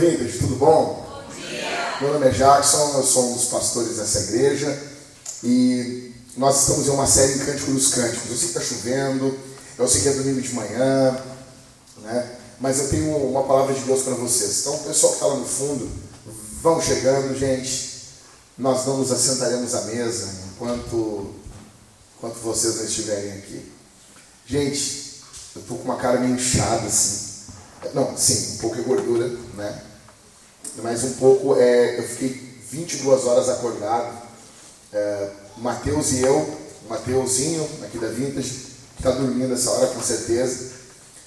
Vintage, tudo bom? Bom dia. Meu nome é Jackson, eu sou um dos pastores dessa igreja e nós estamos em uma série em Cântico dos Cânticos. Eu sei que está chovendo, eu sei que é domingo de manhã, né? mas eu tenho uma palavra de Deus para vocês. Então, o pessoal que está lá no fundo, vão chegando, gente. Nós não nos assentaremos à mesa enquanto, enquanto vocês não estiverem aqui. Gente, eu estou com uma cara meio inchada assim. Não, sim, um pouco é gordura, né? Mas um pouco é. Eu fiquei 22 horas acordado. É, Mateus e eu, Mateuzinho, aqui da Vintage, que está dormindo essa hora com certeza.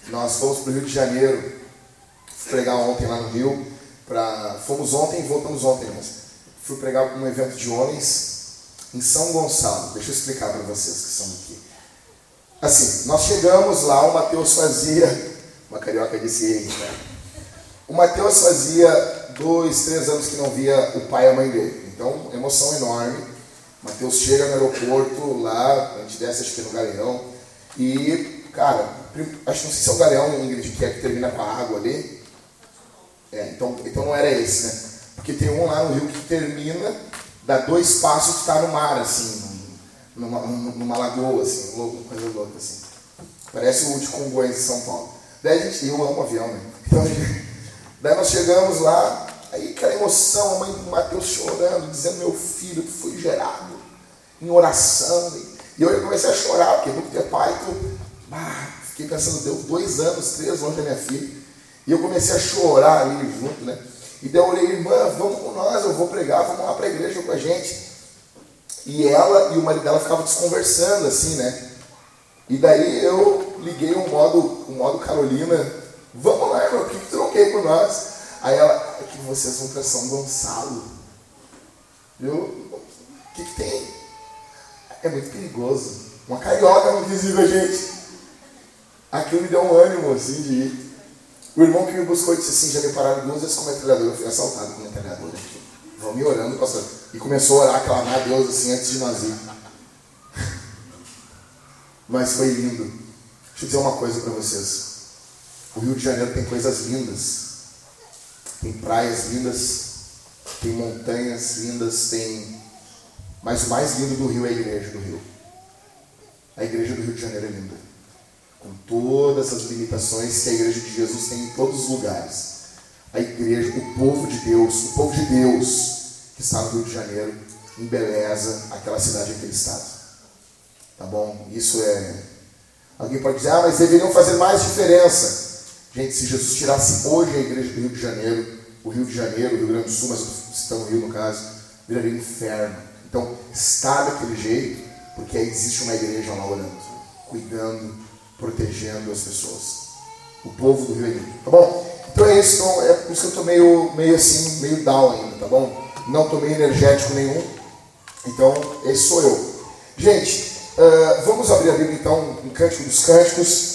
Nós fomos para o Rio de Janeiro pregar ontem lá no Rio. Pra, fomos ontem e voltamos ontem, mas fui pregar um evento de homens em São Gonçalo. Deixa eu explicar para vocês que são aqui. Assim, nós chegamos lá, o Mateus fazia uma carioca disse ele. Né? O Mateus fazia dois, três anos que não via o pai e a mãe dele. Então, emoção enorme. Mateus chega no aeroporto lá, a gente desce acho que no Galeão. E, cara, acho que não sei se é o Galeão, Ingrid, que é que termina com a água ali. É, então, então não era esse, né? Porque tem um lá no Rio que termina, dá dois passos que está no mar, assim, numa, numa lagoa, assim, uma coisa louca, assim. Parece o de Congonhas de São Paulo. Daí a gente, eu amo avião, né? Então, daí nós chegamos lá, aí aquela emoção, a mãe do Mateus chorando, dizendo, meu filho, tu foi gerado em oração. E eu comecei a chorar, porque nunca ter pai, tu, ah, fiquei pensando, deu dois anos, três longe da minha filha. E eu comecei a chorar ali junto, né? E daí eu olhei, irmã, vamos com nós, eu vou pregar, vamos lá para a igreja com a gente. E ela e o marido dela ficavam desconversando, assim, né? E daí eu liguei o modo, o modo Carolina, vamos lá, irmão, o que, que tu não quer por nós? Aí ela, é vocês vão para São Gonçalo. Eu, o que, que tem? É muito perigoso. Uma carioca não quis ir com a gente. Aquilo me deu um ânimo, assim, de ir. O irmão que me buscou disse assim, já me pararam duas vezes com metralhadora. Eu fui assaltado com metralhadora. Vão me orando, pastor. E começou a orar, clamar a Deus, assim, antes de nós ir. Mas foi lindo. Deixa eu dizer uma coisa para vocês. O Rio de Janeiro tem coisas lindas. Tem praias lindas, tem montanhas lindas, tem. Mas o mais lindo do Rio é a igreja do Rio. A igreja do Rio de Janeiro é linda. Com todas as limitações que a igreja de Jesus tem em todos os lugares. A igreja, o povo de Deus, o povo de Deus que está no Rio de Janeiro, embeleza aquela cidade, aquele estado. Tá bom? Isso é. Alguém pode dizer, ah, mas deveriam fazer mais diferença. Gente, se Jesus tirasse hoje a igreja do Rio de Janeiro, o Rio de Janeiro, o Rio Grande do Sul, mas estão no Rio no caso, viraria um inferno. Então, está daquele jeito, porque aí existe uma igreja lá orando, cuidando, protegendo as pessoas. O povo do Rio é lindo, tá bom? Então é isso, então é por isso que eu estou meio, meio assim, meio down ainda, tá bom? Não estou meio energético nenhum. Então, esse sou eu. Gente, Uh, vamos abrir a Bíblia então em Cântico dos Cânticos,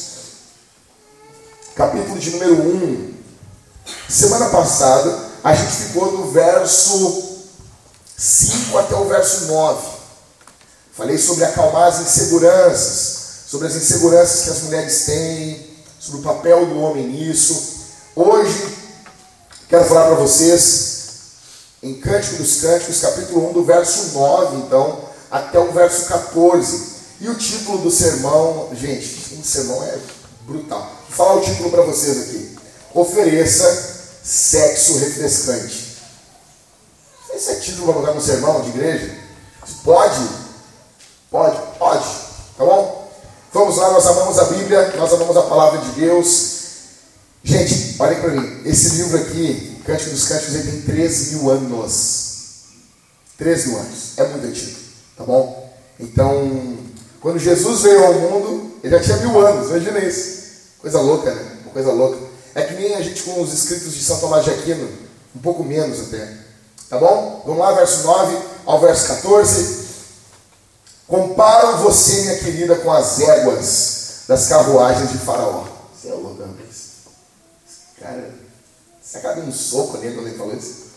capítulo de número 1. Semana passada a gente ficou do verso 5 até o verso 9. Falei sobre acalmar as inseguranças, sobre as inseguranças que as mulheres têm, sobre o papel do homem nisso. Hoje quero falar para vocês em Cântico dos Cânticos, capítulo 1, do verso 9, então, até o verso 14. E o título do sermão, gente, o sermão é brutal. Vou falar o título para vocês aqui. Ofereça sexo refrescante. Esse é título para colocar no sermão de igreja? Pode? Pode? Pode. Tá bom? Vamos lá, nós amamos a Bíblia, nós amamos a palavra de Deus. Gente, olhem para mim. Esse livro aqui, Cântico dos Cânticos, ele tem 3 mil anos. 3 mil anos. É muito antigo. Tá bom? Então, quando Jesus veio ao mundo, ele já tinha mil anos, imagina isso. Coisa louca, né? Uma coisa louca. É que nem a gente com os escritos de São Tomás de Aquino, um pouco menos até. Tá bom? Vamos lá, verso 9 ao verso 14. Comparo você, minha querida, com as éguas das carruagens de Faraó. Você é louco, rapaz. Cara, você acaba um soco nele quando ele falou isso.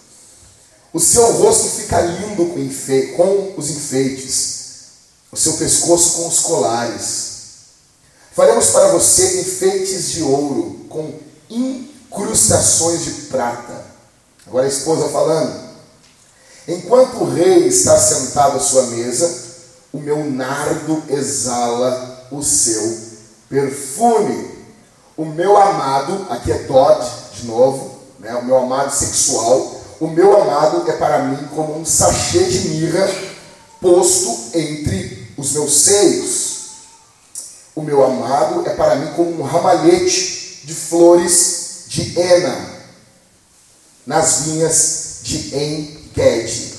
O seu rosto fica lindo com, com os enfeites, o seu pescoço com os colares. Faremos para você enfeites de ouro, com crustações de prata. Agora a esposa falando. Enquanto o rei está sentado à sua mesa, o meu nardo exala o seu perfume. O meu amado, aqui é Todd de novo, né? o meu amado sexual, o meu amado é para mim como um sachê de mirra posto entre os meus seios. O meu amado é para mim como um ramalhete de flores de Ena nas vinhas de Engedi.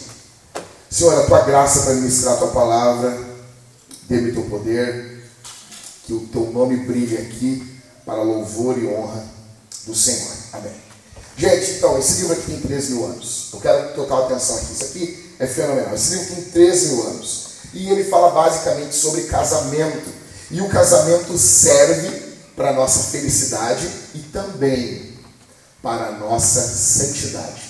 Senhor, a tua graça para ministrar a tua palavra, dê-me teu poder, que o teu nome brilhe aqui para louvor e honra do Senhor. Amém. Gente, então, esse livro aqui tem 13 mil anos. Eu quero total atenção aqui. Isso aqui é fenomenal. Esse livro tem 13 mil anos. E ele fala basicamente sobre casamento. E o casamento serve para a nossa felicidade e também para a nossa santidade.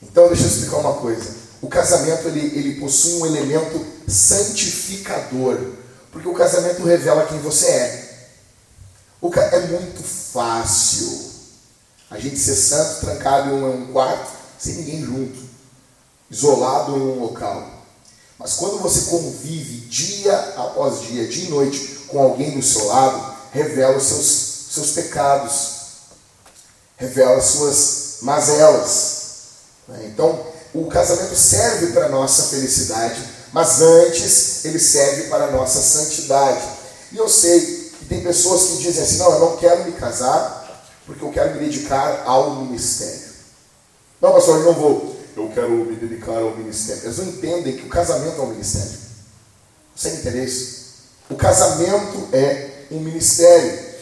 Então, deixa eu explicar uma coisa. O casamento ele, ele possui um elemento santificador, porque o casamento revela quem você é. O. É muito fácil a gente ser santo trancado em um quarto, sem ninguém junto, isolado em um local. Mas quando você convive dia após dia, dia e noite, com alguém do seu lado, revela os seus, seus pecados, revela suas mazelas. Né? Então, o casamento serve para a nossa felicidade, mas antes ele serve para a nossa santidade. E eu sei que tem pessoas que dizem assim: não, eu não quero me casar porque eu quero me dedicar ao ministério. Não, pastor, eu não vou. Eu quero me dedicar ao ministério. Eles não entendem que o casamento é um ministério. Você entende isso? O casamento é um ministério.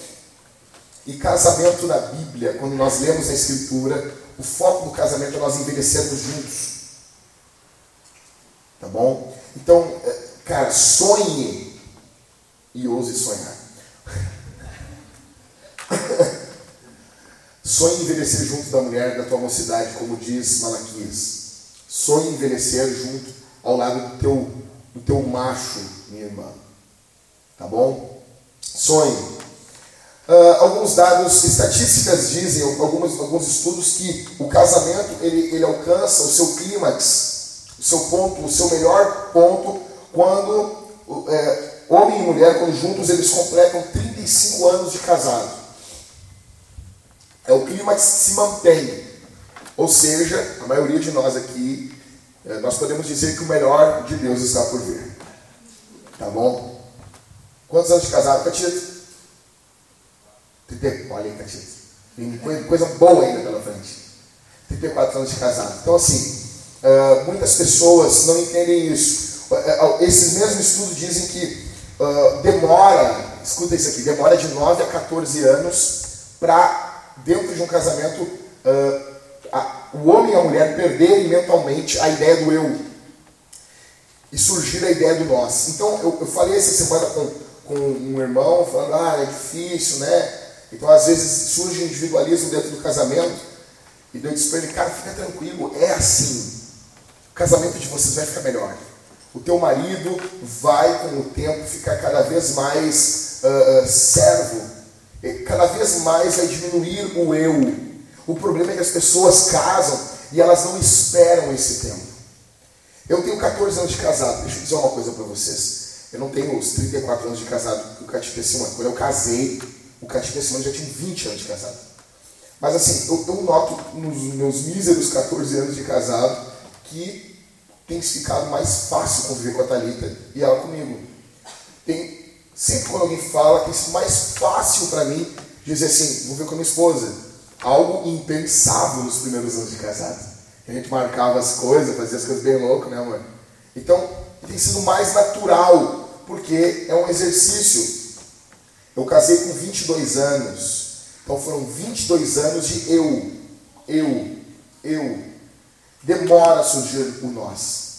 E casamento na Bíblia, quando nós lemos a Escritura, o foco do casamento é nós envelhecermos juntos. Tá bom? Então, é, cara, sonhe e ouse sonhar. sonhe envelhecer junto da mulher da tua mocidade, como diz Malaquias. Sonhe envelhecer junto ao lado do teu, do teu macho, minha irmã. Tá bom? Sonhe. Uh, alguns dados, estatísticas dizem, alguns, alguns estudos, que o casamento ele, ele alcança o seu clímax, o seu ponto, o seu melhor ponto, quando é, homem e mulher, quando juntos eles completam 35 anos de casado. É o clímax que se mantém. Ou seja, a maioria de nós aqui, é, nós podemos dizer que o melhor de Deus está por vir. Tá bom? Quantos anos de casado, Catito? Olha aí, Catito. Tem coisa, boa ainda pela frente. 34 anos de casado. Então, assim, uh, muitas pessoas não entendem isso. Uh, esses mesmos estudos dizem que demora, escuta isso aqui, demora de 9 a 14 anos para, dentro de um casamento, a, o homem e a mulher perderem mentalmente a ideia do eu e surgir a ideia do nós. Então, eu, eu falei essa semana com, com um irmão, falando, ah, é difícil, né? Então, às vezes, surge individualismo dentro do casamento. E Deus disse para ele, cara, fica tranquilo, é assim. O casamento de vocês vai ficar melhor. O teu marido vai, com o tempo, ficar cada vez mais uh, uh, servo. Cada vez mais vai diminuir o eu. O problema é que as pessoas casam e elas não esperam esse tempo. Eu tenho 14 anos de casado. Deixa eu dizer uma coisa para vocês. Eu não tenho os 34 anos de casado que o Cati testemunha. Quando eu casei, o Cati testemunha já tinha 20 anos de casado. Mas assim, eu, eu noto nos meus míseros 14 anos de casado que tem ficado mais fácil conviver com a Thalita e ela comigo. Tem, sempre quando alguém fala, tem sido mais fácil para mim dizer assim, vou ver com a minha esposa. Algo impensável nos primeiros anos de casado. A gente marcava as coisas, fazia as coisas bem loucas, né, amor? Então, tem sido mais natural, porque é um exercício. Eu casei com 22 anos, então foram 22 anos de eu, eu, eu. Demora a surgir o nós.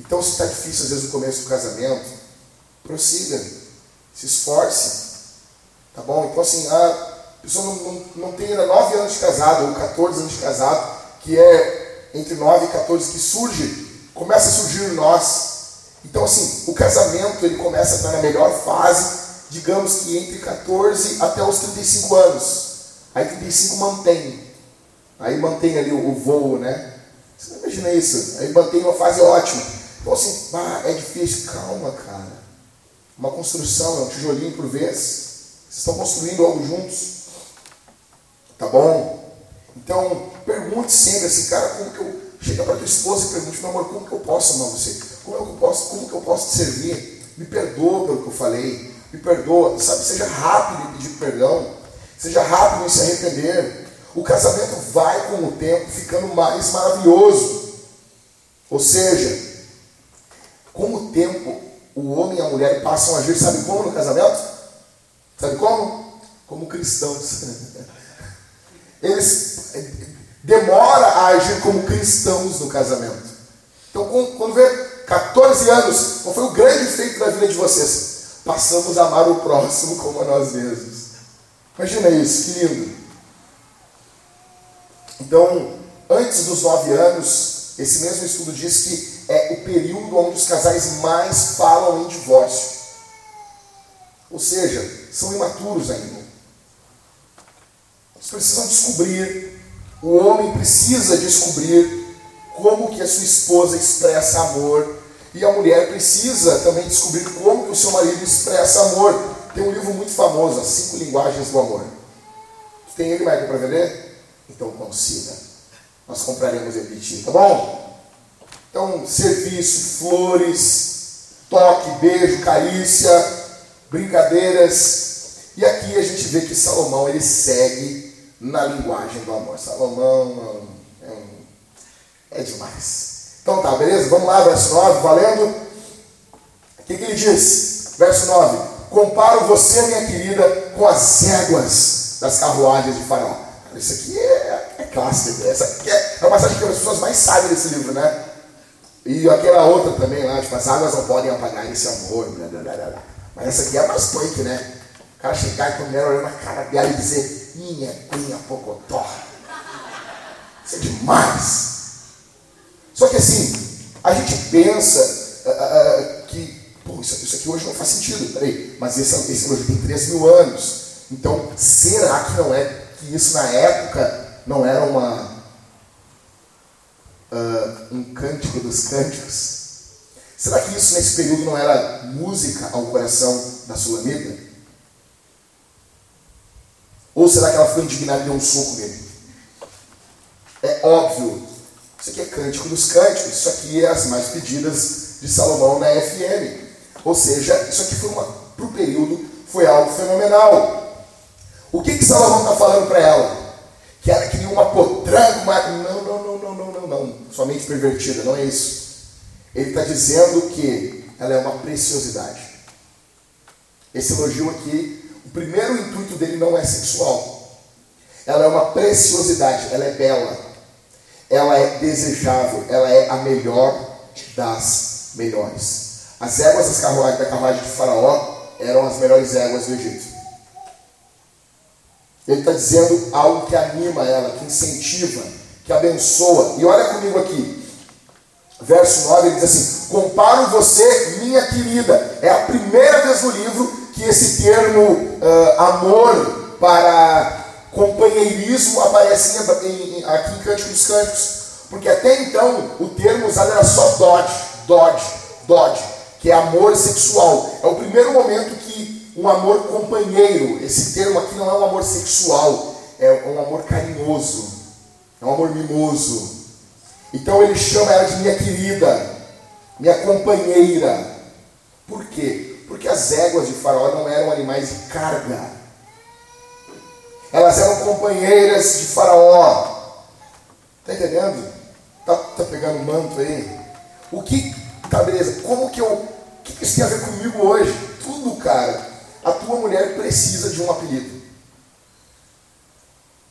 Então, se está difícil, às vezes, no começo do casamento, prossiga, se esforce. Tá bom? Então, assim, a pessoa não, não, não tem ainda 9 anos de casado, ou 14 anos de casado, que é entre 9 e 14 que surge, começa a surgir em nós. Então, assim, o casamento ele começa a estar na melhor fase, digamos que entre 14 até os 35 anos. Aí 35 mantém. Aí mantém ali o, o voo, né? Você não imagina isso? Aí mantém uma fase ótima. Então assim, ah, é difícil. Calma, cara. Uma construção, é um tijolinho por vez. Vocês estão construindo algo juntos. Tá bom? Então, pergunte sempre assim, cara, como que eu. Chega para tua esposa e pergunte, meu amor, como que eu posso amar você? Como, eu posso, como que eu posso te servir? Me perdoa pelo que eu falei. Me perdoa. Sabe, seja rápido em pedir perdão. Seja rápido em se arrepender. O casamento vai com o tempo ficando mais maravilhoso. Ou seja, com o tempo, o homem e a mulher passam a agir, sabe como no casamento? Sabe como? Como cristãos. Eles demora a agir como cristãos no casamento. Então, quando vê 14 anos, qual foi o grande feito da vida de vocês? Passamos a amar o próximo como a nós mesmos. Imagina isso, que lindo. Então, antes dos nove anos, esse mesmo estudo diz que é o período onde os casais mais falam em divórcio. Ou seja, são imaturos ainda. Eles precisam descobrir, o homem precisa descobrir como que a sua esposa expressa amor e a mulher precisa também descobrir como que o seu marido expressa amor. Tem um livro muito famoso, As Cinco Linguagens do Amor. Tem ele, Michael, para vender? Então consiga. Nós compraremos de ti, tá bom? Então, serviço, flores, toque, beijo, carícia, brincadeiras. E aqui a gente vê que Salomão ele segue na linguagem do amor. Salomão é, um, é demais. Então tá, beleza? Vamos lá, verso 9, valendo? O que, que ele diz? Verso 9: Comparo você, minha querida, com as éguas das carruagens de Faraó. Isso aqui é, é clássico. Essa aqui é, é uma passagem que as pessoas mais sabem desse livro, né? E aquela outra também lá, tipo, as águas não podem apagar esse amor, blá, blá, blá. Mas essa aqui é mais punk, né? O cara chegar e a mulher olhando na cara dela e dizer, minha cunha pocotó. Isso é demais. Só que assim, a gente pensa uh, uh, que, pô, isso, isso, aqui hoje não faz sentido, peraí, mas esse, esse elogio tem 3 mil anos. Então, será que não é que isso na época não era uma, uh, um cântico dos cânticos? Será que isso nesse período não era música ao coração da Sulamita? Ou será que ela ficou indignada e deu um soco nele? É óbvio isso aqui é Cântico dos Cânticos, isso aqui é as mais pedidas de Salomão na FM. Ou seja, isso aqui foi uma, para o período, foi algo fenomenal. O que, que Salomão está falando para ela? Que ela queria uma potranga, uma... Não, não, não, não, não, não, não. Somente pervertida, não é isso. Ele está dizendo que ela é uma preciosidade. Esse elogio aqui, o primeiro intuito dele não é sexual. Ela é uma preciosidade, ela é bela ela é desejável, ela é a melhor das melhores. As éguas das carruagens, da carruagem de Faraó eram as melhores éguas do Egito. Ele está dizendo algo que anima ela, que incentiva, que abençoa. E olha comigo aqui, verso 9, ele diz assim: Comparo você, minha querida. É a primeira vez no livro que esse termo uh, amor para companheirismo aparece em, em, aqui em Cântico dos Cânticos. Porque até então o termo usado era só Dodge, Dodge, Dodge, que é amor sexual. É o primeiro momento um amor companheiro, esse termo aqui não é um amor sexual, é um amor carinhoso, é um amor mimoso. Então ele chama ela de minha querida, minha companheira. Por quê? Porque as éguas de Faraó não eram animais de carga elas eram companheiras de Faraó. Está entendendo? Está tá pegando o manto aí? O que. Tá, beleza. Como que eu. O que, que isso tem a ver comigo hoje? Tudo, cara. A tua mulher precisa de um apelido.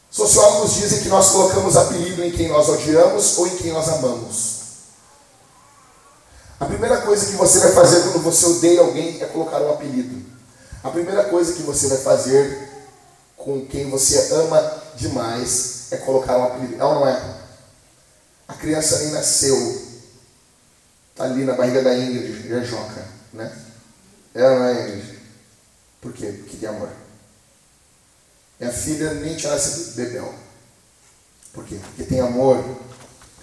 Sociólogos dizem que nós colocamos apelido em quem nós odiamos ou em quem nós amamos. A primeira coisa que você vai fazer quando você odeia alguém é colocar um apelido. A primeira coisa que você vai fazer com quem você ama demais é colocar um apelido. É ou não é? A criança nem nasceu. Está ali na barriga da Ingrid, a Joca, né? É ou não é, Ingrid? Por quê? Porque tem amor. Minha filha nem te nasce bebel. Por quê? Porque tem amor.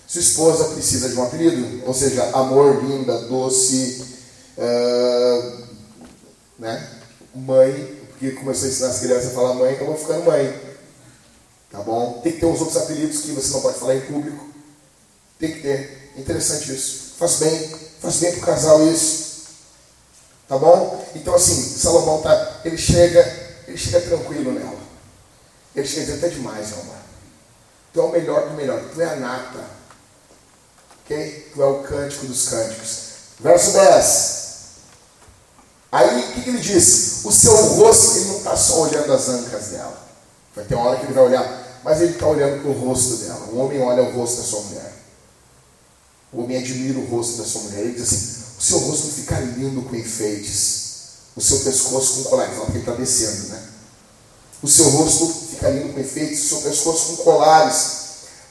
Sua esposa precisa de um apelido, ou seja, amor, linda, doce, uh, né? Mãe, porque começou a ensinar as crianças a falar mãe, acabou ficando mãe. Tá bom? Tem que ter uns outros apelidos que você não pode falar em público. Tem que ter. Interessante isso. Faz bem. Faz bem pro casal isso. Tá bom? Então assim, Salomão tá. Ele chega, ele chega tranquilo nela. Ele chega até demais, amor. Tu é o melhor do melhor. Tu é a nata. Ok? Tu é o cântico dos cânticos. Verso 10. Aí o que, que ele diz? O seu rosto, ele não está só olhando as ancas dela. Vai ter uma hora que ele vai olhar, mas ele está olhando para o rosto dela. O homem olha o rosto da sua mulher. O homem admira o rosto da sua mulher. Ele diz assim: o seu rosto fica lindo com enfeites. O seu pescoço com colares. Porque ele está descendo, né? O seu rosto fica lindo com enfeites. O seu pescoço com colares.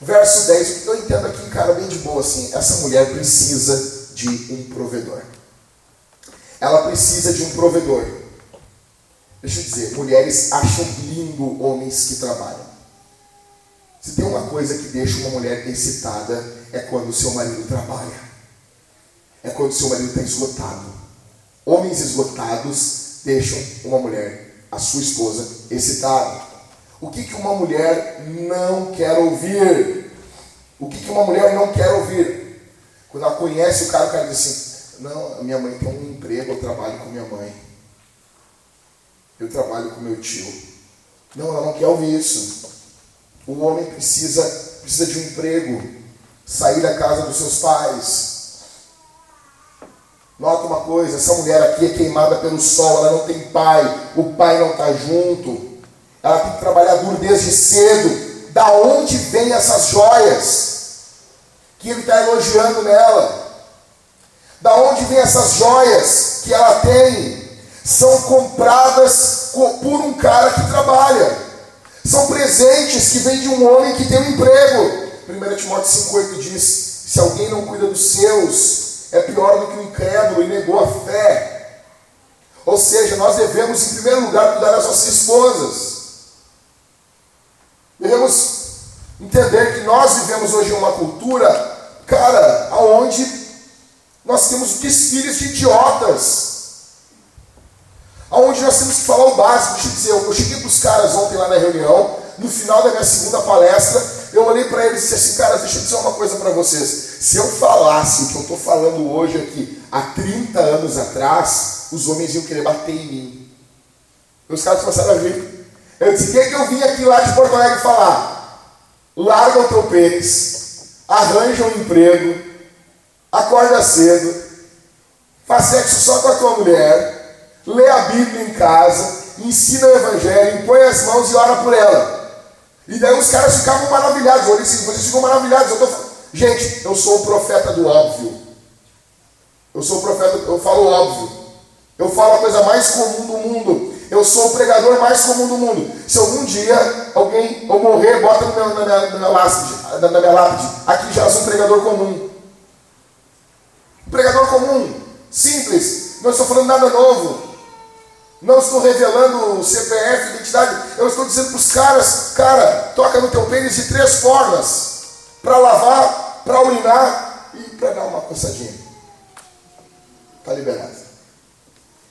Verso 10. O que eu entendo aqui, cara, bem de boa assim. Essa mulher precisa de um provedor. Ela precisa de um provedor. Deixa eu dizer, mulheres acham lindo homens que trabalham. Se tem uma coisa que deixa uma mulher excitada, é quando o seu marido trabalha. É quando seu marido está esgotado. Homens esgotados deixam uma mulher, a sua esposa, excitada. O que, que uma mulher não quer ouvir? O que, que uma mulher não quer ouvir? Quando ela conhece o cara, o cara diz assim: Não, minha mãe tem um emprego, eu trabalho com minha mãe. Eu trabalho com meu tio. Não, ela não quer ouvir isso. O homem precisa, precisa de um emprego, sair da casa dos seus pais. Nota uma coisa, essa mulher aqui é queimada pelo sol, ela não tem pai, o pai não está junto. Ela tem que trabalhar duro desde cedo. Da onde vem essas joias que ele está elogiando nela? Da onde vem essas joias que ela tem? São compradas por um cara que trabalha. São presentes que vêm de um homem que tem um emprego. 1 Timóteo 5,8 diz: Se alguém não cuida dos seus, é pior do que o incrédulo e negou a fé. Ou seja, nós devemos, em primeiro lugar, cuidar das nossas esposas. Devemos entender que nós vivemos hoje uma cultura, cara, aonde nós temos desfiles de idiotas. Aonde nós temos que falar o básico. Deixa eu dizer, eu cheguei para os caras ontem lá na reunião, no final da minha segunda palestra, eu olhei para eles e disse assim, cara, deixa eu dizer uma coisa para vocês. Se eu falasse o que eu estou falando hoje aqui, há 30 anos atrás, os homens iam querer bater em mim. Os caras começaram a rir. Eu disse, o que, é que eu vim aqui lá de Porto Alegre falar? Larga o teu pênis, arranja um emprego, acorda cedo, faz sexo só com a tua mulher, lê a Bíblia em casa, ensina o Evangelho, impõe as mãos e ora por ela. E daí os caras ficavam maravilhados. Eu vocês ficam maravilhados. Eu tô... Gente, eu sou o profeta do óbvio. Eu sou o profeta, eu falo óbvio. Eu falo a coisa mais comum do mundo. Eu sou o pregador mais comum do mundo. Se algum dia alguém eu morrer, bota na minha, na minha, na minha, lápide, na minha lápide. Aqui já sou um pregador comum. Um pregador comum, simples. Não estou falando nada novo. Não estou revelando CPF, identidade. Eu estou dizendo para os caras, cara, toca no teu pênis de três formas. Para lavar, para urinar e para dar uma coçadinha. Está liberado.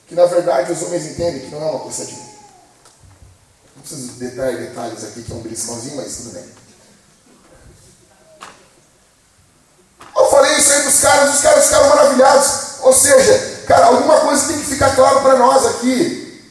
Que na verdade os homens entendem que não é uma coçadinha. Não preciso detalhar detalhes aqui que é um beliscãozinho, mas tudo bem. Eu falei isso aí dos caras, os caras ficaram maravilhados. Ou seja, cara, alguma coisa tem que ficar claro para nós aqui.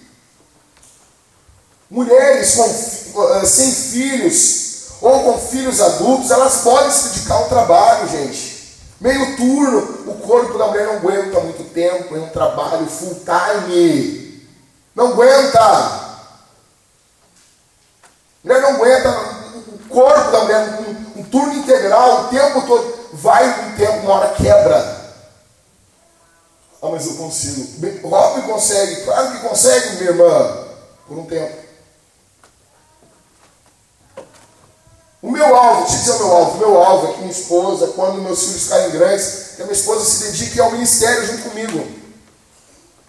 Mulheres com, uh, sem filhos ou com filhos adultos, elas podem se dedicar ao trabalho, gente. Meio turno, o corpo da mulher não aguenta muito tempo em um trabalho full time. Não aguenta. Mulher não aguenta. O corpo da mulher, um, um turno integral, o tempo todo. Vai um tempo, uma hora quebra. Ah, mas eu consigo. Rob consegue, claro que consegue, minha irmã, por um tempo. O meu alvo, deixa eu dizer o meu alvo, o meu alvo é que minha esposa, quando meus filhos ficarem grandes, que a minha esposa se dedique ao ministério junto comigo.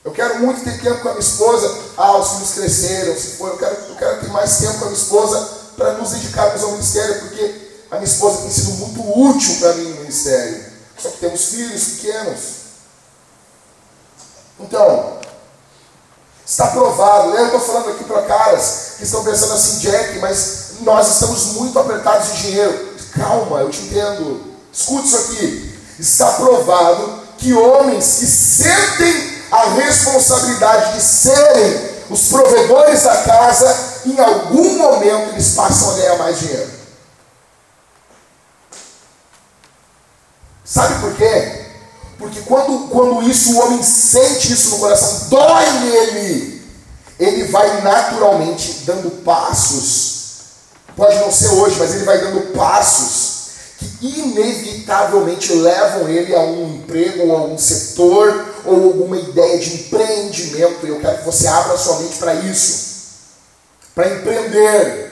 Eu Eu quero muito ter tempo com a minha esposa. Ah, os filhos cresceram, se for, eu quero, eu quero ter mais tempo com a minha esposa para nos dedicarmos ao ministério, porque a minha esposa tem sido muito útil para mim no ministério. Só que temos filhos pequenos. Então, está provado. Eu estou falando aqui para caras que estão pensando assim, Jack, mas nós estamos muito apertados de dinheiro. Calma, eu te entendo. Escute isso aqui. Está provado que homens que sentem a responsabilidade de serem os provedores da casa, em algum momento eles passam a ganhar mais dinheiro. Sabe por quê? Porque quando, quando isso, o homem sente isso no coração, dói nele, ele vai naturalmente dando passos. Pode não ser hoje, mas ele vai dando passos que inevitavelmente levam ele a um emprego ou a um setor ou alguma ideia de empreendimento. E eu quero que você abra sua mente para isso, para empreender.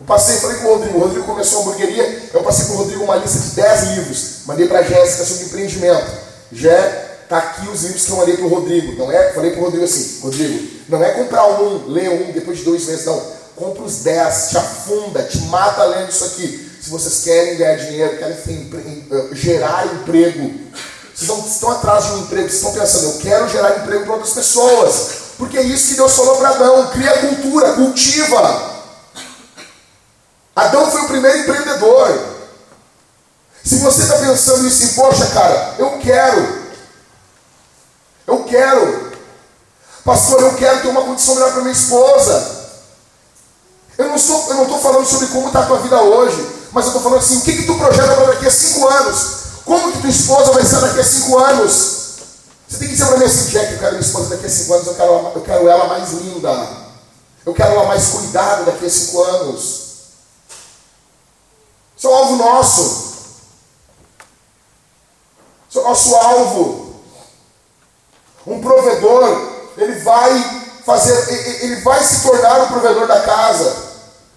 Eu passei, falei com o Rodrigo, o Rodrigo começou a hamburgueria, eu passei com o Rodrigo uma lista de 10 livros, mandei para a Jéssica sobre empreendimento. Já tá aqui os livros que eu mandei para o Rodrigo. Não é, falei para o Rodrigo assim, Rodrigo, não é comprar um, ler um depois de dois meses, não. Compra os 10, te afunda, te mata lendo isso aqui. Se vocês querem ganhar dinheiro, querem eh, gerar emprego, vocês não estão atrás de um emprego, vocês estão pensando, eu quero gerar emprego para outras pessoas. Porque é isso que Deus falou para Adão, cria cultura, cultiva. Primeiro empreendedor. Se você está pensando isso, assim, poxa, cara, eu quero. Eu quero. Pastor, eu quero ter uma condição melhor para minha esposa. Eu não estou, eu não falando sobre como está a tua vida hoje, mas eu estou falando assim, o que, que tu projeta para daqui a cinco anos? Como que tua esposa vai ser daqui a cinco anos? Você tem que dizer para mim assim, Jack, eu quero minha esposa daqui a cinco anos, eu quero, eu quero ela mais linda. Eu quero ela mais cuidada daqui a cinco anos. Um alvo nosso. Isso é o nosso alvo. Um provedor, ele vai fazer, ele vai se tornar o provedor da casa.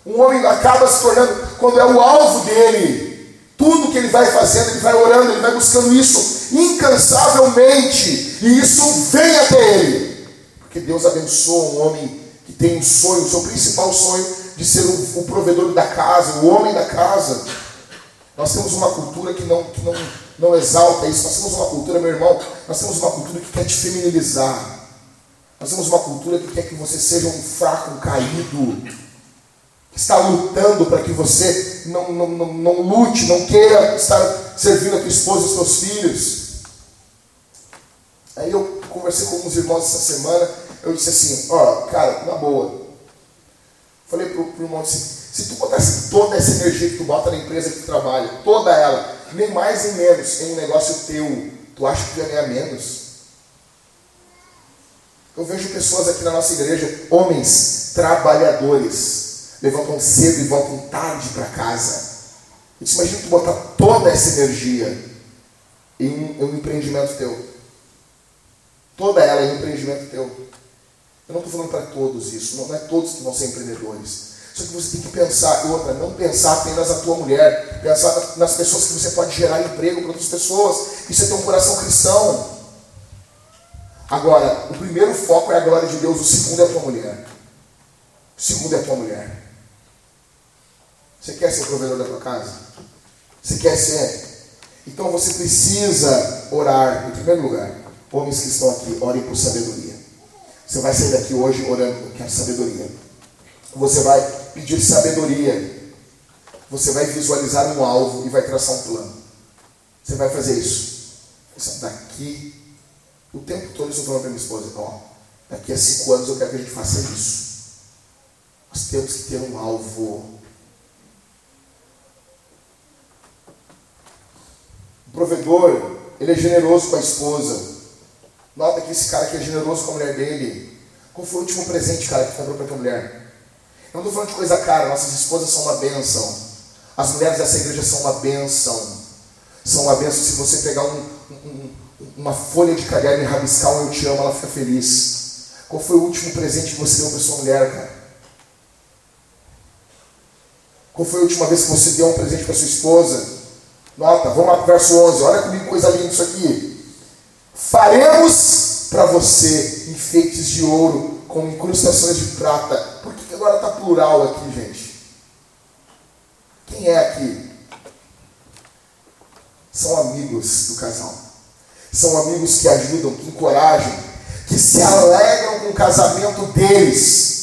Um homem acaba se tornando, quando é o alvo dele, tudo que ele vai fazendo, ele vai orando, ele vai buscando isso incansavelmente, e isso vem até ele. Porque Deus abençoa um homem que tem um sonho, o seu principal sonho de ser o, o provedor da casa, o homem da casa. Nós temos uma cultura que não, que não, não exalta isso. Nós temos uma cultura, meu irmão, nós temos uma cultura que quer te feminilizar. Nós temos uma cultura que quer que você seja um fraco, um caído, que está lutando para que você não, não, não, não lute, não queira estar servindo a tua esposa e os teus filhos. Aí eu conversei com alguns irmãos essa semana, eu disse assim, ó, cara, na boa, Falei para o irmão assim, se tu botasse toda essa energia que tu bota na empresa que tu trabalha, toda ela, nem mais nem menos, em um negócio teu, tu acha que tu ia ganhar menos? Eu vejo pessoas aqui na nossa igreja, homens trabalhadores, levantam cedo e voltam tarde para casa. Disse, imagina tu botar toda essa energia em um, em um empreendimento teu. Toda ela em um empreendimento teu. Eu não estou falando para todos isso, não é todos que vão ser empreendedores. Só que você tem que pensar, outra, não pensar apenas na tua mulher, pensar nas pessoas que você pode gerar emprego para outras pessoas, e você tem um coração cristão. Agora, o primeiro foco é a glória de Deus, o segundo é a tua mulher. O segundo é a tua mulher. Você quer ser provedor da tua casa? Você quer ser? Então você precisa orar, em primeiro lugar. Homens que estão aqui, orem por sabedoria. Você vai sair daqui hoje orando, eu quero sabedoria. Você vai pedir sabedoria. Você vai visualizar um alvo e vai traçar um plano. Você vai fazer isso. Daqui, o tempo todo eu estou falando para minha esposa, ó, daqui a cinco anos eu quero que a gente faça isso. Nós temos que ter um alvo. O provedor, ele é generoso com a esposa. Nota que esse cara aqui é generoso com a mulher dele. Qual foi o último presente, cara, que comprou para tua mulher? Eu não estou falando de coisa cara, nossas esposas são uma bênção. As mulheres dessa igreja são uma bênção. São uma bênção se você pegar um, um, uma folha de caderno e rabiscar um eu te amo, ela fica feliz. Qual foi o último presente que você deu para sua mulher, cara? Qual foi a última vez que você deu um presente para sua esposa? Nota, vamos lá para o verso 11. Olha comigo coisa linda isso aqui faremos para você enfeites de ouro com incrustações de prata. Por que agora está plural aqui, gente? Quem é aqui? São amigos do casal. São amigos que ajudam, que encorajam, que se alegram com o casamento deles.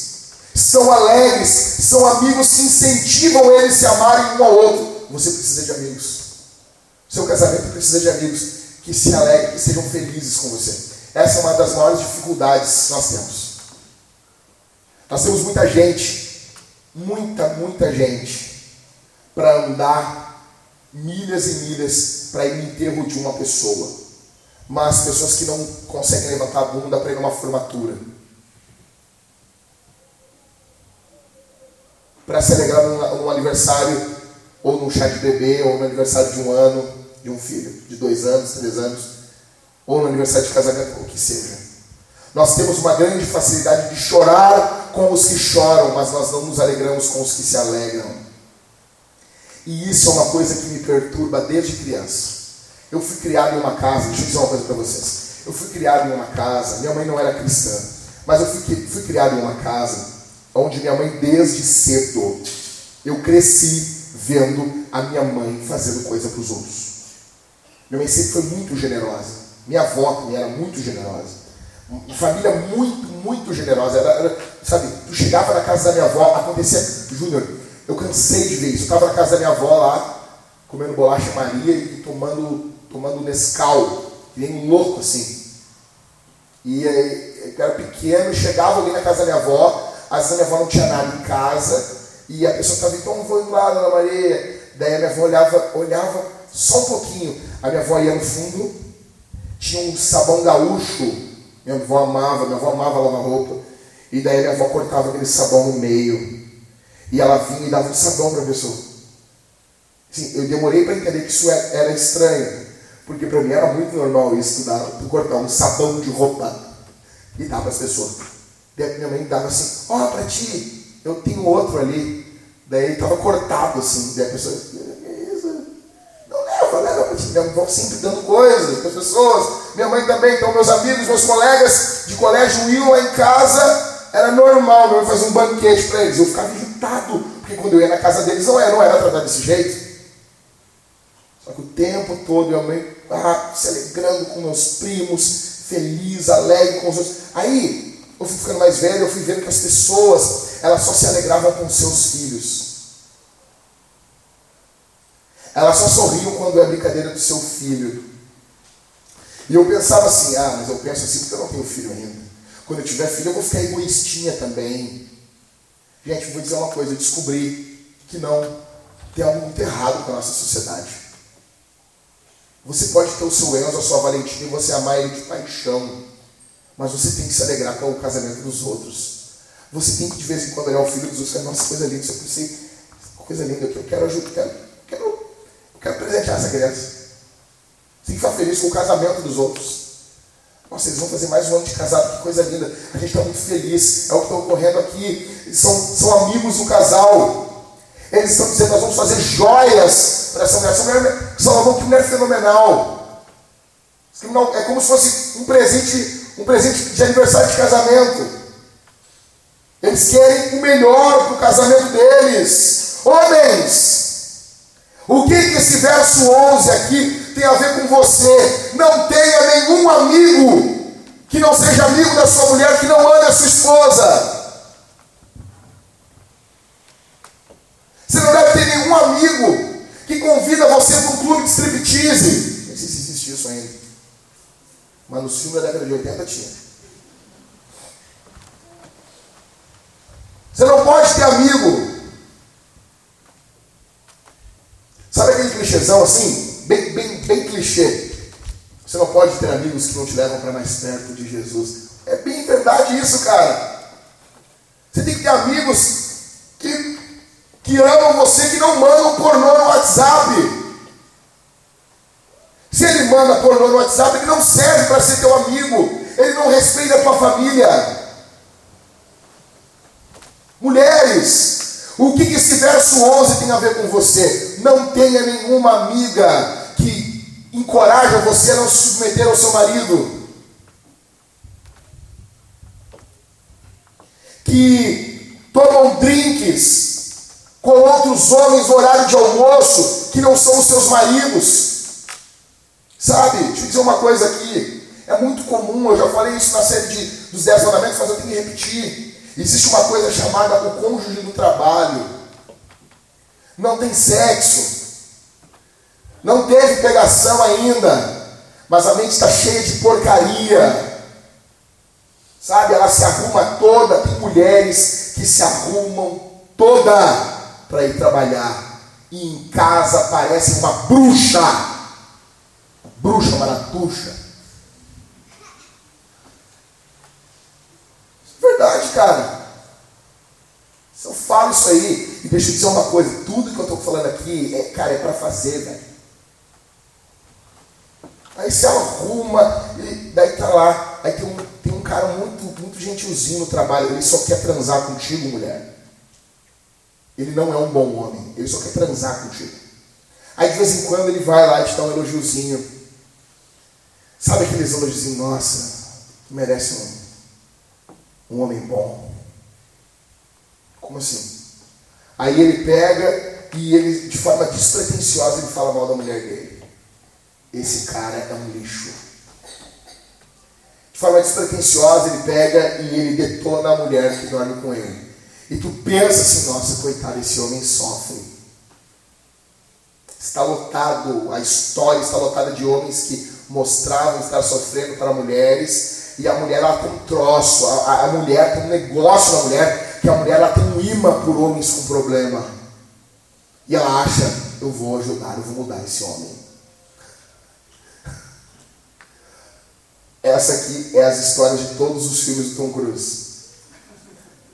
São alegres, são amigos que incentivam eles a se amarem um ao outro. Você precisa de amigos. Seu casamento precisa de amigos que se alegrem, que sejam felizes com você. Essa é uma das maiores dificuldades que nós temos. Nós temos muita gente, muita, muita gente, para andar milhas e milhas para ir no enterro de uma pessoa. Mas pessoas que não conseguem levantar a bunda para ir numa formatura. Para se alegrar num, aniversário, ou num chá de bebê, ou no aniversário de um ano de um filho, de dois anos, três anos, ou no aniversário de casamento, ou o que seja. Nós temos uma grande facilidade de chorar com os que choram, mas nós não nos alegramos com os que se alegram. E isso é uma coisa que me perturba desde criança. Eu fui criado em uma casa, deixa eu dizer uma coisa para vocês. Eu fui criado em uma casa, minha mãe não era cristã, mas eu fui, fui criado em uma casa onde minha mãe, desde cedo, eu cresci vendo a minha mãe fazendo coisa para os outros. Minha mãe sempre foi muito generosa. Minha avó também era muito generosa. Família muito, muito generosa. Era, era, sabe, tu chegava na casa da minha avó, acontecia. Júnior, eu cansei de ver isso. Eu estava na casa da minha avó lá, comendo bolacha Maria e tomando, tomando Nescau, que nem louco assim. E eu era pequeno, chegava ali na casa da minha avó, às vezes a minha avó não tinha nada em casa, e a pessoa estava, então vou lá, dona Maria. Daí a minha avó olhava, olhava só um pouquinho. A minha avó ia no fundo, tinha um sabão gaúcho minha avó amava, minha avó amava lavar roupa. E daí minha avó cortava aquele sabão no meio. E ela vinha e dava um sabão para a pessoa. Assim, eu demorei para entender que isso é, era estranho. Porque para mim era muito normal isso, dar, cortar um sabão de roupa e dar para as pessoas. Minha mãe dava assim, ó, oh, para ti, eu tenho outro ali. Daí estava cortado assim. Daí a pessoa, vão sempre dando coisas para as pessoas. Minha mãe também, então meus amigos, meus colegas de colégio iam lá em casa, era normal, meu fazia um banquete para eles. Eu ficava irritado, porque quando eu ia na casa deles não era, não era tratado desse jeito. Só que o tempo todo minha mãe ah, se alegrando com meus primos, feliz, alegre com os outros. Aí eu fui ficando mais velho, eu fui vendo que as pessoas elas só se alegravam com seus filhos. Elas só sorriam quando é brincadeira do seu filho. E eu pensava assim, ah, mas eu penso assim porque eu não tenho filho ainda. Quando eu tiver filho, eu vou ficar egoístinha também. Gente, vou dizer uma coisa, eu descobri que não tem algo muito errado com a nossa sociedade. Você pode ter o seu Enzo, a sua Valentina e você amar ele de paixão. Mas você tem que se alegrar com o casamento dos outros. Você tem que de vez em quando olhar o filho dos outros e falar, nossa, coisa linda, isso pensei, coisa linda, eu quero ajudar, quero Quero presentear essa criança. Ficar feliz com o casamento dos outros. Nossa, eles vão fazer mais um ano de casado, que coisa linda. A gente está muito feliz. É o que está ocorrendo aqui. São, são amigos do casal. Eles estão dizendo, nós vamos fazer joias para essa mulher. Essa mulher, Salomão, que mulher fenomenal. É como se fosse um presente, um presente de aniversário de casamento. Eles querem o melhor para o casamento deles. Homens, o que, que esse verso 11 aqui tem a ver com você? Não tenha nenhum amigo que não seja amigo da sua mulher, que não ame a sua esposa. Você não deve ter nenhum amigo que convida você para um clube de striptease. Nem sei se existe isso ainda. Mas no filme da década de 80 tinha. Você não pode ter amigo Sabe aquele clichêzão assim? Bem, bem, bem clichê. Você não pode ter amigos que não te levam para mais perto de Jesus. É bem verdade isso, cara. Você tem que ter amigos que, que amam você, que não mandam pornô no WhatsApp. Se ele manda pornô no WhatsApp, ele não serve para ser teu amigo. Ele não respeita a tua família. Mulheres, o que, esse verso 11 tem a ver com você? Não tenha nenhuma amiga que encoraja você a não se submeter ao seu marido. Que tomam drinks com outros homens no horário de almoço que não são os seus maridos. Sabe, deixa eu dizer uma coisa aqui. É muito comum, eu já falei isso na série de, dos 10 mandamentos, mas eu tenho que repetir. Existe uma coisa chamada o cônjuge do trabalho. Não tem sexo. Não teve pegação ainda. Mas a mente está cheia de porcaria. Sabe? Ela se arruma toda. Tem mulheres que se arrumam toda para ir trabalhar. E em casa parece uma bruxa. Bruxa maratuxa. É verdade, cara. Se eu falo isso aí, e deixa eu dizer uma coisa, tudo que eu estou falando aqui, é, cara, é para fazer, velho. Aí ela arruma, e daí tá lá, aí tem um, tem um cara muito, muito gentilzinho no trabalho, ele só quer transar contigo, mulher. Ele não é um bom homem, ele só quer transar contigo. Aí de vez em quando ele vai lá e te dá um elogiozinho. Sabe aqueles elogiozinhos, nossa, tu merece um, um homem bom. Como assim? Aí ele pega e ele, de forma despretensiosa, ele fala mal da mulher dele. Esse cara é um lixo. De forma despretensiosa, ele pega e ele detona a mulher que dorme com ele. E tu pensa assim, nossa, coitado, esse homem sofre. Está lotado, a história está lotada de homens que mostravam estar sofrendo para mulheres, e a mulher ela tem um troço, a, a mulher tem um negócio na mulher, que a mulher ela tem um imã por homens com problema. E ela acha, eu vou ajudar, eu vou mudar esse homem. Essa aqui é as histórias de todos os filmes do Tom Cruise.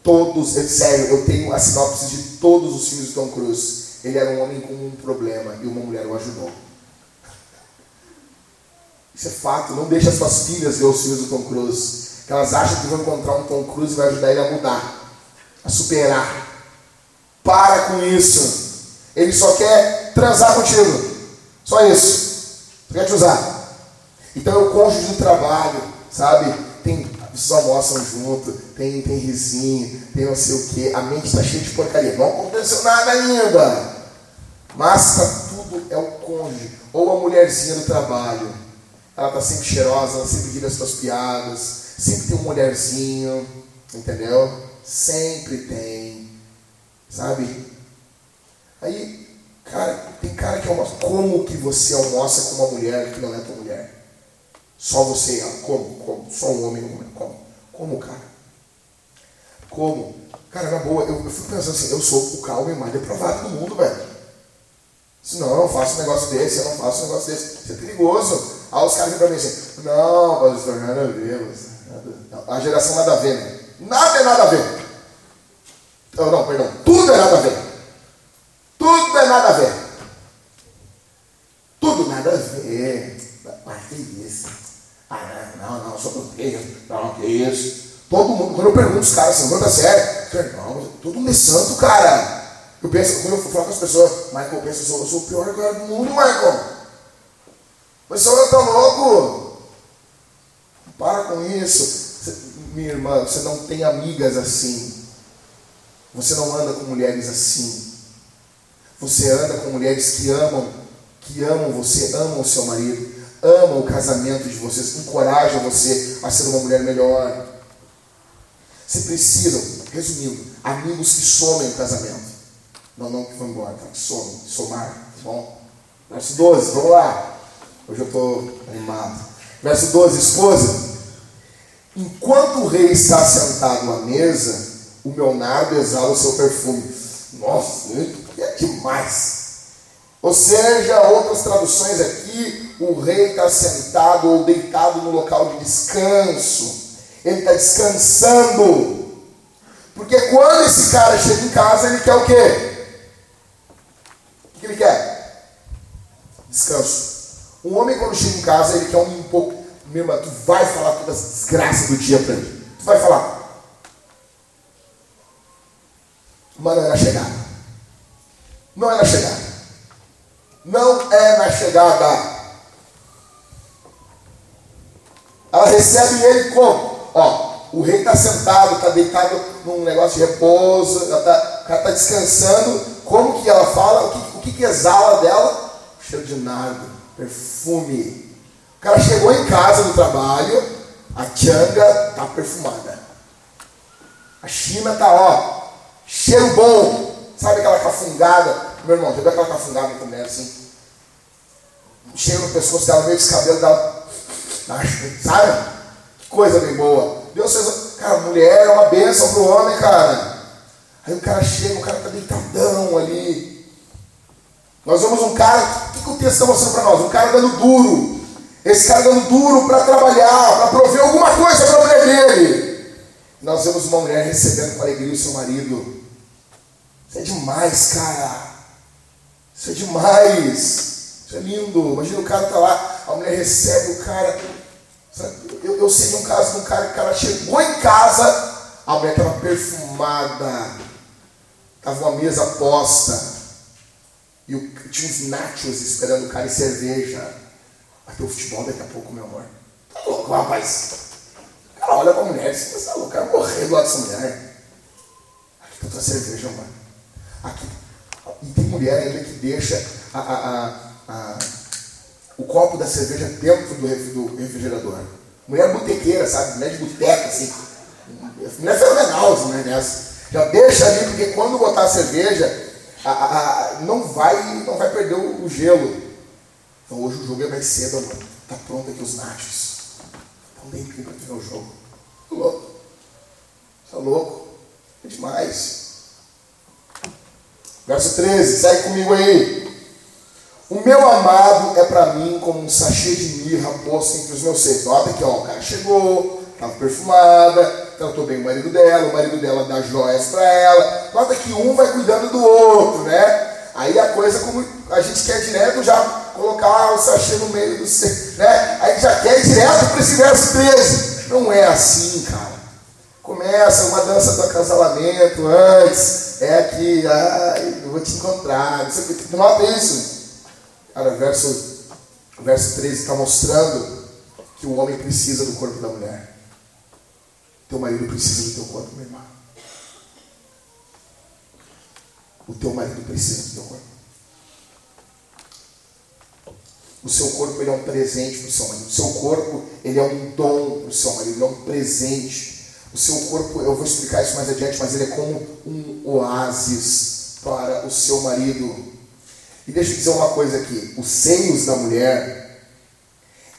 Todos, é sério, eu tenho a sinopse de todos os filmes de Tom Cruise. Ele era um homem com um problema e uma mulher o ajudou. Isso é fato. Não deixe as suas filhas ver os filmes do Tom Cruise. Que elas acham que vão encontrar um Tom Cruise e vai ajudar ele a mudar, a superar. Para com isso. Ele só quer transar contigo. Só isso. Só quer te usar. Então é o cônjuge do trabalho, sabe? Tem vocês almoçam junto, tem, tem risinho, tem não sei o que, a mente está cheia de porcaria. Não aconteceu nada ainda. Mas tá tudo é o cônjuge. Ou a mulherzinha do trabalho. Ela está sempre cheirosa, ela sempre vira as suas piadas, sempre tem um mulherzinho, entendeu? Sempre tem. Sabe? Aí, cara, tem cara que almoça. Como que você almoça com uma mulher que não é tua mulher? Só você, como? como? Só um homem, uma Como? Como, cara? Como? Cara, na boa, eu, eu fico pensando assim, eu sou o cara mais depravado do mundo, velho. Se não, eu não faço um negócio desse, eu não faço um negócio desse. Isso é perigoso. Aí os caras vêm pra mim assim, não, pastor, nada a ver, a geração nada a ver, né? Nada é nada a ver. Oh, não, perdão, tudo é nada a ver. Tudo é nada a ver. Tudo nada a ver. Mas que isso? Ah, não, não, sou proteína, não, que isso. Todo mundo, quando eu pergunto os caras assim, manda sério, não, todo mundo é santo, cara. Eu penso, quando eu falo com as pessoas, Michael, eu penso, eu sou, eu sou o pior cara do mundo, Michael. Mas eu tá louco. Para com isso. Minha irmã, você não tem amigas assim. Você não anda com mulheres assim. Você anda com mulheres que amam, que amam você, amam o seu marido amam o casamento de vocês, encorajam você a ser uma mulher melhor. Você precisa, resumindo, amigos que somem o casamento. Não, não que vão embora, tá? que somem, somar, tá bom? Verso 12, vamos lá. Hoje eu estou animado. Verso 12, esposa. Enquanto o rei está sentado à mesa, o meu nardo exala o seu perfume. Nossa, é demais. Ou seja, outras traduções aqui, o rei está sentado ou deitado no local de descanso. Ele está descansando. Porque quando esse cara chega em casa, ele quer o quê? O que ele quer? Descanso. Um homem quando chega em casa, ele quer um pouco. Meu irmão, tu vai falar todas as desgraças do dia para ele. Tu vai falar. Mas não é na chegada. Não é na chegada não é na chegada. Ela recebe ele como? Ó, o rei está sentado, está deitado num negócio de repouso, tá, o cara está descansando. Como que ela fala? O que, o que, que exala dela? Cheiro de perfume. O cara chegou em casa do trabalho, a Tianga está perfumada. A China está, ó, cheiro bom. Sabe aquela cafungada? Meu irmão, já viu aquela cafungada na mulher assim? Cheiro no pescoço dela, meio cabelo dela. Sabe? Que coisa bem boa. Deus fez. Cara, mulher é uma bênção pro homem, cara. Aí o cara chega, o cara tá deitadão ali. Nós vemos um cara. O que, que o texto está mostrando para nós? Um cara dando duro. Esse cara dando duro para trabalhar, para prover alguma coisa para a mulher dele. Nós vemos uma mulher recebendo com alegria o seu marido. Isso é demais, cara. Isso é demais. Isso é lindo. Imagina o cara tá lá, a mulher recebe o cara. Eu, eu sei de um caso de um cara que cara chegou em casa, a mulher estava perfumada, estava uma mesa posta, e tinha uns nachos esperando o cara e cerveja. Ter o futebol daqui a pouco, meu amor. Tá louco, rapaz. Cara olha pra mulher e você tá louco, cara morrer do lado dessa mulher. Aqui tá tua cerveja, mano. Aqui. E tem mulher ainda que deixa a, a, a, o copo da cerveja dentro do, do refrigerador. Mulher botequeira, sabe? Mulher de boteca, assim. Mulher fenomenal, né? Nessa. Já deixa ali, porque quando botar a cerveja, a, a, não, vai, não vai perder o, o gelo. Então hoje o jogo é mais cedo, amor. Tá pronto aqui os nachos. Estão bem aqui para ver o jogo. Tá louco. Tá louco. É demais. Verso 13, segue comigo aí. O meu amado é para mim como um sachê de mirra posto entre os meus seios. Nota aqui, ó, o cara chegou, estava perfumada, tratou bem o marido dela, o marido dela dá joias para ela. Nota que um vai cuidando do outro, né? Aí a coisa, como a gente quer direto já colocar o sachê no meio do ser, né? Aí já quer ir direto para esse verso 13. Não é assim, cara. Começa uma dança do acasalamento antes. É aqui, ai, eu vou te encontrar. Não sei o que. Nota isso. Cara, o verso, o verso 13 está mostrando que o homem precisa do corpo da mulher. Teu marido precisa do teu corpo, meu irmão. O teu marido precisa do teu corpo. O seu corpo ele é um presente para o seu marido. O seu corpo ele é um dom para o seu marido, ele é um presente. O seu corpo, eu vou explicar isso mais adiante, mas ele é como um oásis para o seu marido. E deixa eu dizer uma coisa aqui: os seios da mulher,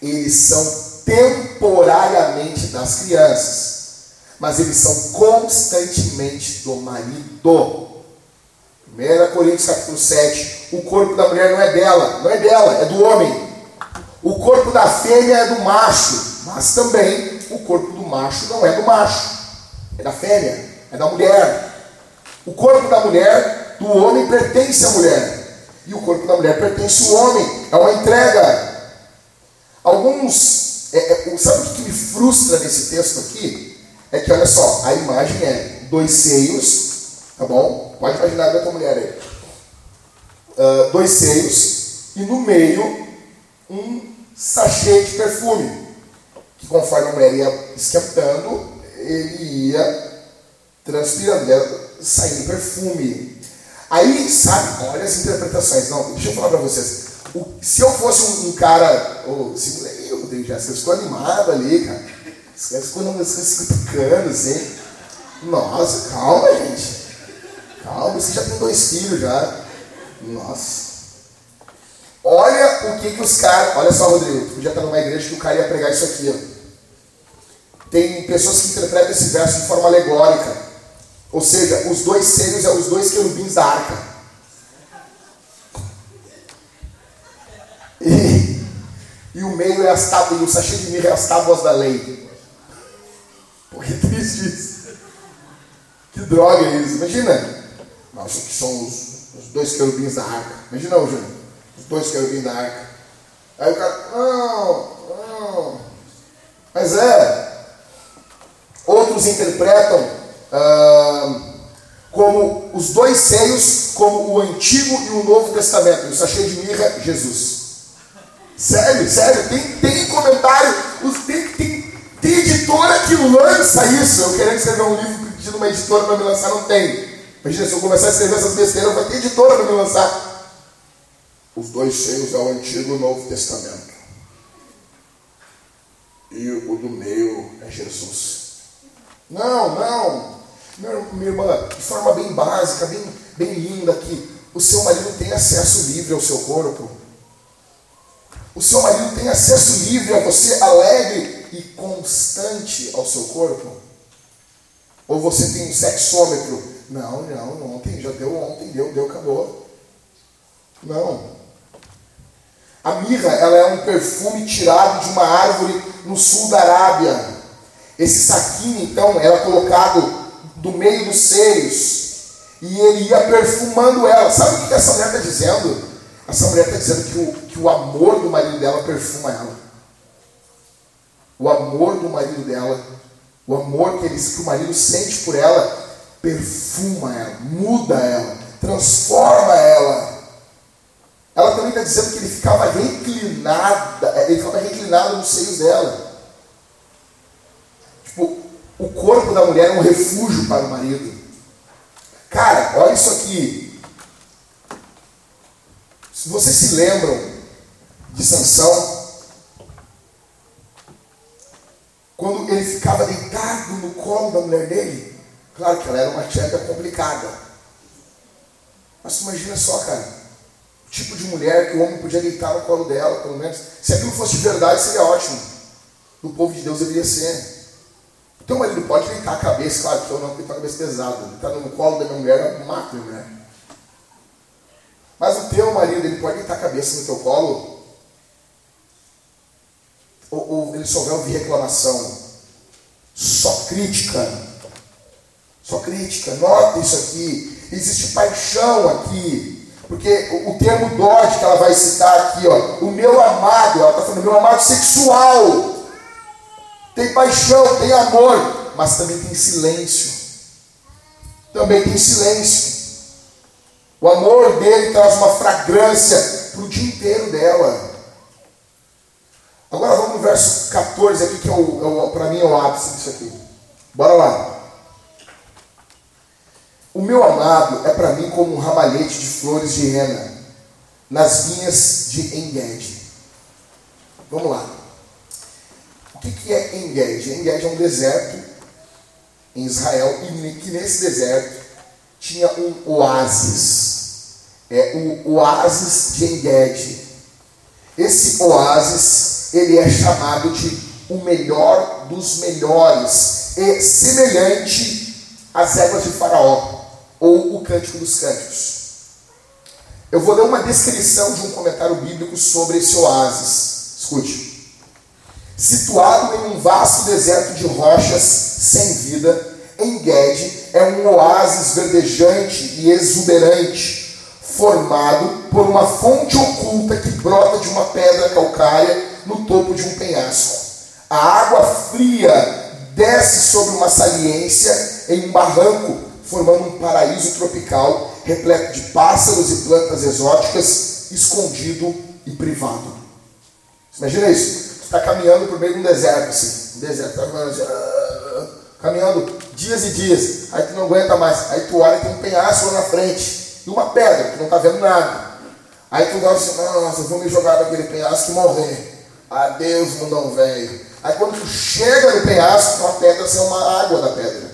eles são temporariamente das crianças, mas eles são constantemente do marido. 1 Coríntios capítulo 7, o corpo da mulher não é dela, não é dela, é do homem. O corpo da fêmea é do macho, mas também o corpo do macho não é do macho, é da fêmea, é da mulher. O corpo da mulher, do homem, pertence à mulher. E o corpo da mulher pertence ao homem, é uma entrega. Alguns, é, é, sabe o que me frustra nesse texto aqui? É que olha só, a imagem é dois seios, tá bom? Pode imaginar a tua mulher aí. Uh, dois seios e no meio um sachê de perfume. Que conforme a mulher ia esquentando, ele ia transpirando, ia saindo perfume. Aí, sabe, olha as interpretações. Não, deixa eu falar para vocês. O, se eu fosse um, um cara, oh, se, eu, eu já estou animado ali, cara. Esquece quando eu estou tocando, assim. Nossa, calma, gente. Calma, você já tem dois filhos já. Nossa. Olha o que, que os caras. Olha só, Rodrigo, tu podia estar numa igreja que o cara ia pregar isso aqui. Ó. Tem pessoas que interpretam esse verso de forma alegórica. Ou seja, os dois seios são os dois querubins da arca. E, e o meio é as tábuas, o sachê de mirra é as tábuas da lei. Pô, que triste isso. Que droga é isso. Imagina. Nós que são os, os dois querubins da arca. Imagina Júnior, os dois querubins da arca. Aí o cara, não, não. Mas é. Outros interpretam ah, como os dois seios, como o Antigo e o Novo Testamento. O sachê de mirra, Jesus. Sério, sério, tem, tem comentário, tem, tem, tem editora que lança isso, eu querendo escrever um livro pedindo uma editora para me lançar, não tem. Imagina, se eu começar a escrever essas besteiras, vai ter editora para me lançar. Os dois seios é o Antigo e o Novo Testamento. E o do meio é Jesus. Não, não. Minha irmã, de forma bem básica, bem, bem linda aqui. O seu marido tem acesso livre ao seu corpo. O seu marido tem acesso livre a você, alegre e constante ao seu corpo. Ou você tem um sexômetro. Não, não, ontem, já deu ontem, deu, deu, acabou. Não. A mirra, ela é um perfume tirado de uma árvore no sul da Arábia. Esse saquinho, então, era colocado do meio dos seios e ele ia perfumando ela. Sabe o que essa mulher está dizendo? Essa mulher está dizendo que o, que o amor do marido dela perfuma ela. O amor do marido dela, o amor que, que o marido sente por ela, perfuma ela, muda ela, transforma ela. Ela também está dizendo que ele ficava reclinada, ele ficava reclinado nos seios dela. Tipo, o corpo da mulher é um refúgio para o marido. Cara, olha isso aqui. Se vocês se lembram de Sansão, quando ele ficava deitado no colo da mulher dele, claro que ela era uma tcheca complicada. Mas imagina só, cara, o tipo de mulher que o homem podia deitar no colo dela, pelo menos. Se aquilo fosse de verdade, seria ótimo. Do povo de Deus deveria ser. Então marido pode deitar a cabeça, claro que eu não, porque a cabeça pesada. Ele está no colo da minha mulher, mata minha mulher. Mas o teu marido, ele pode deitar a cabeça no teu colo, ou, ou ele só vai ouvir reclamação, só crítica. Só crítica. Nota isso aqui. Existe paixão aqui. Porque o, o termo Dodge que ela vai citar aqui, ó, o meu amado, ela está falando meu amado sexual. Tem paixão, tem amor, mas também tem silêncio. Também tem silêncio. O amor dele traz uma fragrância para o dia inteiro dela. Agora vamos no verso 14 aqui, que é, o, é o para mim é o ápice disso aqui. Bora lá. O meu amado é para mim como um ramalhete de flores de rena nas vinhas de Engedi. Vamos lá que, que é Engedi? Engedi é um deserto em Israel e que nesse deserto tinha um oásis. É o oásis de Engedi. Esse oásis, ele é chamado de o melhor dos melhores e semelhante às éguas de Faraó ou o Cântico dos Cânticos. Eu vou ler uma descrição de um comentário bíblico sobre esse oásis. Escute. Situado em um vasto deserto de rochas sem vida, Engedi é um oásis verdejante e exuberante, formado por uma fonte oculta que brota de uma pedra calcária no topo de um penhasco. A água fria desce sobre uma saliência em um barranco, formando um paraíso tropical repleto de pássaros e plantas exóticas, escondido e privado. Imagina isso está caminhando por meio de um deserto, assim. Um deserto, tá caminhando, assim, uh, caminhando dias e dias. Aí tu não aguenta mais. Aí tu olha e tem um penhasco lá na frente. E uma pedra, que não está vendo nada. Aí tu gosta assim, nossa, eu vou me jogar naquele penhasco e morrer. Adeus, mundão velho. Aí quando tu chega no penhasco, uma pedra assim, uma água da pedra.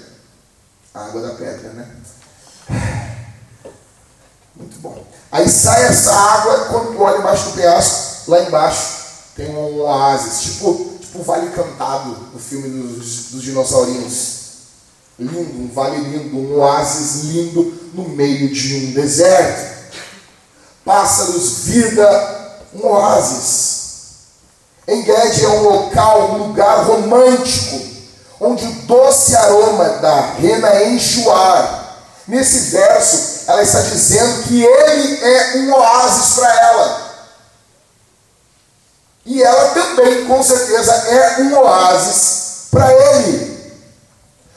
A água da pedra, né? Muito bom. Aí sai essa água, quando tu olha embaixo do penhasco, lá embaixo tem um oásis, tipo, tipo vale cantado no filme dos, dos dinossaurinhos. Lindo, um vale lindo, um oásis lindo no meio de um deserto. Pássaros, vida, um oásis. Engedi é um local, um lugar romântico, onde o doce aroma da rena enche o ar. Nesse verso, ela está dizendo que ele é um oásis para ela. E ela também, com certeza, é um oásis para ele.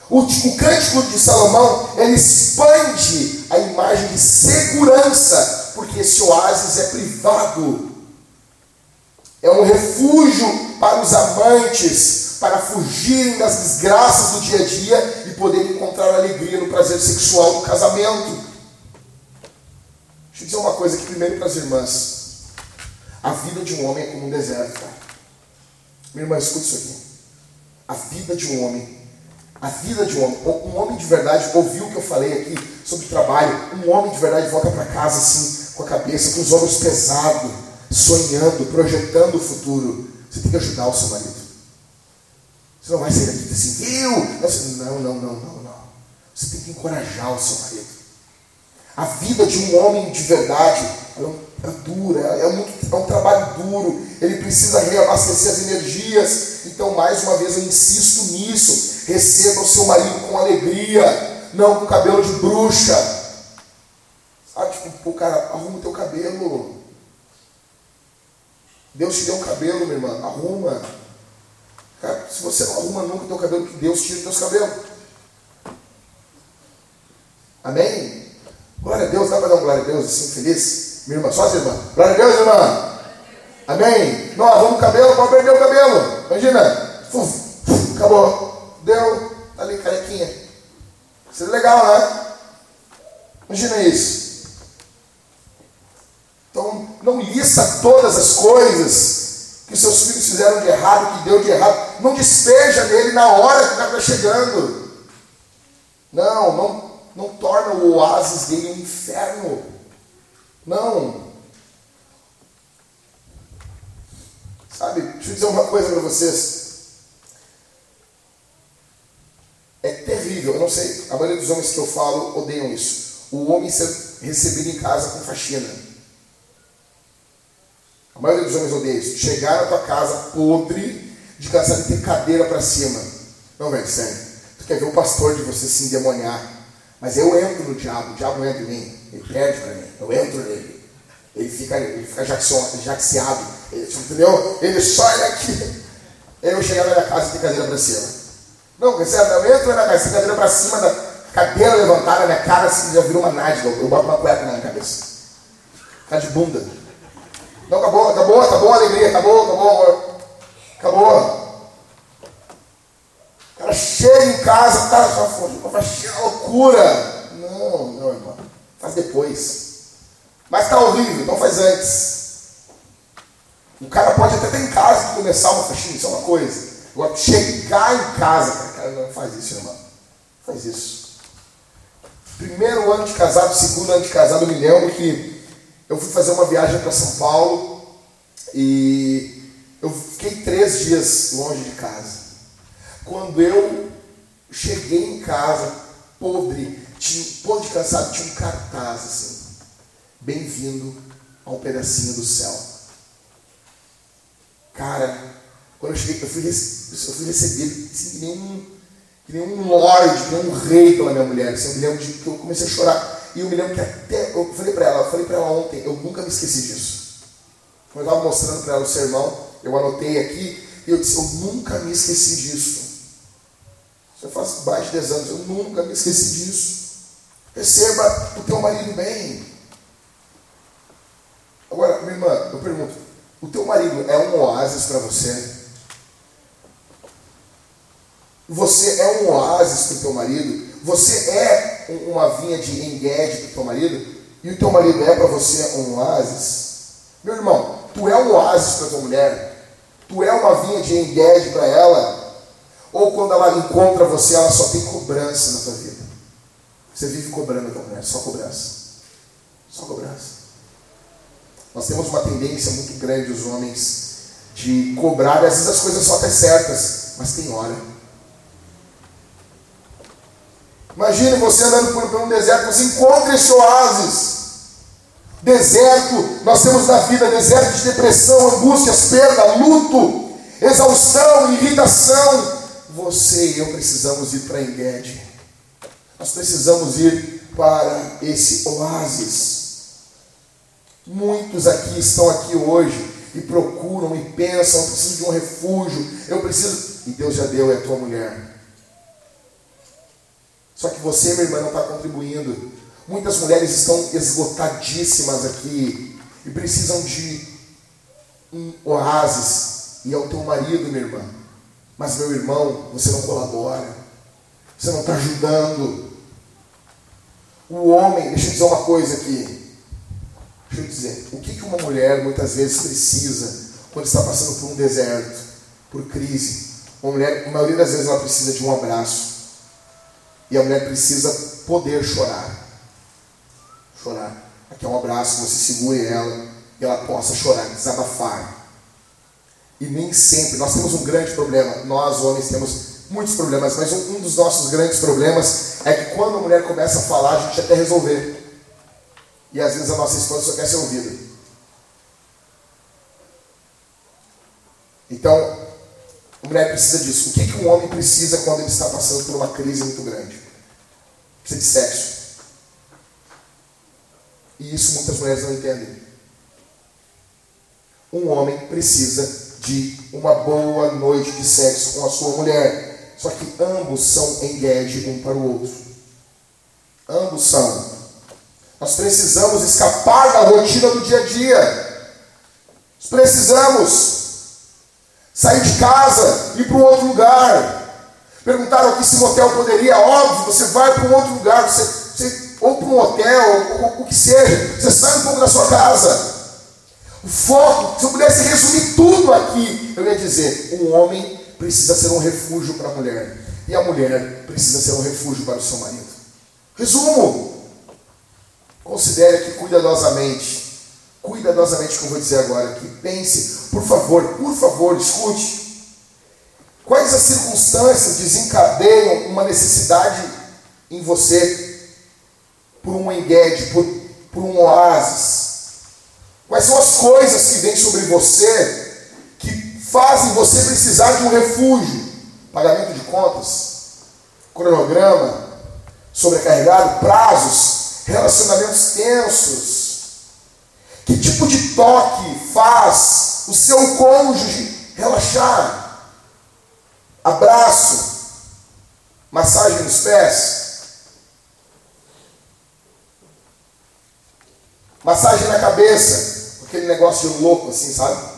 O, o cântico de Salomão, ele expande a imagem de segurança, porque esse oásis é privado. É um refúgio para os amantes, para fugirem das desgraças do dia a dia e poderem encontrar alegria no prazer sexual do casamento. Deixa eu dizer uma coisa aqui primeiro para as irmãs. A vida de um homem é como um deserto, cara. Minha irmã, escuta isso aqui. A vida de um homem, a vida de um homem, um homem de verdade ouviu o que eu falei aqui sobre trabalho. Um homem de verdade volta para casa assim, com a cabeça, com os ombros pesados, sonhando, projetando o futuro. Você tem que ajudar o seu marido. Você não vai sair daqui assim, viu? Não, não, não, não, não. Você tem que encorajar o seu marido. A vida de um homem de verdade é, é dura, é, muito, é um trabalho duro. Ele precisa reabastecer as energias. Então, mais uma vez, eu insisto nisso. Receba o seu marido com alegria, não com cabelo de bruxa. Sabe, tipo, pô, cara, arruma o teu cabelo. Deus te deu um cabelo, minha irmã, arruma. Cara, se você não arruma nunca o teu cabelo, que Deus tira os teus cabelos. Amém? Glória a Deus, dá para dar um glória a Deus assim, feliz? Minha irmã, só as irmãs. Glória a Deus, irmã. Amém? Não, arruma o cabelo, pode perder o cabelo. Imagina. Uf, acabou. Deu. Tá ali, carequinha. Seria legal, né? Imagina isso. Então, não lista todas as coisas que seus filhos fizeram de errado, que deu de errado. Não despeja nele na hora que o cara está chegando. Não, não, não torna o oásis dele um inferno. Não. Sabe, deixa eu dizer uma coisa para vocês. É terrível, eu não sei, a maioria dos homens que eu falo odeiam isso. O homem ser recebido em casa com faxina. A maioria dos homens odeia isso. Chegar na tua casa podre, de cansado de ter cadeira para cima. Não, velho, sério. Tu quer ver o pastor de você se endemoniar. Mas eu entro no diabo, o diabo entra em mim. Ele perde para mim. Eu entro nele. Ele fica, ele fica jaxeado. Ele, entendeu? Ele ele aqui. Eu chegar na minha casa e ter cadeira para cima. Não? Eu entro na tem cadeira para cima, da cadeira levantada, minha cara assim, já virou uma nádega. Eu boto uma cueca na minha cabeça. Cara de bunda. Não, acabou, acabou, acabou a alegria, acabou, acabou, amor. Acabou. O cara chega em casa, tá, só foi, vai chegar loucura. Não, não, irmão. Faz depois. Mas tá horrível, então faz antes. O cara pode até ter em casa começar uma faxina, isso é uma coisa. Agora, chegar em casa, cara, cara não faz isso, irmão. Faz isso. Primeiro ano de casado, segundo ano de casado, eu me lembro que eu fui fazer uma viagem para São Paulo e eu fiquei três dias longe de casa. Quando eu cheguei em casa, podre, tinha, podre de cansado, tinha um cartaz assim, bem-vindo a um pedacinho do céu. Cara, quando eu cheguei, eu fui, eu fui recebido assim, que nem um, que nem um lorde, que nem um rei pela minha mulher. Assim, eu me lembro de que eu comecei a chorar. E eu me lembro que até, eu falei para ela, eu falei para ela ontem, eu nunca me esqueci disso. Quando eu estava mostrando para ela o sermão, eu anotei aqui, e eu disse, eu nunca me esqueci disso. Isso faz mais de 10 anos, eu nunca me esqueci disso. Receba o teu marido bem. Agora, minha irmã, eu pergunto, o teu marido é um oásis para você? Você é um oásis para o teu marido? Você é uma vinha de enguede para o teu marido? E o teu marido é para você um oásis? Meu irmão, tu é um oásis para tua mulher? Tu é uma vinha de enguede para ela? Ou quando ela encontra você, ela só tem cobrança na tua vida? Você vive cobrando a tua mulher, só cobrança. Só cobrança. Nós temos uma tendência muito grande, os homens, de cobrar, às vezes as coisas só até certas, mas tem hora. Imagine você andando por, um deserto, você encontra esse oásis. Deserto, nós temos na vida deserto de depressão, angústias, perda, luto, exaustão, irritação. Você e eu precisamos ir para Engede. Nós precisamos ir para esse oásis. Muitos aqui estão aqui hoje e procuram e pensam, eu preciso de um refúgio, eu preciso. E Deus já deu, é tua mulher. Só que você, minha irmã, não está contribuindo. Muitas mulheres estão esgotadíssimas aqui e precisam de um oásis. E é o teu marido, minha irmã. Mas, meu irmão, você não colabora. Você não está ajudando. O homem, deixa eu dizer uma coisa aqui. Deixa eu dizer, o que, uma mulher muitas vezes precisa quando está passando por um deserto, por crise? Uma mulher, a maioria das vezes, ela precisa de um abraço. E a mulher precisa poder chorar. Chorar. Aqui é um abraço, você segure ela e ela possa chorar, desabafar. E nem sempre, nós temos um grande problema, nós homens temos muitos problemas, mas um, um dos nossos grandes problemas é que quando a mulher começa a falar, a gente até resolver. E às vezes a nossa esposa só quer ser ouvida. Então, a mulher precisa disso. O que, que um homem precisa quando ele está passando por uma crise muito grande? Precisa de sexo. E isso muitas mulheres não entendem. Um homem precisa de uma boa noite de sexo com a sua mulher. Só que ambos são engage um para o outro. Ambos são. Nós precisamos escapar da rotina do dia a dia. Nós precisamos sair de casa, ir para um outro lugar. Perguntaram aqui se hotel poderia, óbvio, você vai para um outro lugar, você, você ou para um hotel, ou, ou, o que seja, você sai um pouco da sua casa. O foco, se eu pudesse resumir tudo aqui, eu ia dizer: um homem precisa ser um refúgio para a mulher, e a mulher precisa ser um refúgio para o seu marido. Resumo: considere aqui cuidadosamente, cuidadosamente o que eu vou dizer agora aqui. Pense, por favor, por favor, escute. Quais as circunstâncias desencadeiam uma necessidade em você por um enguede, por, por um oásis? Quais são as coisas que vêm sobre você que fazem você precisar de um refúgio? Pagamento de contas, cronograma, sobrecarregado, prazos, relacionamentos tensos. Que tipo de toque faz o seu cônjuge relaxar? Abraço, massagem nos pés, massagem na cabeça, aquele negócio de louco assim, sabe?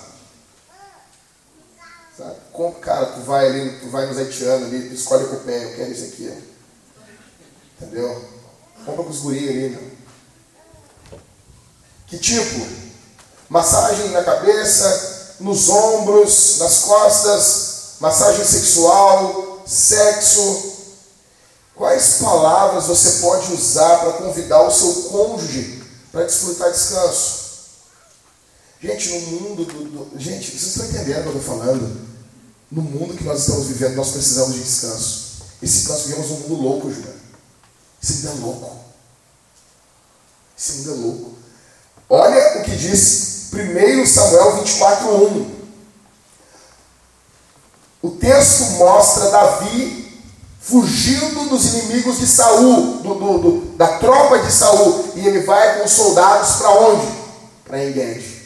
sabe? Como, cara, tu vai ali, tu vai nos haitianos ali, tu escolhe com o pé, eu quero isso aqui, ó. Entendeu? Compra com os guris ali, meu. Que tipo? Massagem na cabeça, nos ombros, nas costas, massagem sexual, sexo. Quais palavras você pode usar para convidar o seu cônjuge para desfrutar descanso? Gente, no mundo do, do, Gente, vocês estão entendendo o que eu estou falando? No mundo que nós estamos vivendo, nós precisamos de descanso. Esse nós vivemos um mundo louco, Juliano. Esse mundo é louco. Esse mundo é louco. Olha o que diz 1 Samuel 24, 1. O texto mostra Davi fugindo dos inimigos de Saul, do, do, do, da tropa de Saul, e ele vai com os soldados para onde? Para Engedi.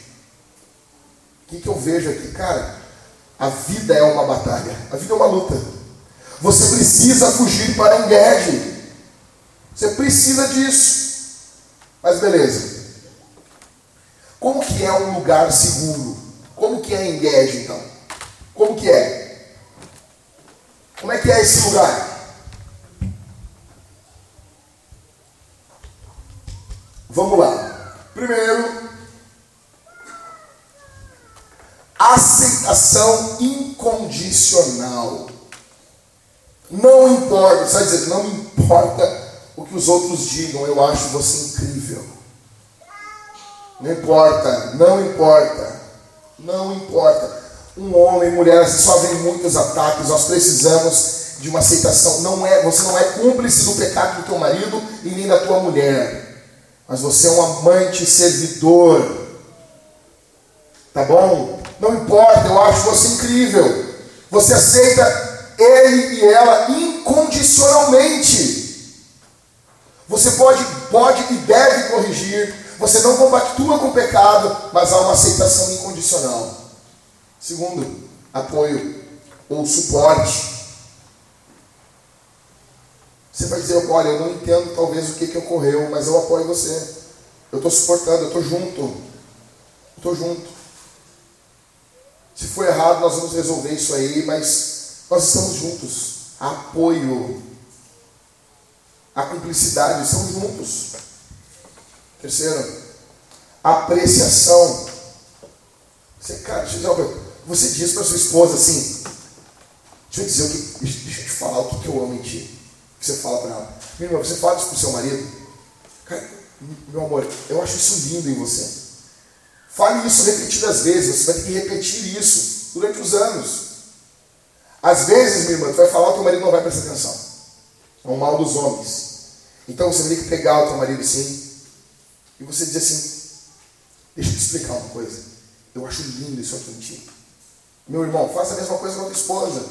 O que, que eu vejo aqui? Cara, a vida é uma batalha, a vida é uma luta. Você precisa fugir para Engedi. Você precisa disso. Mas beleza. Como que é um lugar seguro? Como que é Engedi então? Como que é? Como é que é esse lugar? Vamos lá. Primeiro, aceitação incondicional. Não importa, vai dizer, não importa o que os outros digam, eu acho você incrível. Não importa, não importa, não importa. Um homem, mulher, só vem muitos ataques, nós precisamos de uma aceitação. Não é, você não é cúmplice do pecado do teu marido e nem da tua mulher. Mas você é um amante servidor. Tá bom? Não importa, eu acho você incrível. Você aceita ele e ela incondicionalmente. Você pode, pode e deve corrigir. Você não compactua com o pecado, mas há uma aceitação incondicional. Segundo, apoio ou suporte. Você vai dizer, olha, eu não entendo talvez o que, que ocorreu, mas eu apoio você. Eu estou suportando, eu estou junto. Estou junto. Se for errado, nós vamos resolver isso aí, mas Nós estamos juntos. Apoio. A cumplicidade, estamos juntos. Terceiro, apreciação. Você, cara, deixa eu Você diz para sua esposa assim: Deixa eu dizer o que. Deixa eu te falar o que, que eu amo em ti. Você fala para ela. Minha irmã, você fala isso pro seu marido? Cara, meu amor, eu acho isso lindo em você. Fale isso repetidas vezes. Você vai ter que repetir isso durante os anos. Às vezes, minha irmã, tu vai falar, o teu marido não vai prestar atenção. É um mal dos homens. Então você ter que pegar o teu marido assim e você dizer assim: Deixa eu te explicar uma coisa. Eu acho lindo isso aqui em ti. Meu irmão, faça a mesma coisa com a tua esposa.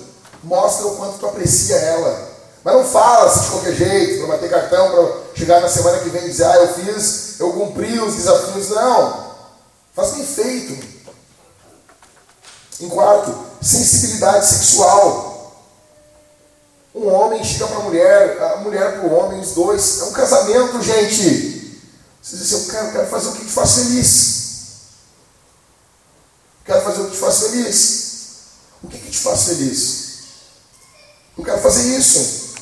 Mostra o quanto tu aprecia ela. Mas não fala assim de qualquer jeito, para bater cartão, para chegar na semana que vem e dizer, ah, eu fiz, eu cumpri os desafios. Não. Faz bem feito. Em quarto, sensibilidade sexual. Um homem chega para a mulher, a mulher para o homem, os dois. É um casamento, gente. Você diz assim, eu quero, quero fazer o que te faz feliz. Quero fazer o que te faz feliz. O que, que te faz feliz? Eu quero fazer isso.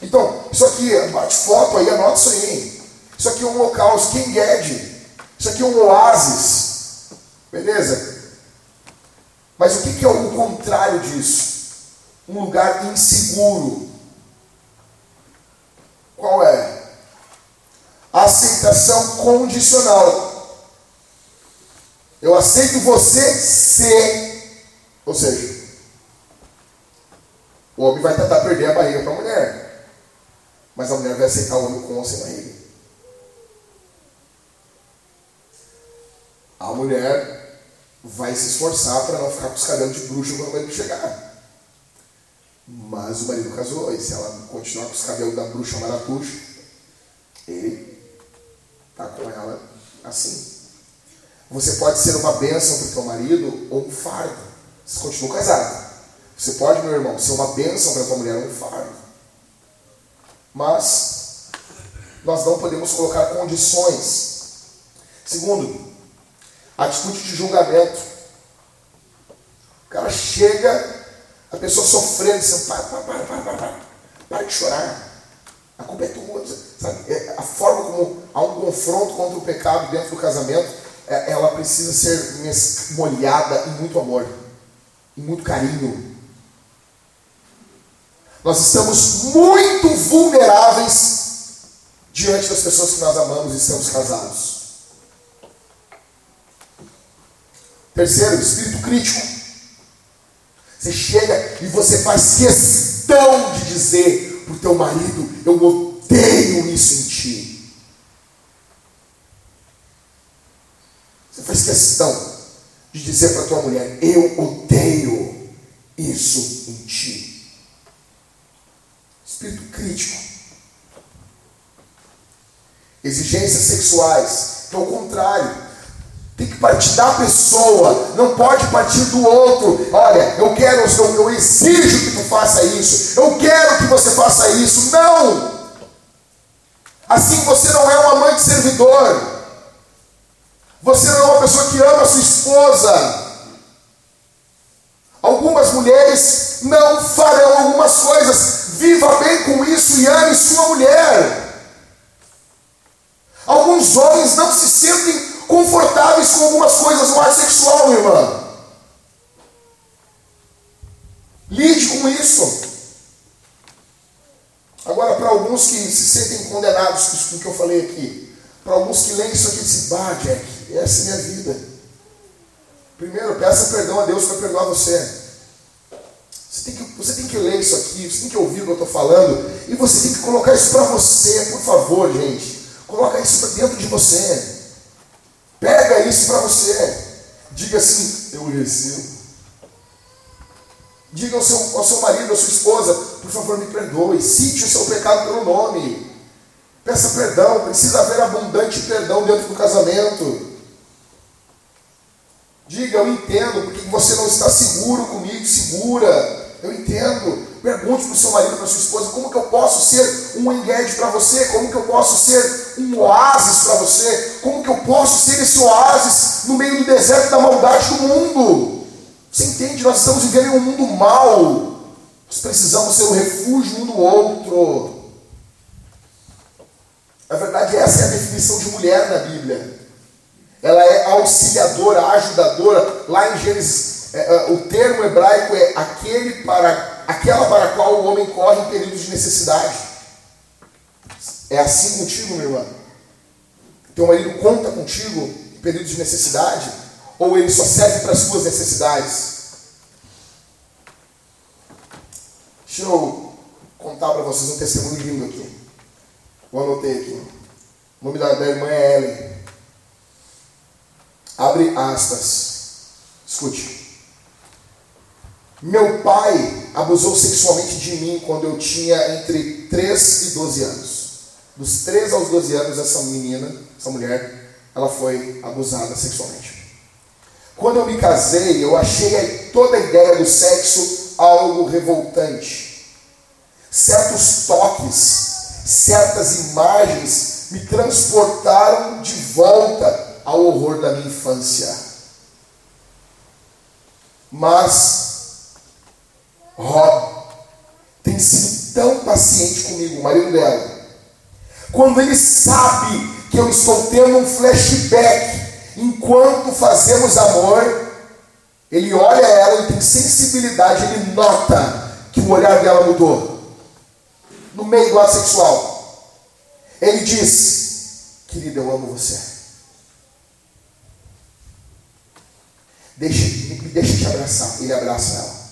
Então, isso aqui, bate foto aí, anota isso aí. Isso aqui é um local, Skin Ged. Isso aqui é um oásis. Beleza? Mas o que, que é o contrário disso? Um lugar inseguro. Qual é? Aceitação condicional. Eu aceito você se. Ou seja, o homem vai tentar perder a barriga para a mulher. Mas a mulher vai aceitar o homem com ou sem barriga. A mulher vai se esforçar para não ficar com os cabelos de bruxa quando o marido chegar. Mas o marido casou, e se ela continuar com os cabelos da bruxa marapuxa, ele está com ela assim. Você pode ser uma bênção para o teu marido ou um fardo. Você continua casado. Você pode, meu irmão, ser uma bênção para tua mulher ou um fardo. Mas nós não podemos colocar condições. Segundo, atitude de julgamento. O cara chega, a pessoa sofrendo, você para, para, para, para, para, para de chorar. A culpa é tua. Sabe? É, a forma como há um confronto contra o pecado dentro do casamento, é, ela precisa ser molhada em muito amor, em muito carinho. Nós estamos muito vulneráveis diante das pessoas que nós amamos e estamos casados. Terceiro, espírito crítico. Você chega e você faz questão de dizer para o teu marido: Eu odeio isso em ti. Você faz questão de dizer para tua mulher: Eu odeio isso em ti. Espírito crítico. Exigências sexuais. Então, ao contrário. Tem que partir da pessoa, não pode partir do outro. Olha, eu quero, eu, eu exijo que tu faça isso, eu quero que você faça isso. Não! Assim você não é um amante servidor. Você não é uma pessoa que ama a sua esposa. Algumas mulheres não farão algumas coisas. Viva bem com isso e ame sua mulher. Alguns homens não se sentem confortáveis com algumas coisas no ar sexual, irmã. Lide com isso. Agora, para alguns que se sentem condenados com o que eu falei aqui, para alguns que leem isso aqui e dizem, bah, Jack, essa é a minha vida. Primeiro, peça perdão a Deus para perdoar você. Você tem, que, você tem que ler isso aqui, você tem que ouvir o que eu estou falando, e você tem que colocar isso para você, por favor, gente. Coloca isso para dentro de você. Pega isso para você. Diga assim, eu recebo. Diga ao seu, ao seu marido, à sua esposa, por favor, me perdoe. Cite o seu pecado pelo nome. Peça perdão. Precisa haver abundante perdão dentro do casamento. Diga, eu entendo, porque você não está seguro comigo, segura. Eu entendo. Pergunte para o seu marido, para a sua esposa, como que eu posso ser um engage para você? Como que eu posso ser um oásis para você? Como que eu posso ser esse oásis no meio do deserto da maldade do mundo? Você entende? Nós estamos vivendo em um mundo mau. Nós precisamos ser o refúgio um do outro. Na verdade, essa é a definição de mulher na Bíblia. Ela é auxiliadora, ajudadora. Lá em Gênesis, é, é, o termo hebraico é aquele para, aquela para a qual o homem corre em períodos de necessidade. É assim contigo, meu irmão? Teu marido conta contigo em períodos de necessidade? Ou ele só serve para as suas necessidades? Deixa eu contar para vocês um testemunho lindo aqui. Eu anotei aqui. O nome da, da irmã é Ellen. Abre aspas. Escute. Meu pai abusou sexualmente de mim quando eu tinha entre 3 e 12 anos. Dos 3 aos 12 anos, essa menina, essa mulher, ela foi abusada sexualmente. Quando eu me casei, eu achei toda a ideia do sexo algo revoltante. Certos toques, certas imagens me transportaram de volta ao horror da minha infância. Mas Rob tem sido tão paciente comigo, o marido dela, quando ele sabe que eu estou tendo um flashback enquanto fazemos amor, ele olha ela, ele tem sensibilidade, ele nota que o olhar dela mudou. No meio do ato sexual. Ele diz: Querida, eu amo você. Deixa, me deixa te abraçar. Ele abraça ela.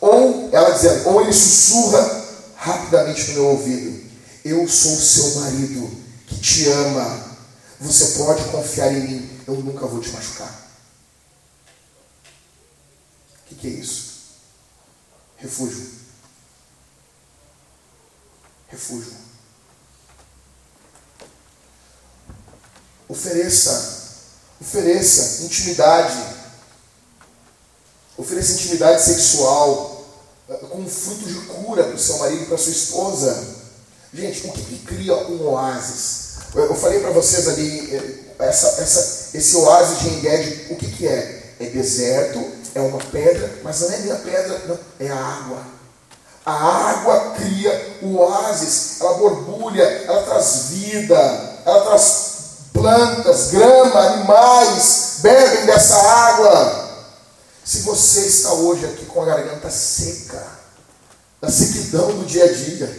Ou ela dizendo, ou ele sussurra rapidamente no meu ouvido: Eu sou seu marido que te ama. Você pode confiar em mim. Eu nunca vou te machucar. O que, que é isso? Refúgio. Refúgio. Ofereça, ofereça intimidade. Ofereça intimidade sexual com fruto de cura para o seu marido e para sua esposa. Gente, o que, que cria um oásis? Eu falei para vocês ali, eh, essa, essa, esse oásis de Enged, o que, que é? É deserto, é uma pedra, mas não é nem a pedra, não, é a água. A água cria o oásis, ela borbulha, ela traz vida, ela traz plantas, grama, animais, bebem dessa água. Se você está hoje aqui com a garganta seca, da sequidão do dia a dia,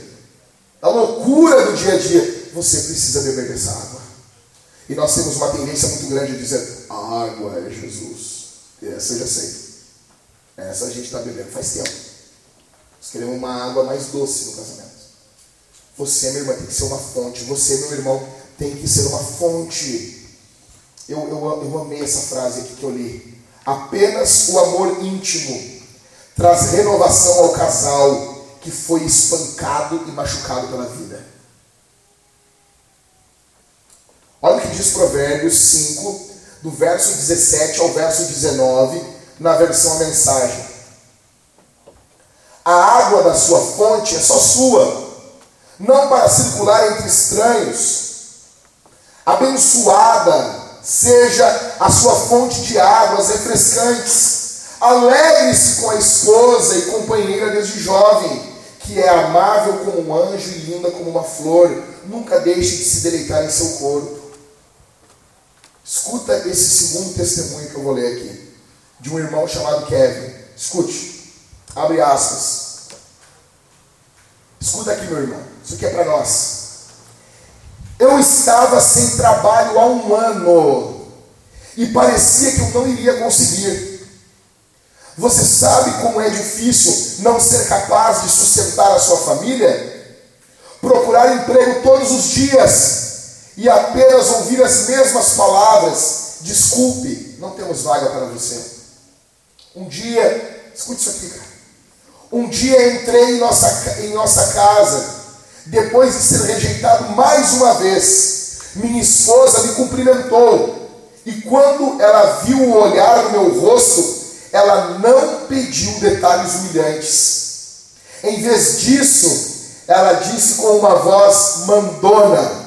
da loucura do dia a dia, você precisa beber dessa água. E nós temos uma tendência muito grande de dizer: a água é Jesus. Essa eu já sei. Essa a gente está bebendo faz tempo. Nós queremos uma água mais doce no casamento. Você, meu irmão, tem que ser uma fonte. Você, meu irmão, tem que ser uma fonte. Eu, eu, eu amei essa frase aqui que eu li. Apenas o amor íntimo traz renovação ao casal que foi espancado e machucado pela vida. Olha o que diz Provérbios 5, do verso 17 ao verso 19, na versão mensagem. A água da sua fonte é só sua, não para circular entre estranhos. Abençoada seja a sua fonte de águas refrescantes. Alegre-se com a esposa e companheira desde jovem, que é amável como um anjo e linda como uma flor. Nunca deixe de se deleitar em seu corpo. Escuta esse segundo testemunho que eu vou ler aqui, de um irmão chamado Kevin. Escute, abre aspas. Escuta aqui, meu irmão, isso aqui é para nós. Eu estava sem trabalho há um ano e parecia que eu não iria conseguir. Você sabe como é difícil não ser capaz de sustentar a sua família? Procurar emprego todos os dias e apenas ouvir as mesmas palavras. Desculpe, não temos vaga para você. Um dia, escute isso aqui, cara. Um dia entrei em nossa, em nossa casa depois de ser rejeitado mais uma vez, minha esposa me cumprimentou. E quando ela viu o olhar no meu rosto, ela não pediu detalhes humilhantes. Em vez disso, ela disse com uma voz mandona: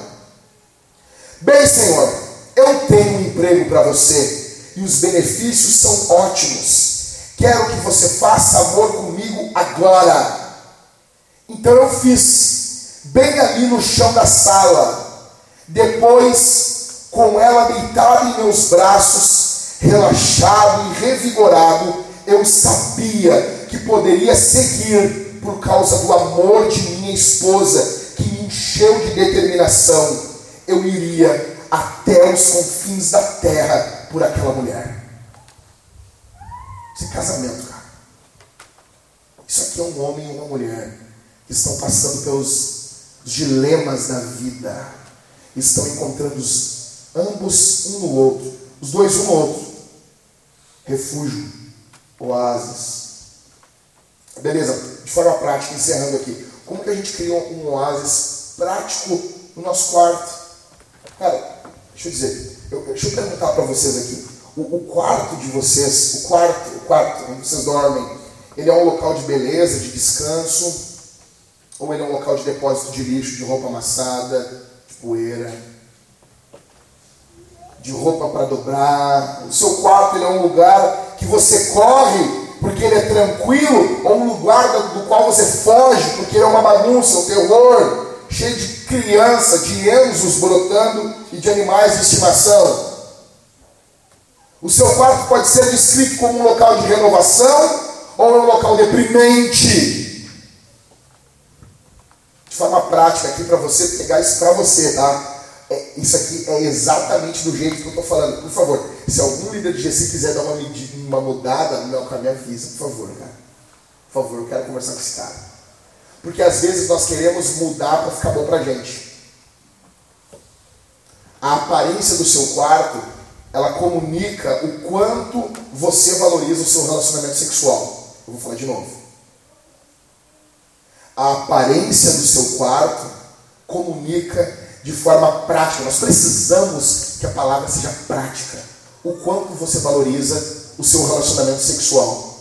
Bem, Senhor, eu tenho um emprego para você e os benefícios são ótimos. Quero que você faça amor comigo agora. Então eu fiz, bem ali no chão da sala. Depois, com ela deitada em meus braços, relaxado e revigorado, eu sabia que poderia seguir por causa do amor de minha esposa, que me encheu de determinação. Eu iria até os confins da terra por aquela mulher. Isso é casamento, cara. Isso aqui é um homem e uma mulher que estão passando pelos dilemas da vida. Estão encontrando os, ambos um no outro. Os dois um no outro. Refúgio. Oásis. Beleza, de forma prática, encerrando aqui. Como que a gente cria um oásis prático no nosso quarto? Cara, deixa eu dizer, eu, deixa eu perguntar para vocês aqui. O, o, quarto de vocês, o quarto, o quarto onde vocês dormem, ele é um local de beleza, de descanso, ou ele é um local de depósito de lixo, de roupa amassada, de poeira, de roupa para dobrar? O seu quarto é um lugar que você corre porque ele é tranquilo, ou um lugar do, do qual você foge porque ele é uma bagunça, um terror, cheio de criança, de enzos brotando e de animais de estimação. O seu quarto pode ser descrito como um local de renovação ou um local deprimente. De forma prática aqui para você pegar isso para você, tá? É, isso aqui é exatamente do jeito que eu estou falando. Por favor, se algum líder de GC quiser dar uma, medida, uma mudada no meu caminho, avisa, por favor, cara. Por favor, eu quero conversar com esse cara. Porque às vezes nós queremos mudar para ficar bom para gente. A aparência do seu quarto ela comunica o quanto você valoriza o seu relacionamento sexual. Eu vou falar de novo. A aparência do seu quarto comunica de forma prática. Nós precisamos que a palavra seja prática. O quanto você valoriza o seu relacionamento sexual.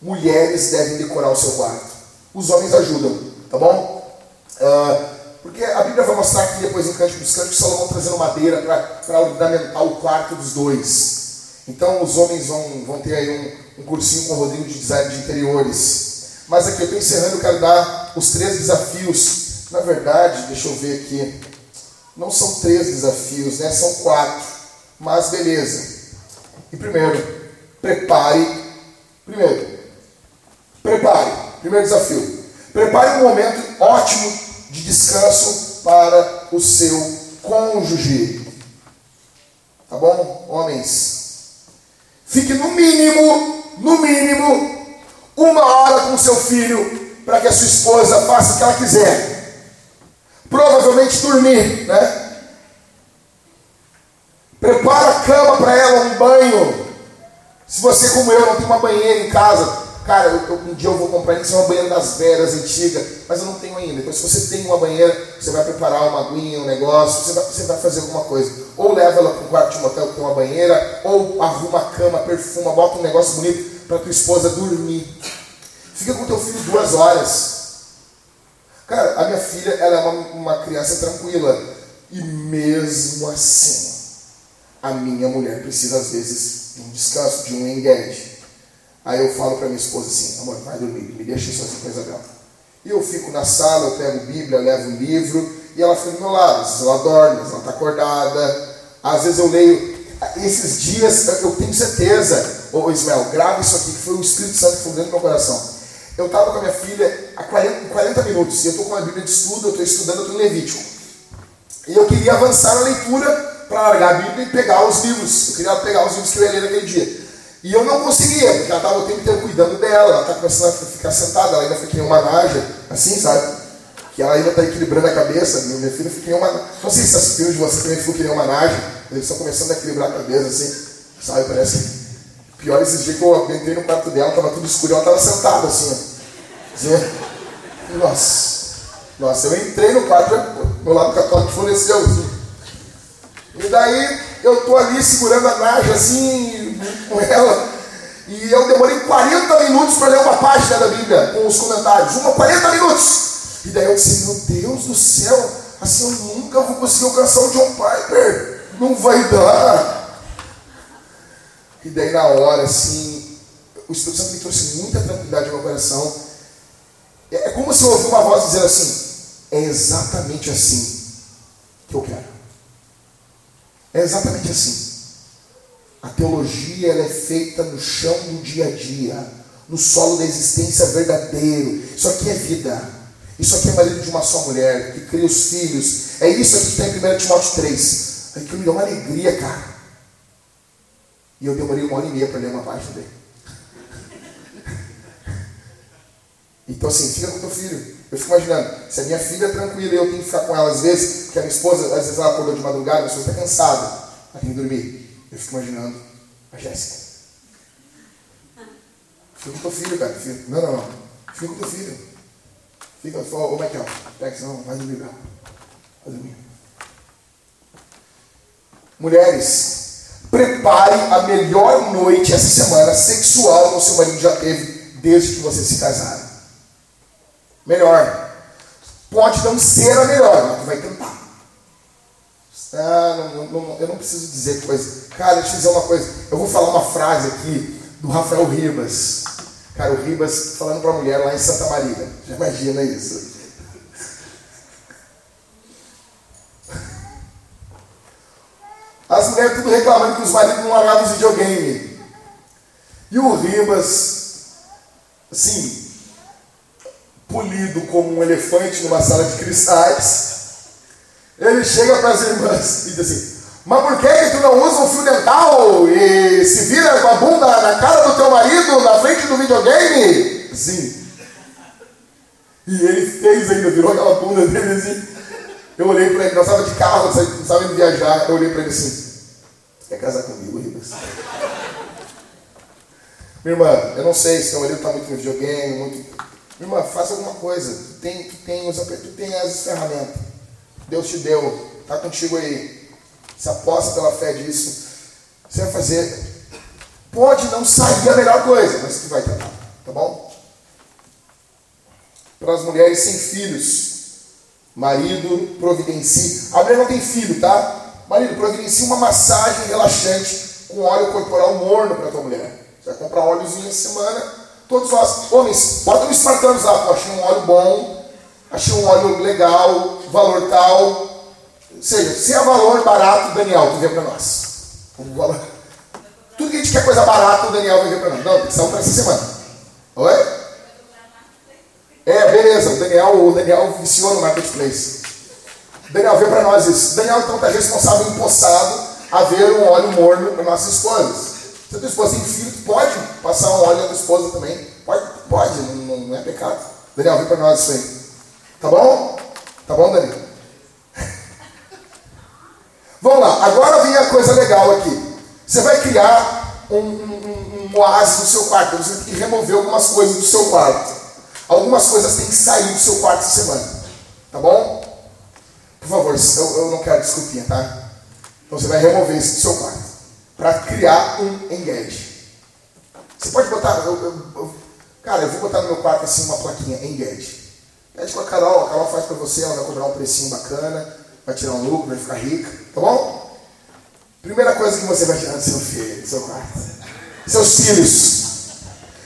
Mulheres devem decorar o seu quarto. Os homens ajudam, tá bom? Uh, porque a Bíblia vai mostrar aqui depois em Cântico dos Cânticos, Salomão trazendo madeira para ornamentar o quarto dos dois. Então os homens vão, vão ter aí um, um cursinho com o Rodrigo de design de interiores. Mas aqui eu estou encerrando, eu quero dar os três desafios. Na verdade, deixa eu ver aqui. Não são três desafios, né? São quatro. Mas beleza. E primeiro, prepare. Primeiro, prepare. Primeiro desafio. Prepare um momento ótimo de descanso para o seu cônjuge. Tá bom, homens? Fique no mínimo, no mínimo, uma hora com seu filho para que a sua esposa faça o que ela quiser. Provavelmente dormir, né? Prepara a cama para ela, um banho. Se você, como eu, não tem uma banheira em casa, Cara, eu, eu, um dia eu vou comprar isso, é uma banheira das veras antiga, mas eu não tenho ainda. Então, se você tem uma banheira, você vai preparar uma aguinha, um negócio, você vai, você vai fazer alguma coisa. Ou leva ela para um quarto de motel que tem uma banheira, ou arruma a cama, perfuma, bota um negócio bonito para tua esposa dormir. Fica com teu filho duas horas. Cara, a minha filha, ela é uma, uma criança tranquila. E mesmo assim, a minha mulher precisa às vezes de um descanso, de um engage. Aí eu falo para minha esposa assim, amor, vai dormir, me deixa sozinho com a Isabel. E eu fico na sala, eu pego Bíblia, levo um livro, e ela fica do meu lado. Às vezes ela dorme, às vezes ela está acordada. Às vezes eu leio. Esses dias, eu tenho certeza, ô Ismael, grava isso aqui, que foi o Espírito Santo que foi dentro do meu coração. Eu estava com a minha filha há 40, 40 minutos, e eu estou com a Bíblia de estudo, eu estou estudando, eu estou em Levítico. E eu queria avançar na leitura para largar a Bíblia e pegar os livros. Eu queria pegar os livros que eu ia ler naquele dia. E eu não conseguia, porque ela estava o tempo inteiro cuidando dela, ela está começando a ficar sentada, ela ainda fica em uma naja, assim, sabe? Que ela ainda está equilibrando a cabeça, minha filha fica em uma. Não sei se as filhos de vocês também ficam nem uma naja, eles estão começando a equilibrar a cabeça, assim, sabe? Parece. Pior esses dias que eu entrei no quarto dela, estava tudo escuro, ela estava sentada assim, ó. Assim, nossa. Nossa, eu entrei no quarto, meu lado católico floresceu, assim. E daí eu estou ali segurando a naja assim, com ela. E eu demorei 40 minutos para ler uma página da Bíblia com os comentários. Uma 40 minutos. E daí eu disse, meu Deus do céu, assim eu nunca vou conseguir alcançar o John Piper. Não vai dar. E daí na hora, assim, o Espírito Santo me trouxe muita tranquilidade no meu coração. É, é como se eu ouvisse uma voz dizer assim: é exatamente assim que eu quero. É exatamente assim. A teologia ela é feita no chão do dia a dia, no solo da existência verdadeiro. Isso aqui é vida. Isso aqui é marido de uma só mulher, que cria os filhos. É isso aqui que está em 1 Timóteo 3. Aquilo me deu uma alegria, cara. E eu demorei uma hora e meia para ler uma página dele. Então assim, fica com teu filho. Eu fico imaginando, se a minha filha é tranquila e eu tenho que ficar com ela às vezes, porque a minha esposa, às vezes ela acordou de madrugada, a minha esposa está cansada, ela tem que dormir. Eu fico imaginando a Jéssica. Fica com teu filho, cara. Fica. Não, não, não. Fica com teu filho. Fica, ô Michael, pega senão vai dormir, cara. Vai dormir. Mulheres, prepare a melhor noite essa semana sexual que o seu marido já teve desde que vocês se casaram. Melhor. Pode não ser a melhor, mas vai tentar. Ah, não, não, eu não preciso dizer coisa. Cara, deixa eu dizer uma coisa. Eu vou falar uma frase aqui do Rafael Ribas. Cara, o Ribas falando para a mulher lá em Santa Maria. Já imagina isso. As mulheres tudo reclamando que os maridos não largavam os videogame. E o Ribas, assim, polido como um elefante numa sala de cristais, ele chega para as irmãs e diz assim: Mas por que, que tu não usa um fio dental e se vira com a bunda na cara do teu marido na frente do videogame? Sim. E ele fez ainda, virou aquela bunda dele assim. Eu olhei para ele, nós estávamos de carro, não indo viajar. Eu olhei para ele assim: Quer casar comigo, Ribas? Minha irmã, eu não sei se teu marido está muito no videogame, muito. Minha irmã, faça alguma coisa. Tu tem, tu tem, tu tem as ferramentas. Deus te deu. Está contigo aí. Se aposta pela fé disso. Você vai fazer. Pode não sair a melhor coisa, mas tu vai tentar. Tá bom? Para as mulheres sem filhos. Marido providencie. A mulher não tem filho, tá? Marido, providencie uma massagem relaxante com óleo corporal morno para tua mulher. Você vai comprar óleozinho essa semana. Todos nós, homens, bota no Espartanos lá, achei um óleo bom, achei um óleo legal, valor tal. Ou seja, se é valor barato, Daniel, tu vê para nós. Valor... Tudo que a gente quer coisa barata, o Daniel vai ver para nós. Não, tem que para essa semana. Oi? É, beleza, o Daniel, o Daniel viciou no marketplace. Daniel, vê para nós isso. Daniel, então, está responsável, empossado, a ver um óleo morno para nossas esposas. Se a tua esposa tem filho, pode passar um óleo na tua esposa também. Pode, pode, não, não é pecado. Daniel, vê para nós isso aí. Tá bom? Tá bom, Daniel? Vamos lá, agora vem a coisa legal aqui. Você vai criar um, um, um oásis no seu quarto. Você tem que remover algumas coisas do seu quarto. Algumas coisas têm que sair do seu quarto essa semana. Tá bom? Por favor, eu, eu não quero desculpinha, tá? Então você vai remover isso do seu quarto. Para criar um engage. Você pode botar. Eu, eu, cara, eu vou botar no meu quarto assim uma plaquinha engage. Pede com a Carol, a Carol faz para você, ela vai cobrar um precinho bacana, vai tirar um lucro, vai ficar rica, tá bom? Primeira coisa que você vai tirar do seu filho, do seu quarto. Seus filhos.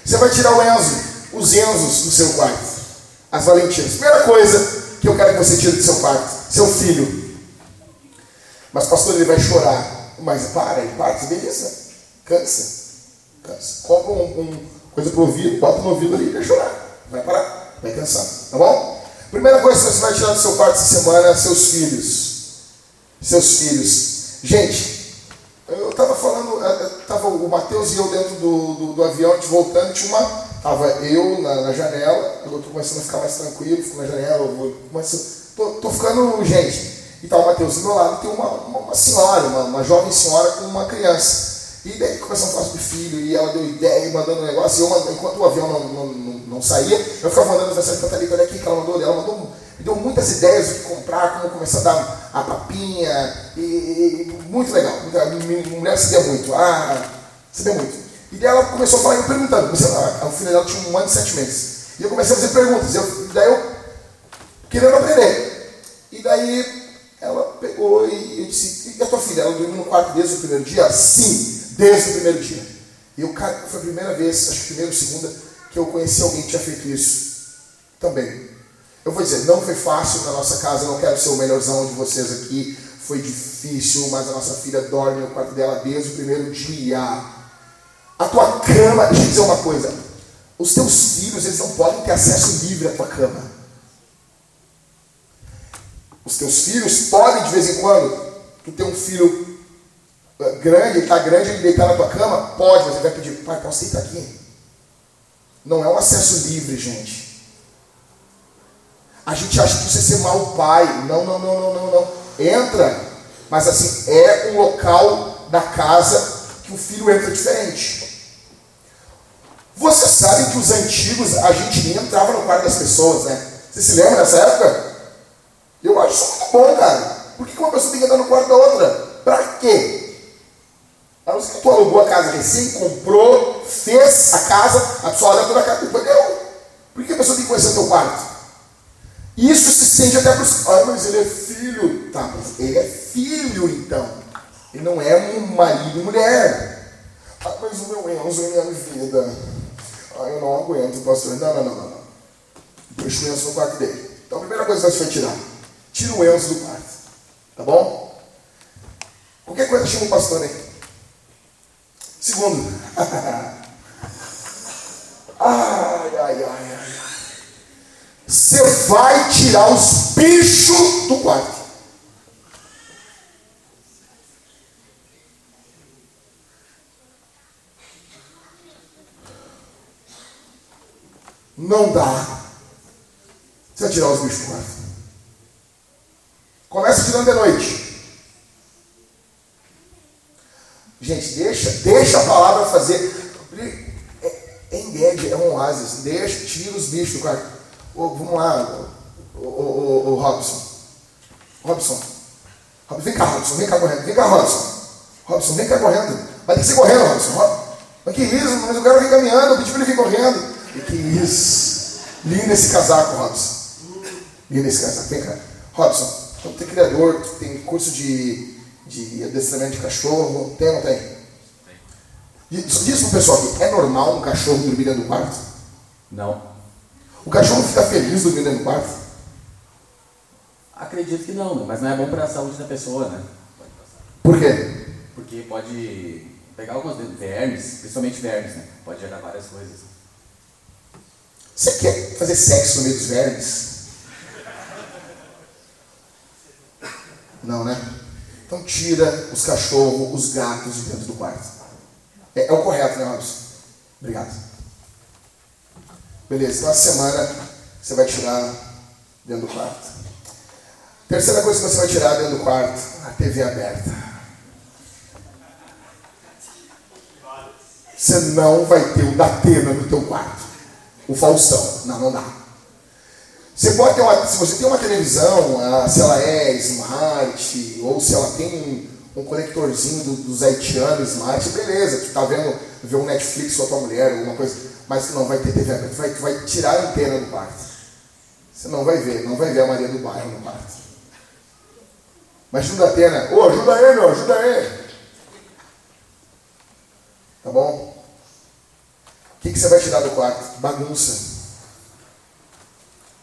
Você vai tirar o Enzo, os Enzos do seu quarto. As Valentinas. Primeira coisa que eu quero que você tire do seu quarto seu filho. Mas, pastor, ele vai chorar. Mas para, ele para, beleza. Cansa. Cansa. Compra um, um coisa pro ouvido, bota no ouvido ali e vai chorar. Vai parar, vai cansar. Tá bom? Primeira coisa que você vai tirar do seu quarto essa semana é seus filhos. Seus filhos. Gente, eu estava falando, estava o Matheus e eu dentro do, do, do avião, gente voltando, tinha uma. Estava eu na, na janela, eu estou começando a ficar mais tranquilo, fico na janela, começo, Tô, ficando gente. E tal, Mateus, do meu lado tem uma, uma, uma senhora, uma, uma, jovem senhora com uma criança. E daí começamos a falar sobre filho, e ela deu ideia, mandando um negócio, e eu, enquanto o avião não, não, não, não saía, eu ficava mandando mensagem para a olha aqui que ela mandou, ela mandou, me deu muitas ideias do que comprar, como começar a dar a papinha, e, e muito legal. A mulher sabia muito, ah, sabia muito. E daí ela começou a falar e eu perguntando, a filha dela tinha um ano e sete meses. E eu comecei a fazer perguntas, eu, daí eu querendo aprender. E daí ela pegou e eu disse, e a tua filha, ela dormiu no quarto desde o primeiro dia? Sim, desde o primeiro dia. E eu, cara, foi a primeira vez, acho que primeira ou segunda, que eu conheci alguém que tinha feito isso. Também. Eu vou dizer, não foi fácil na nossa casa, não quero ser o melhorzão de vocês aqui. Foi difícil, mas a nossa filha dorme no quarto dela desde o primeiro dia. A tua cama, deixa eu dizer uma coisa. Os teus filhos, eles não podem ter acesso livre à tua cama. Os teus filhos podem, de vez em quando, tu ter um filho grande, está grande, ele deitar na tua cama, pode, mas ele vai pedir, pai, posso deitar aqui? Não é um acesso livre, gente. A gente acha que você ser mau pai. Não, não, não, não, não, não. Entra. Mas assim, é um local da casa que o filho entra diferente. Você sabe que os antigos, a gente nem entrava no quarto das pessoas, né? Você se lembra dessa época? Eu acho isso muito bom, cara. Por que uma pessoa tem que entrar no quarto da outra? Pra quê? Que tu alugou a casa recém, comprou, fez a casa, a pessoa olha toda a casa e deu. Por que a pessoa tem que conhecer teu quarto? Isso se sente até para os. Ah, mas ele é filho. Tá, mas ele é filho então. Ele não é um marido e mulher. Ah, mas o meu Enzo é minha vida. Ah, eu não aguento, pastor. Não, não, não, não. não. Deixa o Enzo no quarto dele. Então a primeira coisa que você vai tirar. Tira o Enzo do quarto. Tá bom? Qualquer coisa chama o pastor aí. Segundo. ai, ai, ai, ai. Você vai tirar os bichos do quarto. Não dá. Você vai tirar os bichos do quarto. Começa tirando de noite. Gente, deixa, deixa a palavra fazer. É, é engage, é um oásis. Deixa, tira os bichos do quarto. Oh, vamos lá, o, o, o, Robson. Robson. Vem cá, Robson, vem cá correndo. Vem cá, Robson. Robson, vem cá correndo. Vai ter que ser correndo, Robson. Mas que isso, mas o cara vem caminhando, eu pedi para ele vir correndo. E que isso. Lindo esse casaco, Robson. Lindo esse casaco. Vem cá. Robson, tu tem criador, tem curso de, de adestramento de cachorro. Tem ou não tem? Diz, diz pro pessoal aqui, é normal um cachorro dormir dentro do quarto? Não. O cachorro fica feliz dormindo dentro do quarto? Acredito que não, mas não é bom para a saúde da pessoa, né? Por quê? Porque pode pegar alguns vermes, principalmente vermes, né? Pode gerar várias coisas. Você quer fazer sexo no meio dos vermes? Não, né? Então tira os cachorros, os gatos de dentro do quarto. É, é o correto, né, Robson? Obrigado. Beleza, então a semana você vai tirar dentro do quarto. Terceira coisa que você vai tirar dentro do quarto, a TV aberta. Você não vai ter o Datena no teu quarto. O Faustão. Não, não dá. Você pode ter uma, se você tem uma televisão, se ela é smart, ou se ela tem um, um conectorzinho do, dos haitianos smart, beleza, tu tá vendo, vê um Netflix com a tua mulher, alguma coisa mas não vai ter TV aberta. Vai, vai tirar a antena do quarto. Você não vai ver, não vai ver a Maria do Bairro no quarto. Mas ajuda a antena. Ô, ajuda aí, meu, ajuda aí. Tá bom? O que, que você vai tirar do quarto? Bagunça.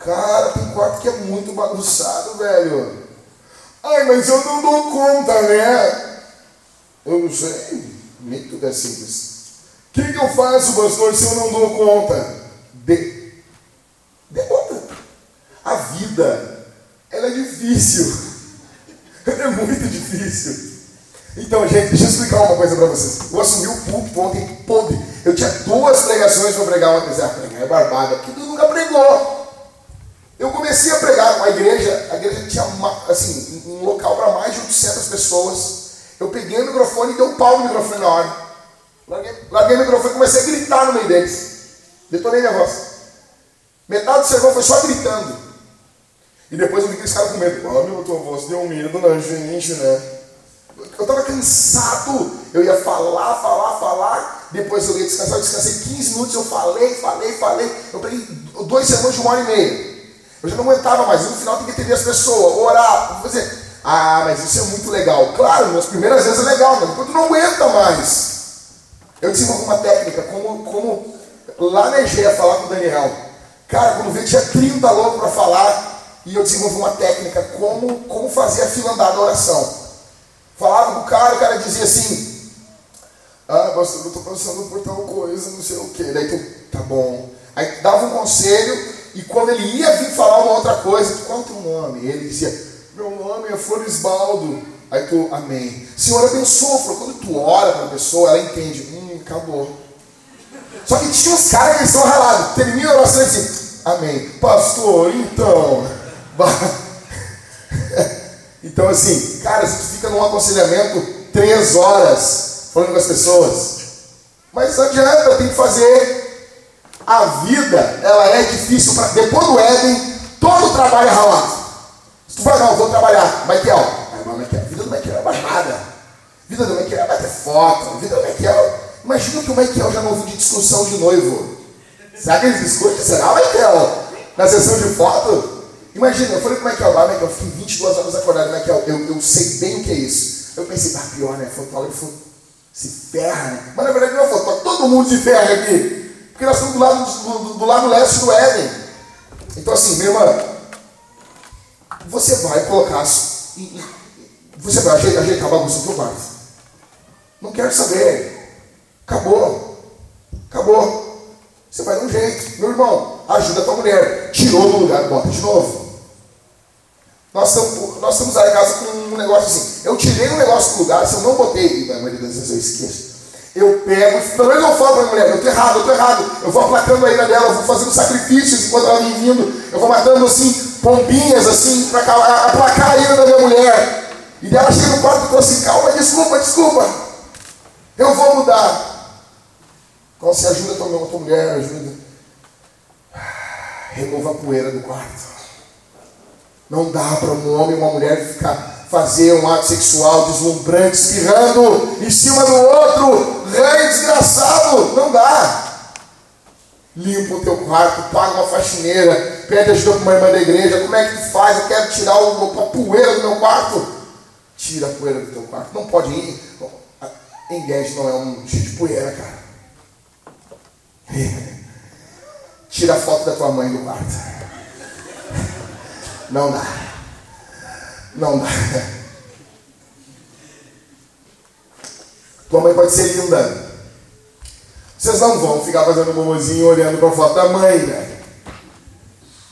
Cara, tem quarto que é muito bagunçado, velho. Ai, mas eu não dou conta, né? Eu não sei. Nem tudo é simples. O que, que, eu faço, pastor, se eu não dou conta? Dê, dê conta. A vida, ela é difícil. É muito difícil. Então, gente, deixa eu explicar uma coisa para vocês. Eu assumi o púlpito ontem podre. Eu tinha duas pregações para pregar ontem. Ah, pregar é barbada, porque tu nunca pregou. Eu comecei a pregar uma igreja, a igreja tinha assim, um local para mais de 800 pessoas. Eu peguei o microfone e dei um pau no microfone na hora. Larguei, larguei o microfone e comecei a gritar no meio deles. Detonei minha voz. Metade do sermão foi só gritando. E depois eu vi aqueles caras com medo. Ah, meu, tua voz deu medo na gente, né? Eu estava cansado. Eu ia falar, falar, falar. Depois eu ia descansar. Eu descansei 15 minutos. Eu falei, falei, falei. Eu peguei dois sermões de uma hora e meia. Eu já não aguentava mais. No final tem que atender as pessoas, orar, fazer. Ah, mas isso é muito legal. Claro, nas primeiras vezes é legal, mas depois tu não aguenta mais. Eu desenvolvi uma técnica, como, como lá na Egea falar com o Daniel. Cara, quando veio tinha 30 loucos para falar, e eu desenvolvi uma técnica, como, como fazer a fila andar da oração. Falava com o cara, o cara dizia assim, ah, pastor, eu estou passando por tal coisa, não sei o quê. Daí tu, tá bom. Aí dava um conselho, e quando ele ia vir falar uma outra coisa, qual é teu nome? Ele dizia, meu nome é Florisbaldo. Aí tu, amém. Senhor, abençoa. Quando tu ora para a pessoa, ela entende, hum, acabou. Só que tinha uns caras que são ralados. Termina a oração e diz, amém. Pastor, então. então assim, cara, se tu fica num aconselhamento três horas falando com as pessoas, mas não adianta, tem que fazer a vida, ela é difícil. Pra, depois do Éden, todo trabalho é ralado. Se tu vai, não, vou trabalhar. Michael, ah, Michael, a vida do Michael é barrada. A vida do Michael é bater foto. Vida do Michael. Imagina que o Michael já não ouviu de discussão de noivo. Será que eles discutem? Será, Michael? Na sessão de foto? Imagina, eu falei pro Michael, ah, Michael, eu fiquei 22 horas acordado. Michael, eu, eu sei bem o que é isso. Eu pensei, ah, pior, né? Fotógrafo se ferra, né? Mas na verdade não é fotógrafo, todo mundo se ferra aqui. Porque nós estamos do lado, do, do lado leste do Éden. Então assim, minha irmã, você vai colocar. Você vai ajeitar, a bagunça do quarto. Não quero saber. Acabou. Acabou. Você vai dar um jeito. Meu irmão, ajuda a tua mulher. Tirou do lugar, bota de novo. Nós estamos, nós estamos lá em casa com um negócio assim. Eu tirei um negócio do lugar, se eu não botei, a maioria das vezes eu esqueço. Eu pego, pelo menos eu falo para a mulher, eu estou errado, eu estou errado. Eu vou aplacando a ira dela, eu vou fazendo sacrifícios enquanto ela vem vindo. Eu vou matando assim, pombinhas assim, para aplacar a ira da minha mulher. E dela chega no quarto e fala assim, calma, desculpa, desculpa. Eu vou mudar. Então se ajuda a tua, a tua mulher, ajuda. Remova a poeira do quarto. Não dá para um homem e uma mulher ficar fazer um ato sexual deslumbrante, espirrando em cima do outro, rei desgraçado, não dá. Limpa o teu quarto, paga uma faxineira, pede ajuda para uma irmã da igreja, como é que tu faz? Eu quero tirar o, a poeira do meu quarto. Tira a poeira do teu quarto. Não pode ir. Engage não é um tipo de poeira, cara. Tira a foto da tua mãe do quarto. Não dá. Não dá. Tua mãe pode ser linda. Vocês não vão ficar fazendo mumuzinho olhando para foto da mãe, né?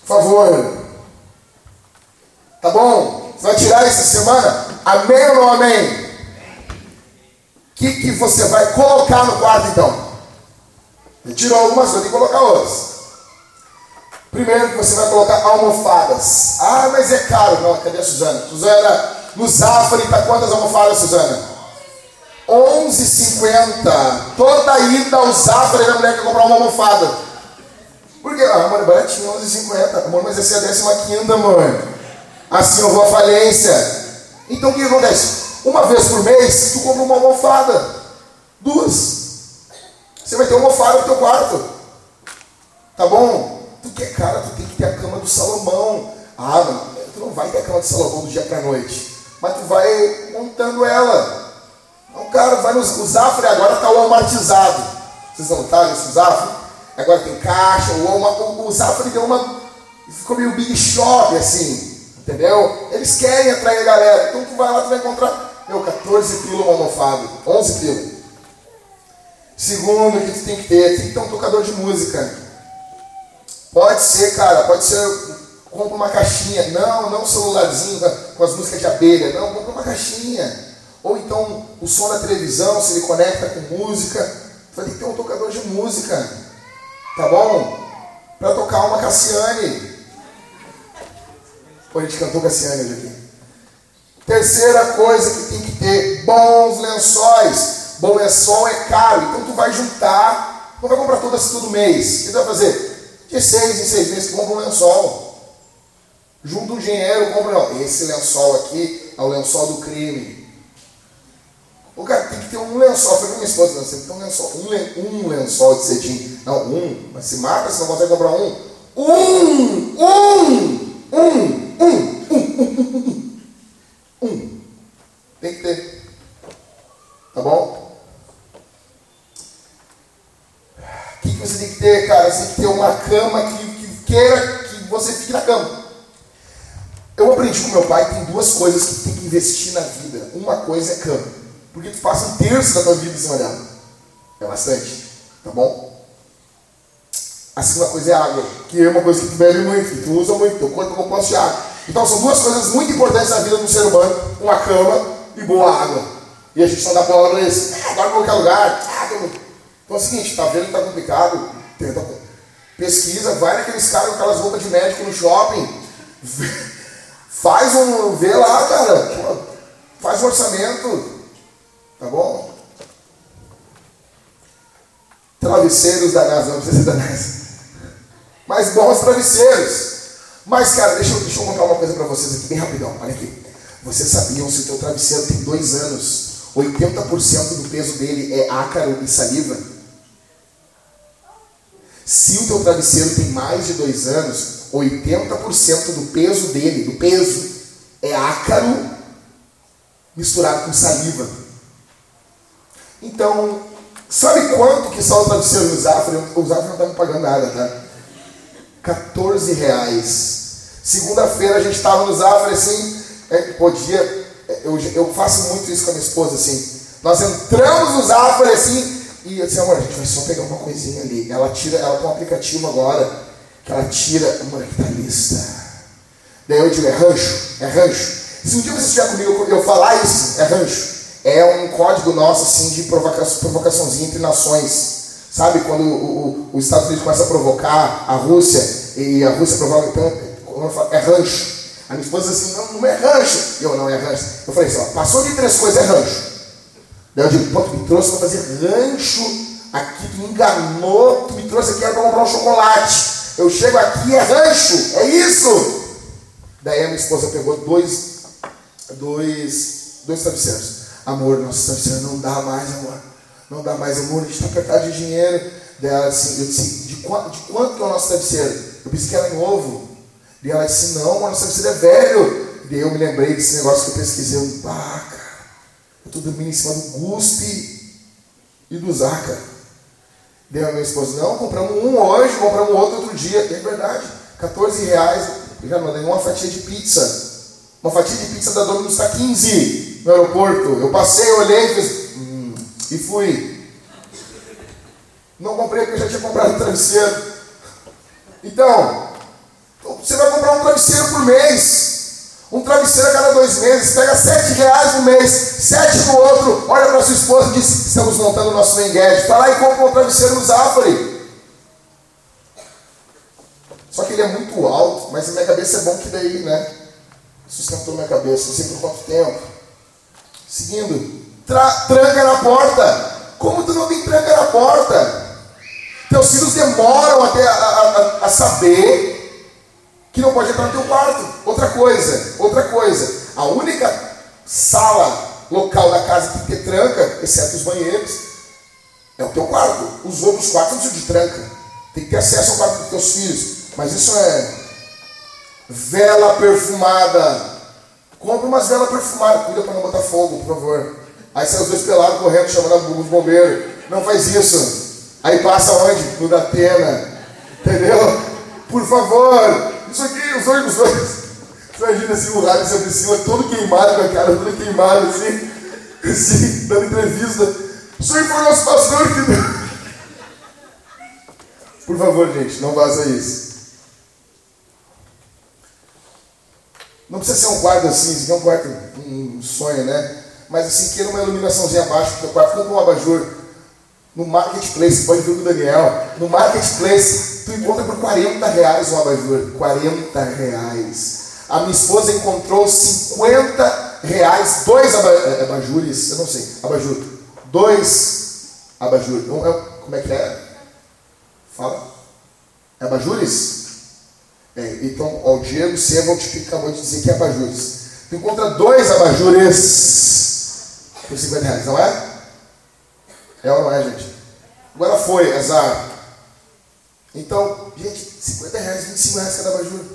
Por favor. Tá bom? Você vai tirar essa semana? Amém ou não amém? O que, que você vai colocar no quarto então? Tirou algumas coisas, tem que colocar outras. Primeiro que você vai colocar almofadas. Ah, mas é caro. Não, cadê a Suzana? Suzana, no Zafari está quantas almofadas, Suzana? 11,50. Toda ida ao Zafari da mulher quer comprar uma almofada. Por quê? Ah, amor, é baratinho, 11,50. Amor, mas essa é a décima quinta, amor. Assim eu vou à falência. Então o que acontece? Uma vez por mês, tu compra uma almofada. Duas. Você vai ter uma almofada no teu quarto. Tá bom? Tu quer, cara, tu tem que ter a cama do Salomão. Ah, mano, tu não vai ter a cama do Salomão do dia para noite. Mas tu vai montando ela. Então, cara, vai no, o Zafre agora está o amartizado. Vocês notaram esse Zafre? Agora tem caixa, o, o, o Zafre deu uma. Ficou meio big shop assim. Entendeu? Eles querem atrair a galera. Então tu vai lá, tu vai encontrar. Meu, 14 pila um almofado. 11 pila. Segundo que tu tem que ter, tem que ter um tocador de música. Pode ser, cara, pode ser. Compra uma caixinha. Não, não um celularzinho com as músicas de abelha. Não, compra uma caixinha. Ou então o som da televisão, se ele conecta com música. Vai ter que ter um tocador de música. Tá bom? Para tocar uma Cassiane. Pô, a gente cantou Cassiane hoje aqui. Terceira coisa que tem que ter: bons lençóis. Bom lençol é caro, então tu vai juntar, não vai comprar todas todo mês. O que tu vai fazer? De seis em seis meses compra um lençol. Junta o dinheiro, compra. Não, esse lençol aqui é o lençol do crime. O cara tem que ter um lençol. Falei pra minha esposa, não, você tem que ter um lençol. Um, um lençol de cetim. Não, um. Mas se mata, você não consegue comprar um. Um! Um! Um! Um! Um! Um! um. Tem que ter. Tá bom? O que, que você tem que ter, cara? Você tem que ter uma cama que, que queira que você fique na cama. Eu aprendi com meu pai que tem duas coisas que tem que investir na vida. Uma coisa é cama. Porque tu passa um terço da tua vida em cima dela. É bastante. Tá bom? A segunda coisa é água, que é uma coisa que tu bebe muito, que tu usa muito, teu corpo é composto de água. Então são duas coisas muito importantes na vida do ser humano: uma cama e boa água. E a gente não dá bola para isso. Ah, dorme em qualquer lugar. Ah, então é o seguinte, tá vendo que tá complicado? Tenta. Pesquisa, vai naqueles caras com aquelas roupas de médico no shopping. Faz um. Vê lá, cara. Faz um orçamento. Tá bom? Travesseiros da NASA, não precisa da NASA. Mas bons travesseiros. Mas, cara, deixa eu, deixa eu contar uma coisa para vocês aqui, bem rapidão. Olha aqui. Vocês sabiam se o teu travesseiro tem dois anos, 80% do peso dele é ácaro e saliva? Se o teu travesseiro tem mais de dois anos, 80% do peso dele, do peso, é ácaro misturado com saliva. Então, sabe quanto que só o travesseiro no Zafra? O Zafra não está me pagando nada, tá? 14 reais. Segunda-feira a gente estava no Zafra assim, é, podia. É, eu, eu faço muito isso com a minha esposa assim. Nós entramos no Zafra assim, e eu disse, amor, a gente vai só pegar uma coisinha ali. Ela tira, ela tem um aplicativo agora, ela tira, amor, que tá lista. Daí eu digo, é rancho, é rancho. Se um dia você estiver comigo eu falar isso, é rancho. É um código nosso, assim, de provocação, provocaçãozinha entre nações. Sabe, quando o, o, os Estados Unidos começa a provocar a Rússia, e a Rússia provoca, então, é rancho. A minha esposa disse assim, não, não é rancho. Eu, não é rancho. Eu falei assim, ó, passou de três coisas, é rancho. Daí eu digo, pô, tu me trouxe para fazer rancho aqui, tu me enganou, tu me trouxe aqui para comprar um chocolate. Eu chego aqui, é rancho, é isso. Daí a minha esposa pegou dois, dois, dois travesseiros. Amor, nosso travesseiro não dá mais, amor. Não dá mais, amor, a gente está apertado de dinheiro. Daí ela assim, eu disse, de quanto, de quanto que é o nosso travesseiro? Eu pensei que era novo. Daí ela disse, não, amor, nosso travesseiro é velho. Daí eu me lembrei desse negócio que eu pesquisei. Eu, ah, cara, eu estou dormindo em cima do Guspe e do Zaca. Daí a minha esposa, não, compramos um hoje, compramos outro outro dia. É verdade, 14 reais. Eu já mandei uma fatia de pizza. Uma fatia de pizza da Domino's está 15 no aeroporto. Eu passei, olhei fiz, hum, e fui. Não comprei porque eu já tinha comprado um travesseiro. Então, você vai comprar um travesseiro por mês. Um travesseiro a cada dois meses, pega sete reais no mês, sete no outro, olha para sua esposa e diz, estamos montando o nosso Menguete. Está lá e compra um travesseiro no Zafari. Só que ele é muito alto, mas na minha cabeça é bom que daí, né? Sustentou minha cabeça, não sei por quanto tempo. Seguindo, tra tranca na porta. Como tu não tem tranca na porta? Teus filhos demoram até a, a, a saber que não pode entrar no teu quarto. Outra coisa, outra coisa. A única sala local da casa que ter tranca, exceto os banheiros, é o teu quarto. Os outros quartos não precisam de tranca. Tem que ter acesso ao quarto dos teus filhos. Mas isso é vela perfumada. Compra umas velas perfumadas. Cuida para não botar fogo, por favor. Aí sai os dois pelados correndo, chamando os bombeiros. Não faz isso. Aí passa onde? No da pena. Entendeu? Por favor, isso aqui, os dois, os dois. Imagina assim, o rádio sobre cima, todo queimado, com a cara toda queimada, assim, assim, dando entrevista. Isso aí foi o nosso pastor que deu. Por favor, gente, não vaza isso. Não precisa ser um quarto assim, isso é um quarto, um sonho, né? Mas assim, queira uma iluminaçãozinha abaixo do teu quarto, compra um abajur. No Marketplace, pode ver com o Daniel. No Marketplace, Tu encontra por 40 reais um abajur. 40 reais. A minha esposa encontrou 50 reais, dois é, abajures, eu não sei, abajur. Dois abajures. É como é que é? Fala. É abajures? É, então, ó, o Diego Sevald acabou de dizer que é abajures. Tu encontra dois abajures por 50 reais, não é? É ou não é, gente? Agora foi, azar. Então, gente, 50 reais, 25 reais cada abajur.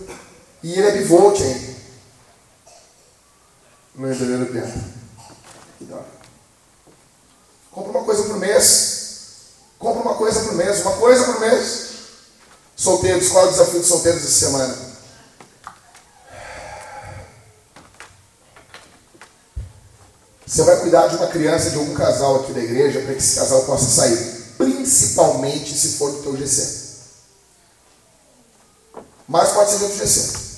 E ele é bivolt ainda. Não entenderam o tempo. Compra uma coisa por mês. Compra uma coisa por mês. Uma coisa por mês. Solteiros, qual é o desafio dos solteiros essa semana? Você vai cuidar de uma criança, de algum casal aqui da igreja, para que esse casal possa sair. Principalmente se for do teu GC. Outro GC.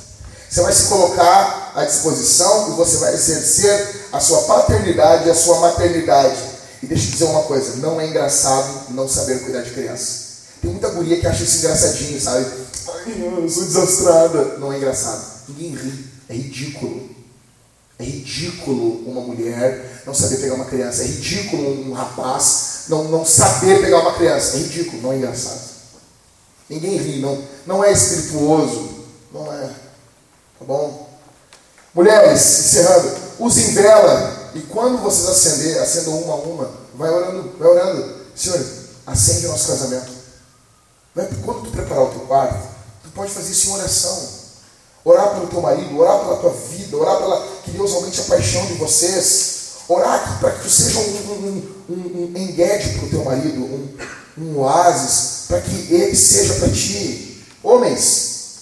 Você vai se colocar à disposição e você vai exercer a sua paternidade e a sua maternidade. E deixa eu dizer uma coisa, não é engraçado não saber cuidar de criança. Tem muita guria que acha isso engraçadinho, sabe? Ai, eu sou desastrada. Não é engraçado. Ninguém ri. É ridículo. É ridículo uma mulher não saber pegar uma criança. É ridículo um rapaz não, não saber pegar uma criança. É ridículo, não é engraçado. Ninguém ri, não, não é espirituoso. Não é. Tá bom? Mulheres, encerrando, usem vela. E quando vocês acender, acendam uma a uma, vai orando, vai orando. Senhor, acende o nosso casamento. Vai, quando tu preparar o teu quarto, tu pode fazer isso em oração. Orar pelo teu marido, orar pela tua vida, orar pela que Deus aumente a paixão de vocês. Orar para que tu seja um, um, um, um para o teu marido, um, um oásis, para que ele seja para ti. Homens,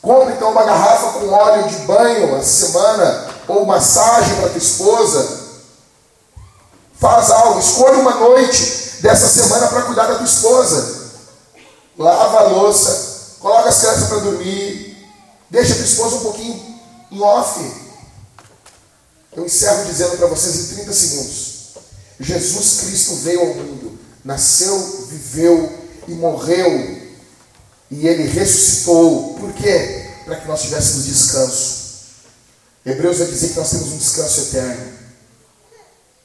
compre então uma garrafa com óleo de banho essa semana, ou massagem para tua esposa. Faz algo, escolha uma noite dessa semana para cuidar da tua esposa. Lava a louça, coloca as crianças para dormir, Deixa a tua esposa um pouquinho em off. Eu encerro dizendo para vocês em 30 segundos. Jesus Cristo veio ao mundo, nasceu, viveu e morreu. E ele ressuscitou. Por quê? Para que nós tivéssemos descanso. Hebreus vai dizer que nós temos um descanso eterno.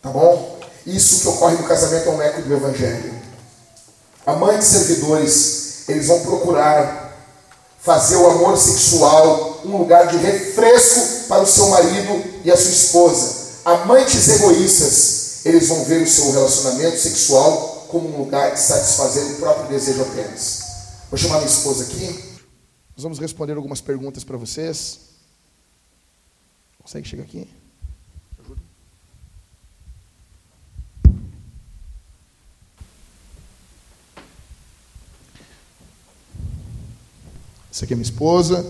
Tá bom? Isso que ocorre no casamento é um eco do Evangelho. Amantes servidores, eles vão procurar fazer o amor sexual um lugar de refresco para o seu marido e a sua esposa. Amantes egoístas, eles vão ver o seu relacionamento sexual como um lugar de satisfazer o próprio desejo apenas. Vou chamar minha esposa aqui. Nós vamos responder algumas perguntas para vocês. Consegue chegar aqui? Essa aqui é minha esposa,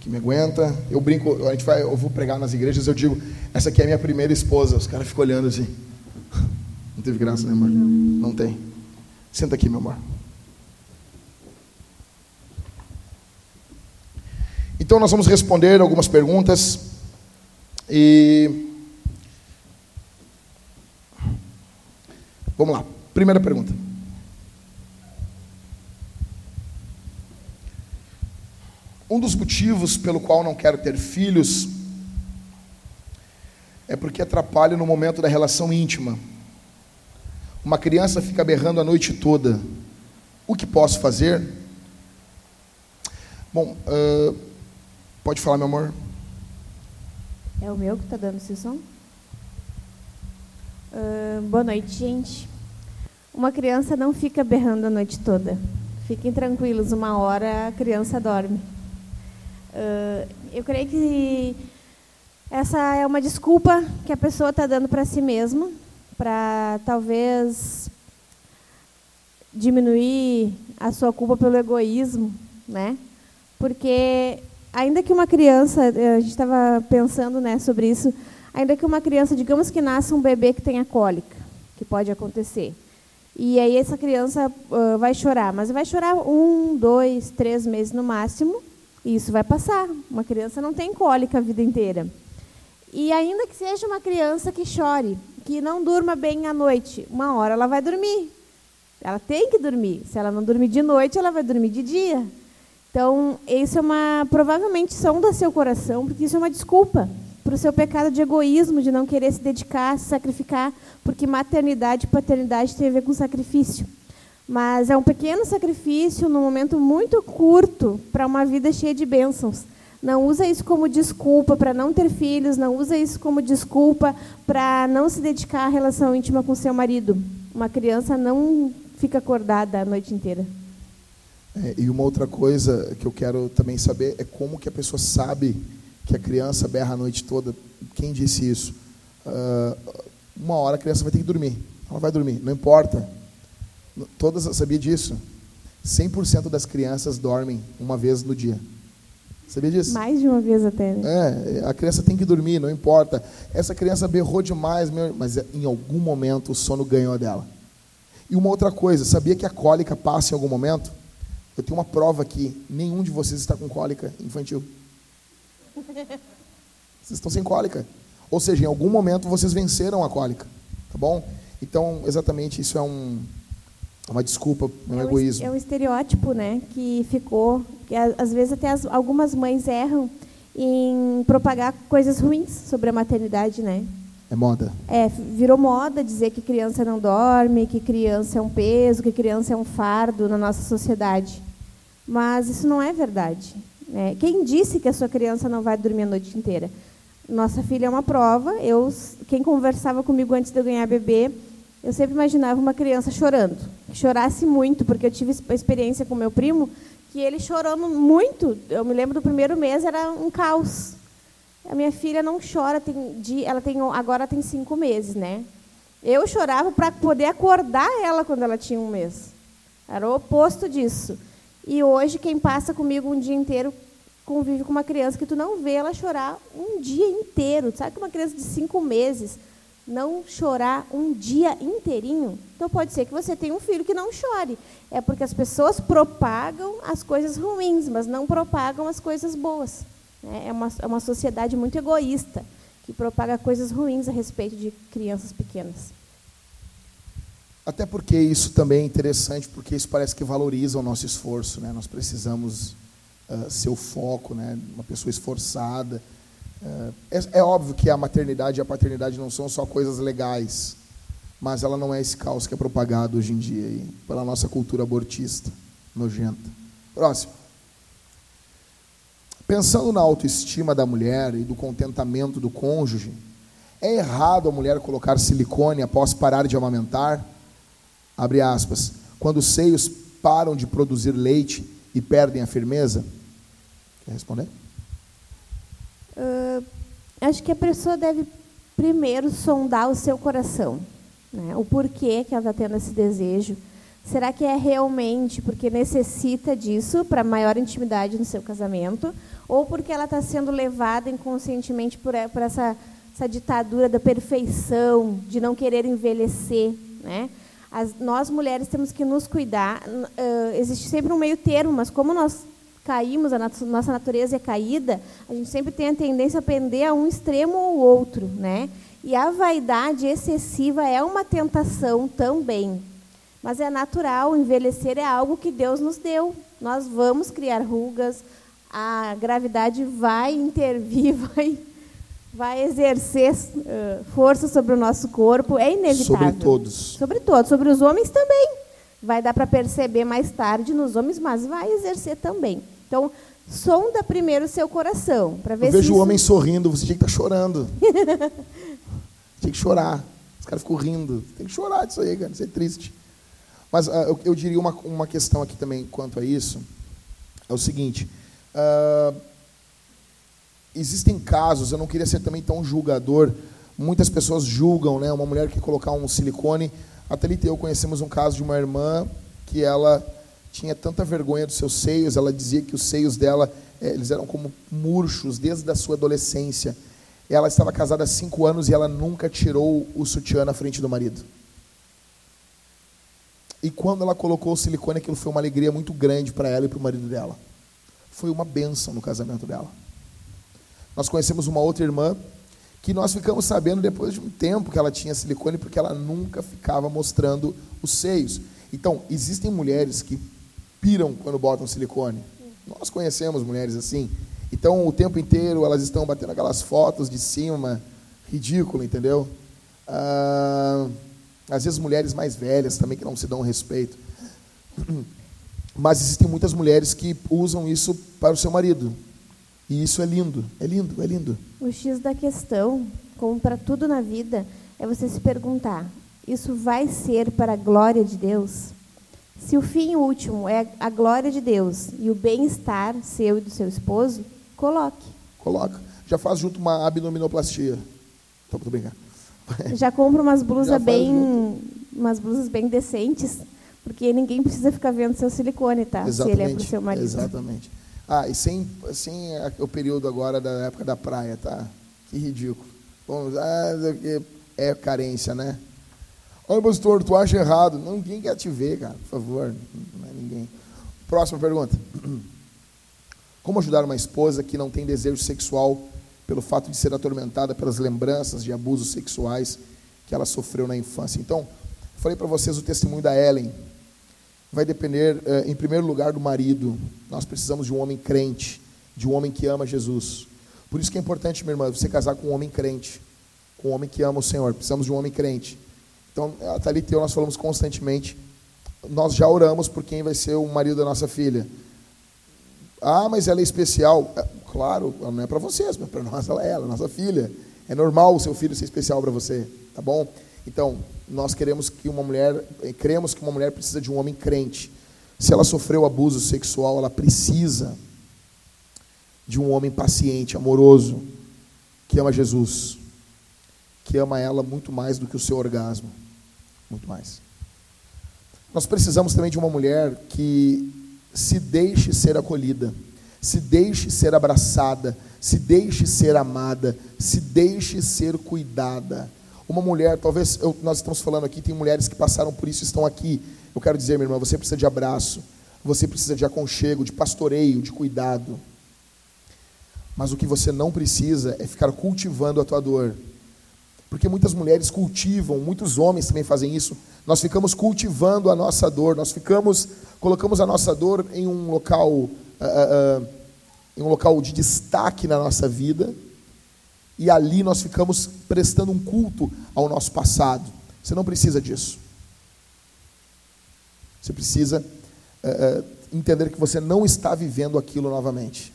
que me aguenta. Eu brinco, a gente vai, eu vou pregar nas igrejas, eu digo, essa aqui é minha primeira esposa. Os caras ficam olhando assim. Teve graça, né, amor? Não. Não tem. Senta aqui, meu amor. Então nós vamos responder algumas perguntas e vamos lá. Primeira pergunta. Um dos motivos pelo qual não quero ter filhos é porque atrapalha no momento da relação íntima. Uma criança fica berrando a noite toda. O que posso fazer? Bom, uh, pode falar, meu amor. É o meu que está dando esse som? Uh, boa noite, gente. Uma criança não fica berrando a noite toda. Fiquem tranquilos, uma hora a criança dorme. Uh, eu creio que essa é uma desculpa que a pessoa está dando para si mesma, para talvez diminuir a sua culpa pelo egoísmo, né? Porque ainda que uma criança, a gente estava pensando, né, sobre isso, ainda que uma criança, digamos que nasça um bebê que tenha cólica, que pode acontecer, e aí essa criança uh, vai chorar, mas vai chorar um, dois, três meses no máximo, e isso vai passar. Uma criança não tem cólica a vida inteira. E ainda que seja uma criança que chore, que não durma bem à noite, uma hora ela vai dormir. Ela tem que dormir. Se ela não dormir de noite, ela vai dormir de dia. Então, isso é uma provavelmente sonda seu coração, porque isso é uma desculpa para o seu pecado de egoísmo, de não querer se dedicar, se sacrificar, porque maternidade e paternidade tem a ver com sacrifício. Mas é um pequeno sacrifício num momento muito curto para uma vida cheia de bênçãos. Não usa isso como desculpa para não ter filhos, não usa isso como desculpa para não se dedicar à relação íntima com seu marido. Uma criança não fica acordada a noite inteira. É, e uma outra coisa que eu quero também saber é como que a pessoa sabe que a criança berra a noite toda. Quem disse isso? Uh, uma hora a criança vai ter que dormir. Ela vai dormir, não importa. Todas sabia disso. 100% das crianças dormem uma vez no dia. Sabia disso? Mais de uma vez até, né? É, a criança tem que dormir, não importa. Essa criança berrou demais, mas em algum momento o sono ganhou dela. E uma outra coisa, sabia que a cólica passa em algum momento? Eu tenho uma prova aqui, nenhum de vocês está com cólica infantil. Vocês estão sem cólica. Ou seja, em algum momento vocês venceram a cólica, tá bom? Então, exatamente, isso é um, uma desculpa, um é egoísmo. Um, é um estereótipo, né, que ficou, que às vezes até as, algumas mães erram em propagar coisas ruins sobre a maternidade, né? É moda. É, virou moda dizer que criança não dorme, que criança é um peso, que criança é um fardo na nossa sociedade. Mas isso não é verdade. Né? Quem disse que a sua criança não vai dormir a noite inteira? Nossa filha é uma prova. Eu, quem conversava comigo antes de eu ganhar bebê, eu sempre imaginava uma criança chorando, que chorasse muito, porque eu tive a experiência com meu primo que ele chorando muito. Eu me lembro do primeiro mês era um caos. A minha filha não chora, tem, ela tem agora tem cinco meses, né? Eu chorava para poder acordar ela quando ela tinha um mês. Era o oposto disso. E hoje quem passa comigo um dia inteiro convive com uma criança que tu não vê ela chorar um dia inteiro. Sabe que uma criança de cinco meses não chorar um dia inteirinho? Então pode ser que você tenha um filho que não chore. É porque as pessoas propagam as coisas ruins, mas não propagam as coisas boas. Né? É uma, é uma sociedade muito egoísta, que propaga coisas ruins a respeito de crianças pequenas. Até porque isso também é interessante, porque isso parece que valoriza o nosso esforço. Né? Nós precisamos uh, ser o foco, né? uma pessoa esforçada. É, é, óbvio que a maternidade e a paternidade não são só coisas legais, mas ela não é esse caos que é propagado hoje em dia aí, pela nossa cultura abortista, nojenta. Próximo. Pensando na autoestima da mulher e do contentamento do cônjuge, é errado a mulher colocar silicone após parar de amamentar? Abre aspas. Quando os seios param de produzir leite e perdem a firmeza? Quer responder? Uh, acho que a pessoa deve primeiro sondar o seu coração. Né? O porquê que ela está tendo esse desejo. Será que é realmente porque necessita disso para maior intimidade no seu casamento? ou porque ela está sendo levada inconscientemente por, por essa, essa, ditadura da perfeição, de não querer envelhecer. Né? As, nós, mulheres, temos que nos cuidar. Uh, existe sempre um meio termo, mas como nós caímos, a nat nossa natureza é caída, a gente sempre tem a tendência a pender a um extremo ou outro. Né? E a vaidade excessiva é uma tentação também. Mas é natural, envelhecer é algo que Deus nos deu. Nós vamos criar rugas, a gravidade vai intervir, vai, vai exercer uh, força sobre o nosso corpo, é inevitável. Sobre todos. Sobre todos, sobre os homens também. Vai dar para perceber mais tarde nos homens, mas vai exercer também. Então, sonda primeiro o seu coração, para ver Eu vejo o homem sorrindo, você tinha que estar tá chorando. tinha que chorar. Os caras ficam rindo. Tem que chorar disso aí, cara, isso é triste. Mas uh, eu, eu diria uma, uma questão aqui também quanto a isso. É o seguinte, Uh, existem casos, eu não queria ser também tão julgador, muitas pessoas julgam, né? Uma mulher que colocar um silicone. A Thalita e eu conhecemos um caso de uma irmã que ela tinha tanta vergonha dos seus seios, ela dizia que os seios dela, eh, eles eram como murchos desde a sua adolescência. Ela estava casada há cinco anos e ela nunca tirou o sutiã na frente do marido. E quando ela colocou o silicone, aquilo foi uma alegria muito grande para ela e para o marido dela foi uma benção no casamento dela. Nós conhecemos uma outra irmã que nós ficamos sabendo depois de um tempo que ela tinha silicone porque ela nunca ficava mostrando os seios. Então, existem mulheres que piram quando botam silicone. Nós conhecemos mulheres assim. Então, o tempo inteiro elas estão batendo aquelas fotos de cima, ridículo, entendeu? Ah, às vezes mulheres mais velhas também que não se dão respeito. Mas existem muitas mulheres que usam isso para o seu marido. E isso é lindo, é lindo, é lindo. O X da questão, como para tudo na vida, é você se perguntar: isso vai ser para a glória de Deus? Se o fim último é a glória de Deus e o bem-estar seu e do seu esposo, coloque. Coloca. Já faz junto uma abdominoplastia. Tô, tô brincando. Já compra umas blusas bem, umas blusas bem decentes Porque ninguém precisa ficar vendo seu silicone, tá? Se ele é pro seu marido. Exatamente. Ah, e sem, sem o período agora da época da praia, tá? Que ridículo. Bom, ah, é carência, né? Olha, pastor, tu acha errado. Não, ninguém quer te ver, cara, por favor. Não é ninguém. Próxima pergunta. Como ajudar uma esposa que não tem desejo sexual pelo fato de ser atormentada pelas lembranças de abusos sexuais que ela sofreu na infância? Então, falei para vocês o testemunho da Ellen. Vai depender, eh, em primeiro lugar, do marido. Nós precisamos de um homem crente, de um homem que ama Jesus. Por isso que é importante, minha irmã, você casar com um homem crente, com um homem que ama o Senhor. Precisamos de um homem crente. Então, a Thalita e eu, nós falamos constantemente. Nós já oramos por quem vai ser o marido da nossa filha. Ah, mas ela é especial. É, claro, não é para vocês, mas para nós ela é, ela é nossa filha. É normal o seu filho ser especial para você, tá bom? Então, nós queremos que uma mulher, eh, cremos que uma mulher precisa de um homem crente. Se ela sofreu abuso sexual, ela precisa de um homem paciente, amoroso, que ama Jesus, que ama ela muito mais do que o seu orgasmo, muito mais. Nós precisamos também de uma mulher que se deixe ser acolhida, se deixe ser abraçada, se deixe ser amada, se deixe ser cuidada. Uma mulher, talvez eu, nós estamos falando aqui, tem mulheres que passaram por isso e estão aqui. Eu quero dizer, minha irmã, você precisa de abraço, você precisa de aconchego, de pastoreio, de cuidado. Mas o que você não precisa é ficar cultivando a tua dor. Porque muitas mulheres cultivam, muitos homens também fazem isso. Nós ficamos cultivando a nossa dor, nós ficamos, colocamos a nossa dor em um local, uh, uh, em um local de destaque na nossa vida, e ali nós ficamos prestando um culto ao nosso passado. Você não precisa disso. Você precisa uh, entender que você não está vivendo aquilo novamente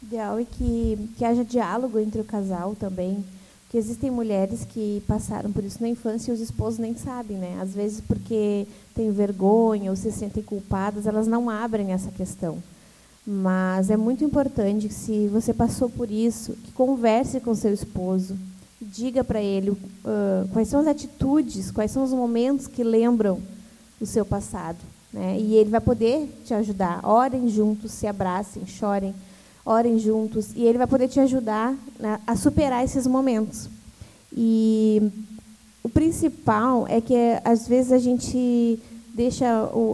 ideal é que, que haja diálogo entre o casal também, que existem mulheres que passaram por isso na infância e os esposos nem sabem, né? Às vezes porque têm vergonha ou se sentem culpadas, elas não abrem essa questão. Mas é muito importante que se você passou por isso, que converse com seu esposo, diga para ele uh, quais são as atitudes, quais são os momentos que lembram o seu passado, né? E ele vai poder te ajudar. Orem juntos, se abracem, chorem orem juntos, e ele vai poder te ajudar né, a superar esses momentos. E o principal é que, às vezes, a gente deixa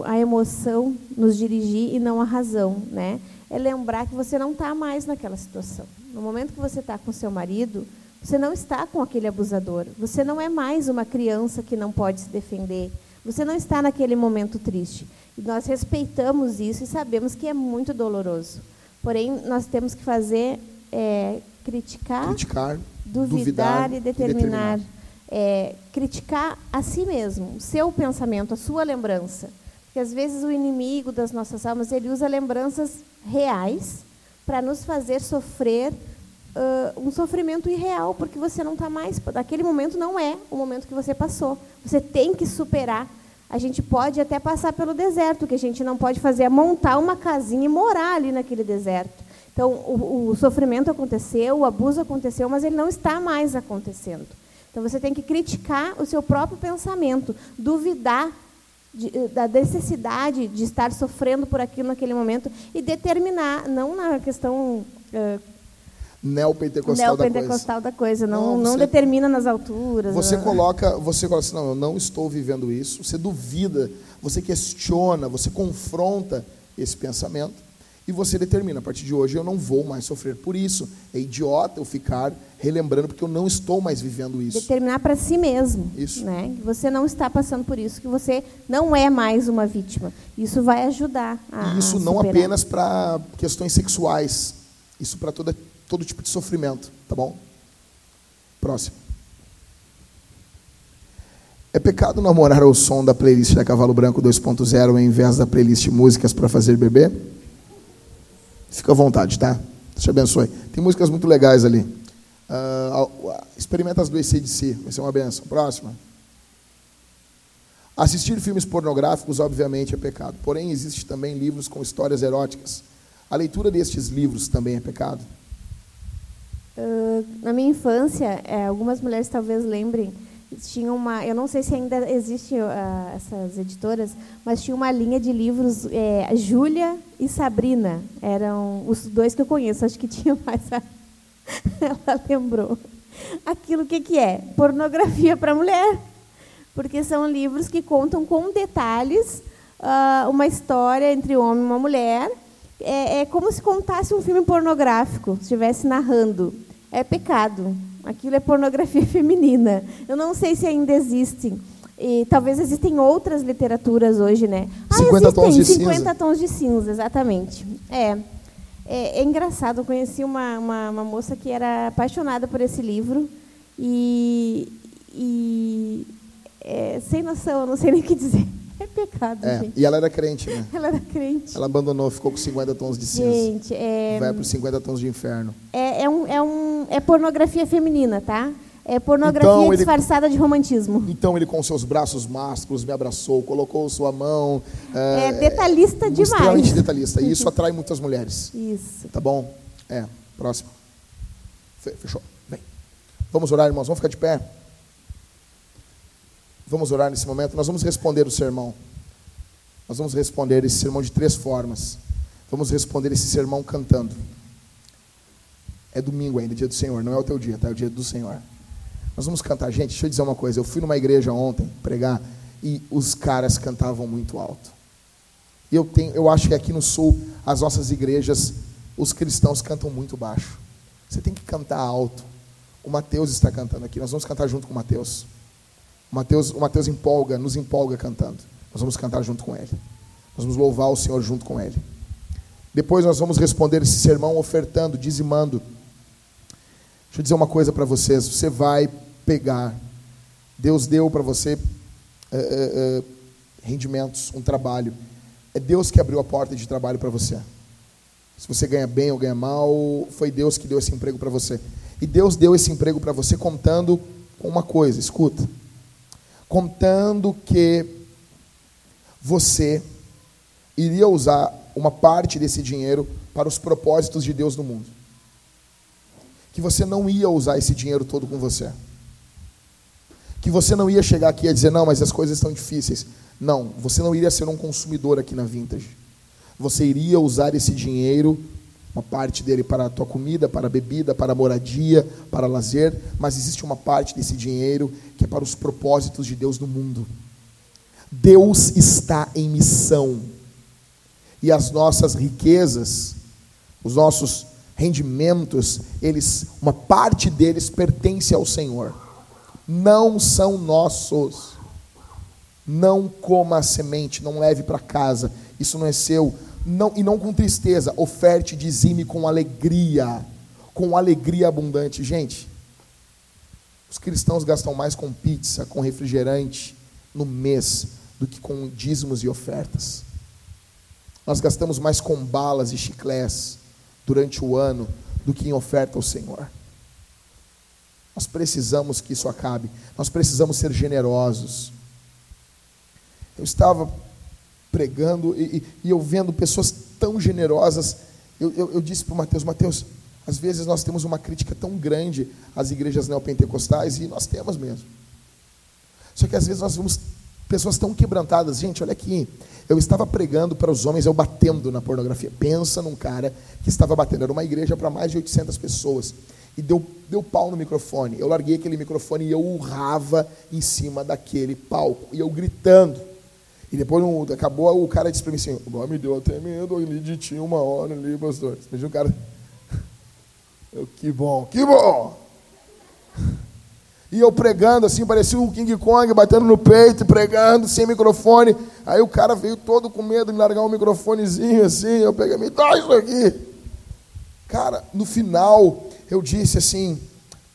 a emoção nos dirigir e não a razão. Né? É lembrar que você não está mais naquela situação. No momento que você está com seu marido, você não está com aquele abusador. Você não é mais uma criança que não pode se defender. Você não está naquele momento triste. E nós respeitamos isso e sabemos que é muito doloroso. Porém, nós temos que fazer é, criticar, criticar duvidar, duvidar, e determinar. E determinar. É, criticar a si mesmo, o seu pensamento, a sua lembrança. Porque às vezes o inimigo das nossas almas ele usa lembranças reais para nos fazer sofrer uh, um sofrimento irreal, porque você não está mais. Naquele momento não é o momento que você passou. Você tem que superar a gente pode até passar pelo deserto, o que a gente não pode fazer é montar uma casinha e morar ali naquele deserto. Então, o, o sofrimento aconteceu, o abuso aconteceu, mas ele não está mais acontecendo. Então, você tem que criticar o seu próprio pensamento, duvidar de, da necessidade de estar sofrendo por aquilo naquele momento e determinar, não na questão uh, neopentecostal, neopentecostal da coisa. Da coisa. Não, não, você, determina nas alturas. Você coloca, você coloca assim, não, eu não estou vivendo isso. Você duvida, você questiona, você confronta esse pensamento e você determina, a partir de hoje eu não vou mais sofrer por isso. É idiota eu ficar relembrando porque eu não estou mais vivendo isso. Determinar para si mesmo, isso. né? Que você não está passando por isso, que você não é mais uma vítima. Isso vai ajudar a E isso a não apenas para questões sexuais, isso para toda todo tipo de sofrimento, tá bom? Próximo. É pecado namorar ao som da playlist da Cavalo Branco 2.0 ao invés da playlist Músicas para Fazer Bebê? Fica à vontade, tá? Deus te abençoe. Tem músicas muito legais ali. Uh, experimenta as do ECDC, vai ser uma benção. Próxima. Assistir filmes pornográficos, obviamente, é pecado. Porém, existe também livros com histórias eróticas. A leitura destes livros também é pecado? Na minha infância, é, algumas mulheres talvez lembrem, tinha uma, eu não sei se ainda existe uh, essas editoras, mas tinha uma linha de livros, é, Júlia e Sabrina, eram os dois que eu conheço, acho que tinha mais. A... Ela lembrou. Aquilo que que é? Pornografia para mulher, porque são livros que contam com detalhes uh, uma história entre um homem e uma mulher. É, é como se contasse um filme pornográfico, estivesse narrando. É pecado. Aquilo é pornografia feminina. Eu não sei se ainda existem. E talvez existem outras literaturas hoje, né? Ah, 50 existem, tons de 50 cinza. tons de cinza, exatamente. É. É, é engraçado, eu conheci uma, uma, uma, moça que era apaixonada por esse livro e, e é, sem noção, eu não sei nem o que dizer. É pecado, é, gente. E ela era crente, né? Ela era crente. Ela abandonou, ficou com 50 tons de cinza. Gente, é... Vai para os 50 tons de inferno. É, é, um, é, um, é pornografia feminina, tá? É pornografia então, ele, disfarçada de romantismo. Então ele com seus braços másculos me abraçou, colocou sua mão. É, é detalhista demais. Extremamente detalhista. E isso atrai muitas mulheres. Isso. Tá bom? É. Próximo. Fechou. Vem. Vamos orar, irmãos. Vamos ficar de pé. Vamos orar nesse momento. Nós vamos responder o sermão. Nós vamos responder esse sermão de três formas. Vamos responder esse sermão cantando. É domingo ainda, dia do Senhor. Não é o teu dia, tá? É o dia do Senhor. Nós vamos cantar. Gente, deixa eu dizer uma coisa. Eu fui numa igreja ontem pregar e os caras cantavam muito alto. Eu, tenho, eu acho que aqui no sul, as nossas igrejas, os cristãos cantam muito baixo. Você tem que cantar alto. O Mateus está cantando aqui. Nós vamos cantar junto com o Mateus. Mateus, o Mateus empolga, nos empolga cantando. Nós vamos cantar junto com ele. Nós vamos louvar o Senhor junto com ele. Depois nós vamos responder esse sermão ofertando, dizimando. Deixa eu dizer uma coisa para vocês. Você vai pegar. Deus deu para você é, é, rendimentos, um trabalho. É Deus que abriu a porta de trabalho para você. Se você ganha bem ou ganha mal, foi Deus que deu esse emprego para você. E Deus deu esse emprego para você contando com uma coisa, escuta contando que você iria usar uma parte desse dinheiro para os propósitos de Deus no mundo. Que você não ia usar esse dinheiro todo com você. Que você não ia chegar aqui e dizer, não, mas as coisas estão difíceis. Não, você não iria ser um consumidor aqui na Vintage. Você iria usar esse dinheiro uma parte dele para a tua comida, para a bebida, para a moradia, para lazer, mas existe uma parte desse dinheiro que é para os propósitos de Deus no mundo. Deus está em missão. E as nossas riquezas, os nossos rendimentos, eles, uma parte deles pertence ao Senhor. Não são nossos. Não coma a semente, não leve para casa. Isso não é seu não, e não com tristeza, oferte, dizime com alegria, com alegria abundante. Gente, os cristãos gastam mais com pizza, com refrigerante no mês do que com dízimos e ofertas. Nós gastamos mais com balas e chiclés durante o ano do que em oferta ao Senhor. Nós precisamos que isso acabe. Nós precisamos ser generosos. Eu estava pregando e, e, eu vendo pessoas tão generosas. Eu, eu, eu disse para o Mateus: Mateus, às vezes nós temos uma crítica tão grande às igrejas neopentecostais, e nós temos mesmo. Só que às vezes nós vemos pessoas tão quebrantadas. Gente, olha aqui. Eu estava pregando para os homens, eu batendo na pornografia. Pensa num cara que estava batendo. Era uma igreja para mais de 800 pessoas. E deu, deu pau no microfone. Eu larguei aquele microfone e eu urrava em cima daquele palco. E eu gritando. E depois acabou, o cara disse para mim assim, me deu até medo ali de ti uma hora ali, pastor. Veja o cara. Eu, que bom, que bom! E eu pregando assim, parecia o King Kong, batendo no peito, pregando, sem microfone. Aí o cara veio todo com medo de largar um microfonezinho assim. Eu peguei, me dá isso aqui. Cara, no final, eu disse assim: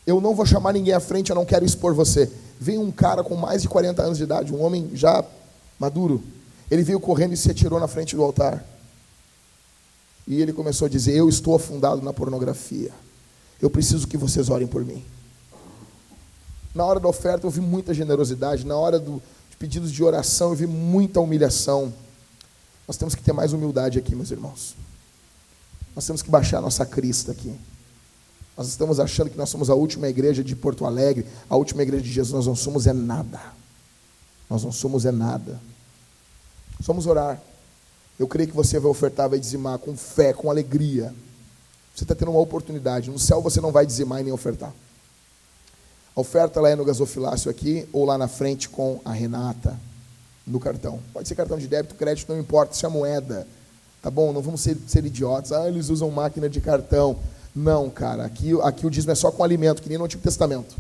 Eu não vou chamar ninguém à frente, eu não quero expor você. Veio um cara com mais de 40 anos de idade, um homem já maduro. Ele veio correndo e se atirou na frente do altar. E ele começou a dizer: Eu estou afundado na pornografia. Eu preciso que vocês orem por mim. Na hora da oferta eu vi muita generosidade. Na hora do, de pedidos de oração eu vi muita humilhação. Nós temos que ter mais humildade aqui, meus irmãos. Nós temos que baixar a nossa crista aqui. Nós estamos achando que nós somos a última igreja de Porto Alegre, a última igreja de Jesus. Nós não somos é nada. Nós não somos é nada. Somos orar. Eu creio que você vai ofertar, vai dizimar com fé, com alegria. Você está tendo uma oportunidade. No céu você não vai dizimar e nem ofertar. A oferta ela é no gasofilácio aqui ou lá na frente com a Renata no cartão. Pode ser cartão de débito, crédito, não importa, se é moeda. Tá bom? Não vamos ser, ser idiotas. Ah, eles usam máquina de cartão. Não, cara. Aqui, aqui o dízimo é só com alimento, que nem no Antigo Testamento.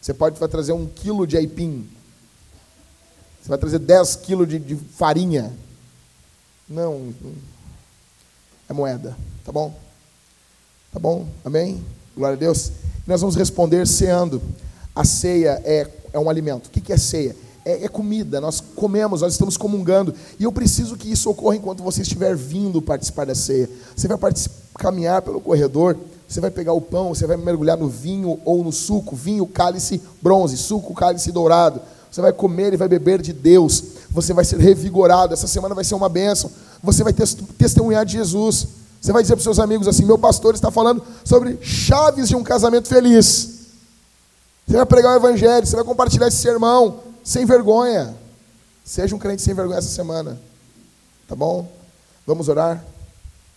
Você pode trazer um quilo de aipim. Você vai trazer 10 quilos de, de farinha. Não. É moeda. Tá bom? Tá bom? Amém? Glória a Deus. Nós vamos responder ceando. A ceia é, é um alimento. O que é ceia? É, é, comida, nós comemos, nós estamos comungando. E eu preciso que isso ocorra enquanto você estiver vindo participar da ceia. Você vai caminhar pelo corredor, você vai pegar o pão, você vai mergulhar no vinho ou no suco, vinho, cálice bronze, suco, cálice dourado. Você vai comer e vai beber de Deus. Você vai ser revigorado. Essa semana vai ser uma bênção. Você vai testemunhar de Jesus. Você vai dizer para os seus amigos assim: meu pastor está falando sobre chaves de um casamento feliz. Você vai pregar o evangelho, você vai compartilhar esse sermão sem vergonha. Seja um crente sem vergonha essa semana. Tá bom? Vamos orar?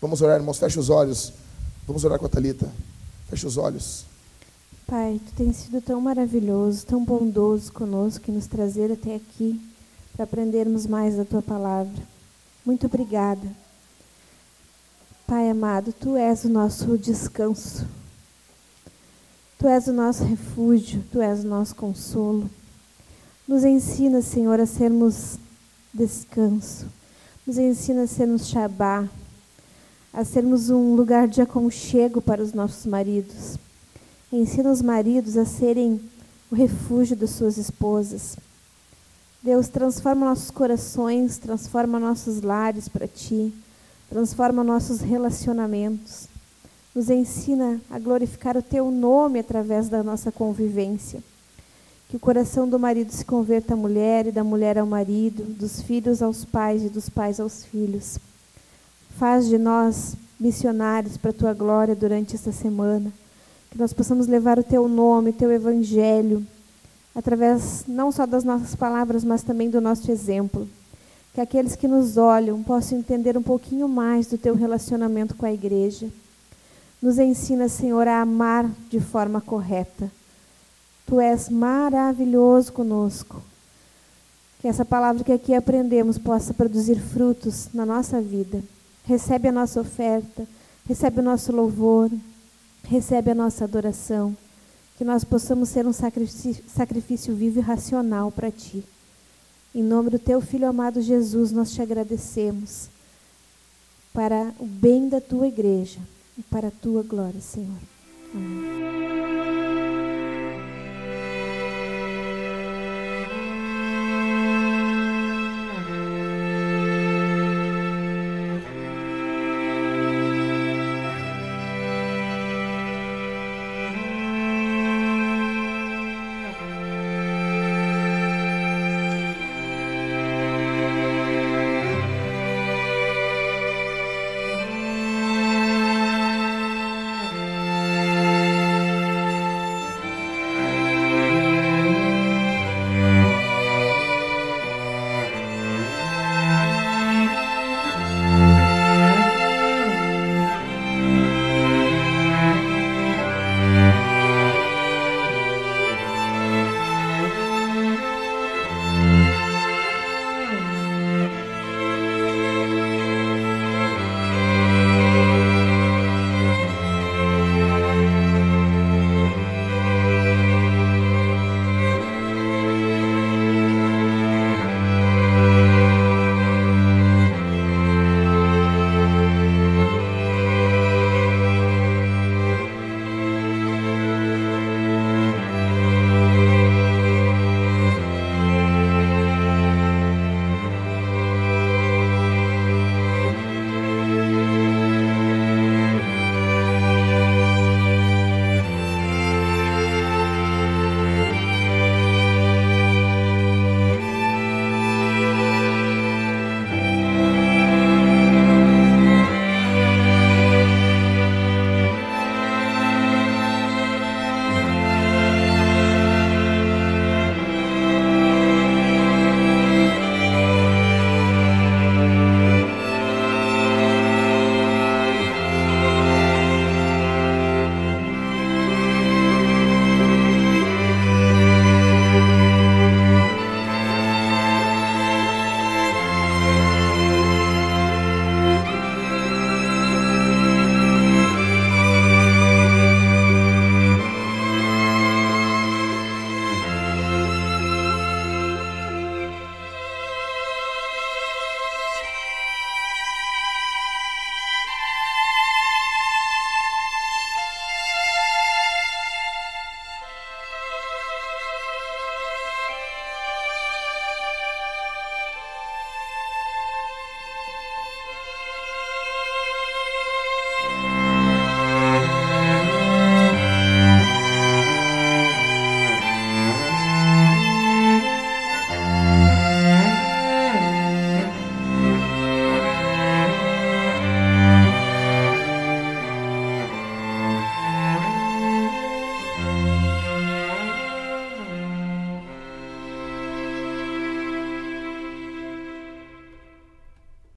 Vamos orar, irmãos. Feche os olhos. Vamos orar com a Thalita. Feche os olhos. Pai, tu tens sido tão maravilhoso, tão bondoso conosco que nos trazer até aqui para aprendermos mais da tua palavra. Muito obrigada. Pai amado, tu és o nosso descanso. Tu és o nosso refúgio, tu és o nosso consolo. Nos ensina, Senhor, a sermos descanso. Nos ensina a sermos Shabá, a sermos um lugar de aconchego para os nossos maridos. Ensina os maridos a serem o refúgio das suas esposas. Deus, transforma nossos corações, transforma nossos lares para Ti transforma nossos relacionamentos, nos ensina a glorificar o teu nome através da nossa convivência. Que o coração do marido se converta à mulher e da mulher ao marido, dos filhos aos pais e dos pais aos filhos. Faz de nós missionários para a tua glória durante esta semana. Que nós possamos levar o teu nome, o teu evangelho, através não só das nossas palavras, mas também do nosso exemplo que aqueles que nos olham possam entender um pouquinho mais do teu relacionamento com a igreja. Nos ensina, Senhor, a amar de forma correta. Tu és maravilhoso conosco. Que essa palavra que aqui aprendemos possa produzir frutos na nossa vida. Recebe a nossa oferta, recebe o nosso louvor, recebe a nossa adoração. Que nós possamos ser um sacrifício, sacrifício vivo e racional para Ti. Em nome do teu filho amado Jesus, nós te agradecemos para o bem da tua igreja e para a tua glória, Senhor. Amém.